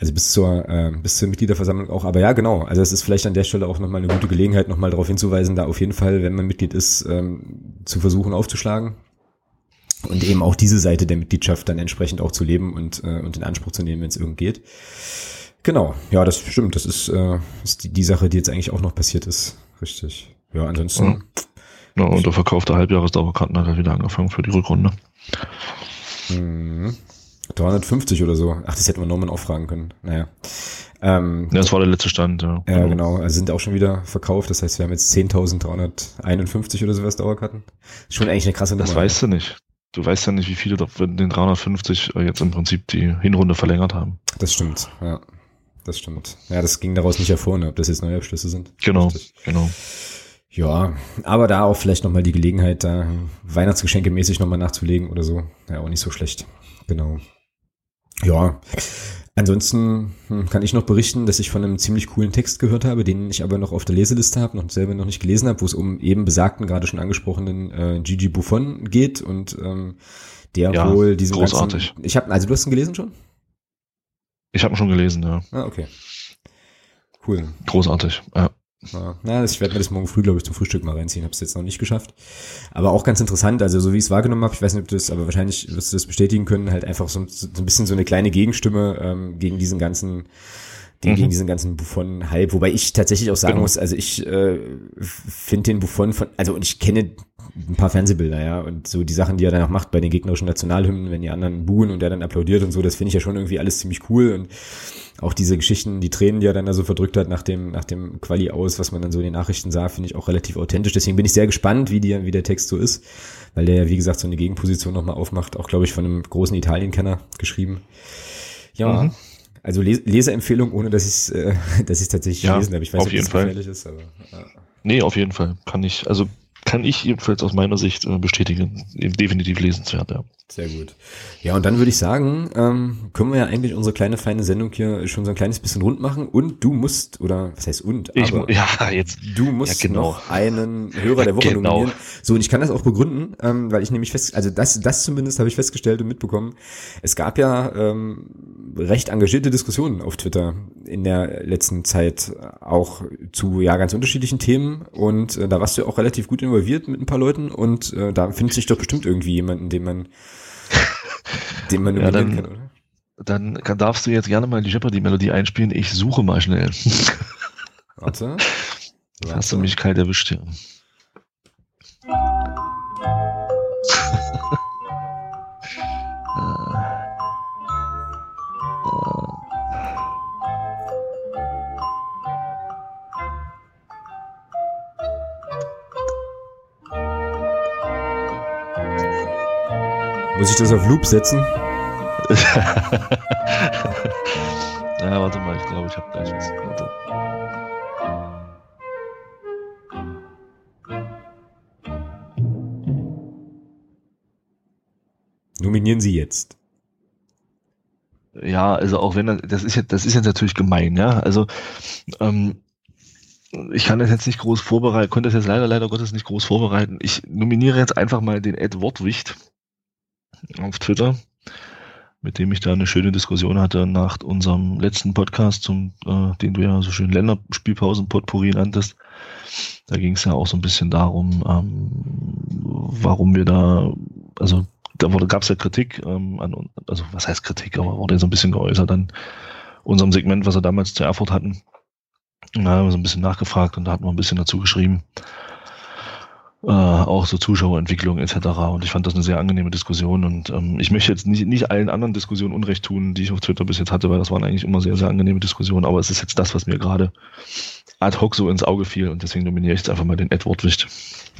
also bis zur, äh, bis zur Mitgliederversammlung auch. Aber ja, genau. Also es ist vielleicht an der Stelle auch nochmal eine gute Gelegenheit, nochmal darauf hinzuweisen, da auf jeden Fall, wenn man Mitglied ist, ähm, zu versuchen aufzuschlagen. Und eben auch diese Seite der Mitgliedschaft dann entsprechend auch zu leben und, äh, und in Anspruch zu nehmen, wenn es irgend geht. Genau, ja, das stimmt. Das ist, äh, ist die, die Sache, die jetzt eigentlich auch noch passiert ist. Richtig. Ja, ansonsten. Ja. Und der Verkauf der Halbjahresdauerkarten hat halt wieder angefangen für die Rückrunde. Hm. 350 oder so. Ach, das hätten wir Norman auch fragen können. Naja. Ähm, ja, das war der letzte Stand, ja. Ja, genau. genau. Also sind auch schon wieder verkauft. Das heißt, wir haben jetzt 10.351 oder sowas Dauerkarten. Schon eigentlich eine krasse Nummer. Das weißt du nicht. Du weißt ja nicht, wie viele von den 350 jetzt im Prinzip die Hinrunde verlängert haben. Das stimmt, ja. Das stimmt. Ja, das ging daraus nicht hervor, ne, ob das jetzt neue Abschlüsse sind. Genau, Richtig. genau. Ja, aber da auch vielleicht nochmal die Gelegenheit, da Weihnachtsgeschenke mäßig nochmal nachzulegen oder so. Ja, auch nicht so schlecht. Genau. Ja, ansonsten hm, kann ich noch berichten, dass ich von einem ziemlich coolen Text gehört habe, den ich aber noch auf der Leseliste habe, noch selber noch nicht gelesen habe, wo es um eben besagten, gerade schon angesprochenen äh, Gigi Buffon geht und ähm, der ja, wohl diesen großartig. Ganzen, ich habe, also du hast ihn gelesen schon? Ich habe ihn schon gelesen, ja. Ah, okay. Cool. Großartig, ja. Ja, na, ich werde mir das morgen früh, glaube ich, zum Frühstück mal reinziehen. Habe es jetzt noch nicht geschafft. Aber auch ganz interessant, also so wie ich es wahrgenommen habe, ich weiß nicht, ob du das, aber wahrscheinlich wirst du das bestätigen können, halt einfach so, so ein bisschen so eine kleine Gegenstimme ähm, gegen diesen ganzen den, mhm. gegen diesen ganzen Buffon-Hype. Wobei ich tatsächlich auch sagen genau. muss, also ich äh, finde den Buffon von, also und ich kenne ein paar Fernsehbilder, ja, und so die Sachen, die er dann auch macht bei den gegnerischen Nationalhymnen, wenn die anderen buhen und er dann applaudiert und so, das finde ich ja schon irgendwie alles ziemlich cool und auch diese Geschichten, die Tränen, die er dann da so verdrückt hat nach dem, nach dem Quali aus, was man dann so in den Nachrichten sah, finde ich auch relativ authentisch. Deswegen bin ich sehr gespannt, wie, die, wie der Text so ist, weil der ja, wie gesagt, so eine Gegenposition nochmal aufmacht, auch, glaube ich, von einem großen Italien-Kenner geschrieben. Ja, mhm. also Les Leseempfehlung, ohne dass ich es äh, dass ich's tatsächlich ja, gelesen habe. Ich weiß nicht, ob das gefährlich ist, aber. Ja. Nee, auf jeden Fall. Kann ich, also kann ich jedenfalls aus meiner Sicht äh, bestätigen. Definitiv lesenswert, ja. Sehr gut. Ja, und dann würde ich sagen, ähm, können wir ja eigentlich unsere kleine feine Sendung hier schon so ein kleines bisschen rund machen. Und du musst, oder was heißt und? Ich, ja, jetzt. Du musst ja, genau. noch einen Hörer der Woche genau. nominieren. So, und ich kann das auch begründen, ähm, weil ich nämlich fest, also das, das zumindest habe ich festgestellt und mitbekommen. Es gab ja ähm, recht engagierte Diskussionen auf Twitter in der letzten Zeit auch zu ja ganz unterschiedlichen Themen. Und äh, da warst du auch relativ gut involviert mit ein paar Leuten. Und äh, da findet sich doch bestimmt irgendwie jemanden, den man den man ja, dann, kann, oder? Dann darfst du jetzt gerne mal die Jeopardy-Melodie einspielen. Ich suche mal schnell. Warte. Warte. Hast du mich kalt erwischt hier. Muss ich das auf Loop setzen? ja, warte mal, ich glaube, ich habe gleich was. Warte. Nominieren Sie jetzt. Ja, also auch wenn das ist jetzt, das ist jetzt natürlich gemein, ja. Also ähm, ich kann das jetzt nicht groß vorbereiten, konnte das jetzt leider, leider Gottes nicht groß vorbereiten. Ich nominiere jetzt einfach mal den Ed Wortwicht auf Twitter, mit dem ich da eine schöne Diskussion hatte nach unserem letzten Podcast, zum, äh, den du ja so schön Länderspielpausen-Potpourri nanntest. Da ging es ja auch so ein bisschen darum, ähm, warum wir da, also da gab es ja Kritik ähm, an, also was heißt Kritik, aber wurde so ein bisschen geäußert an unserem Segment, was wir damals zu Erfurt hatten. Da haben wir so ein bisschen nachgefragt und da hatten wir ein bisschen dazu geschrieben. Äh, auch so Zuschauerentwicklung etc. Und ich fand das eine sehr angenehme Diskussion und ähm, ich möchte jetzt nicht, nicht allen anderen Diskussionen Unrecht tun, die ich auf Twitter bis jetzt hatte, weil das waren eigentlich immer sehr, sehr angenehme Diskussionen, aber es ist jetzt das, was mir gerade ad hoc so ins Auge fiel und deswegen nominiere ich jetzt einfach mal den Edward Wicht.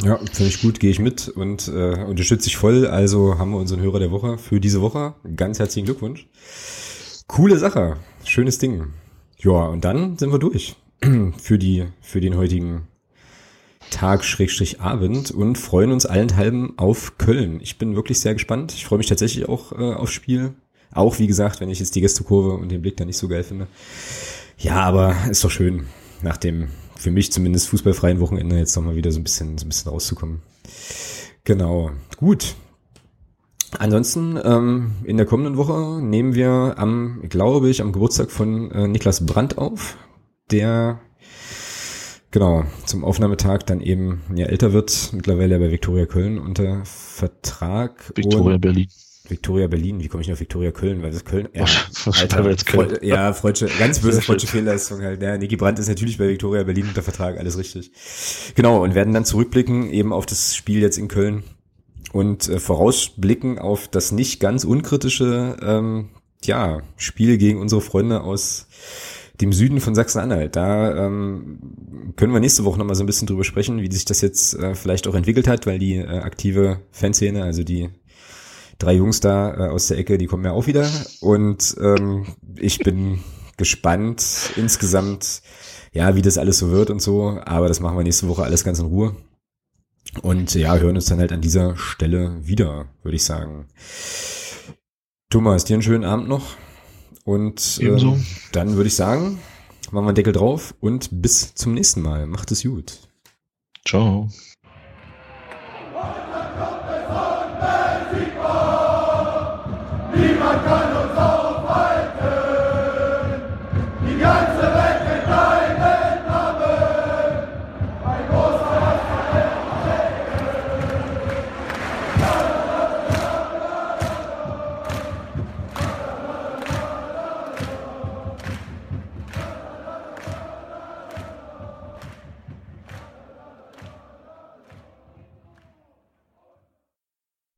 Ja, finde ich gut, gehe ich mit und äh, unterstütze ich voll. Also haben wir unseren Hörer der Woche für diese Woche. Ganz herzlichen Glückwunsch. Coole Sache, schönes Ding. Ja, und dann sind wir durch für die für den heutigen Tag Schrägstrich Abend und freuen uns allenthalben auf Köln. Ich bin wirklich sehr gespannt. Ich freue mich tatsächlich auch äh, aufs Spiel. Auch wie gesagt, wenn ich jetzt die Gästekurve und den Blick da nicht so geil finde. Ja, aber ist doch schön, nach dem für mich zumindest fußballfreien Wochenende jetzt nochmal wieder so ein bisschen so ein bisschen rauszukommen. Genau, gut. Ansonsten ähm, in der kommenden Woche nehmen wir am, glaube ich, am Geburtstag von äh, Niklas Brandt auf, der Genau, zum Aufnahmetag dann eben ja älter wird, mittlerweile bei Viktoria Köln unter Vertrag. Viktoria Berlin. Viktoria Berlin, wie komme ich auf Viktoria Köln? Weil das Köln, ja, Alter, jetzt Köln. ja, freudsche, ganz böse freudsche Fehlleistung halt. Ja, Niki Brandt ist natürlich bei Viktoria Berlin unter Vertrag, alles richtig. Genau, und werden dann zurückblicken eben auf das Spiel jetzt in Köln und äh, vorausblicken auf das nicht ganz unkritische, ähm, ja, Spiel gegen unsere Freunde aus dem Süden von Sachsen-Anhalt. Da ähm, können wir nächste Woche nochmal so ein bisschen drüber sprechen, wie sich das jetzt äh, vielleicht auch entwickelt hat, weil die äh, aktive Fanszene, also die drei Jungs da äh, aus der Ecke, die kommen ja auch wieder. Und ähm, ich bin gespannt insgesamt, ja, wie das alles so wird und so. Aber das machen wir nächste Woche alles ganz in Ruhe. Und ja, hören uns dann halt an dieser Stelle wieder, würde ich sagen. Thomas, dir einen schönen Abend noch. Und äh, dann würde ich sagen, machen wir einen Deckel drauf und bis zum nächsten Mal. Macht es gut. Ciao. Niemand kann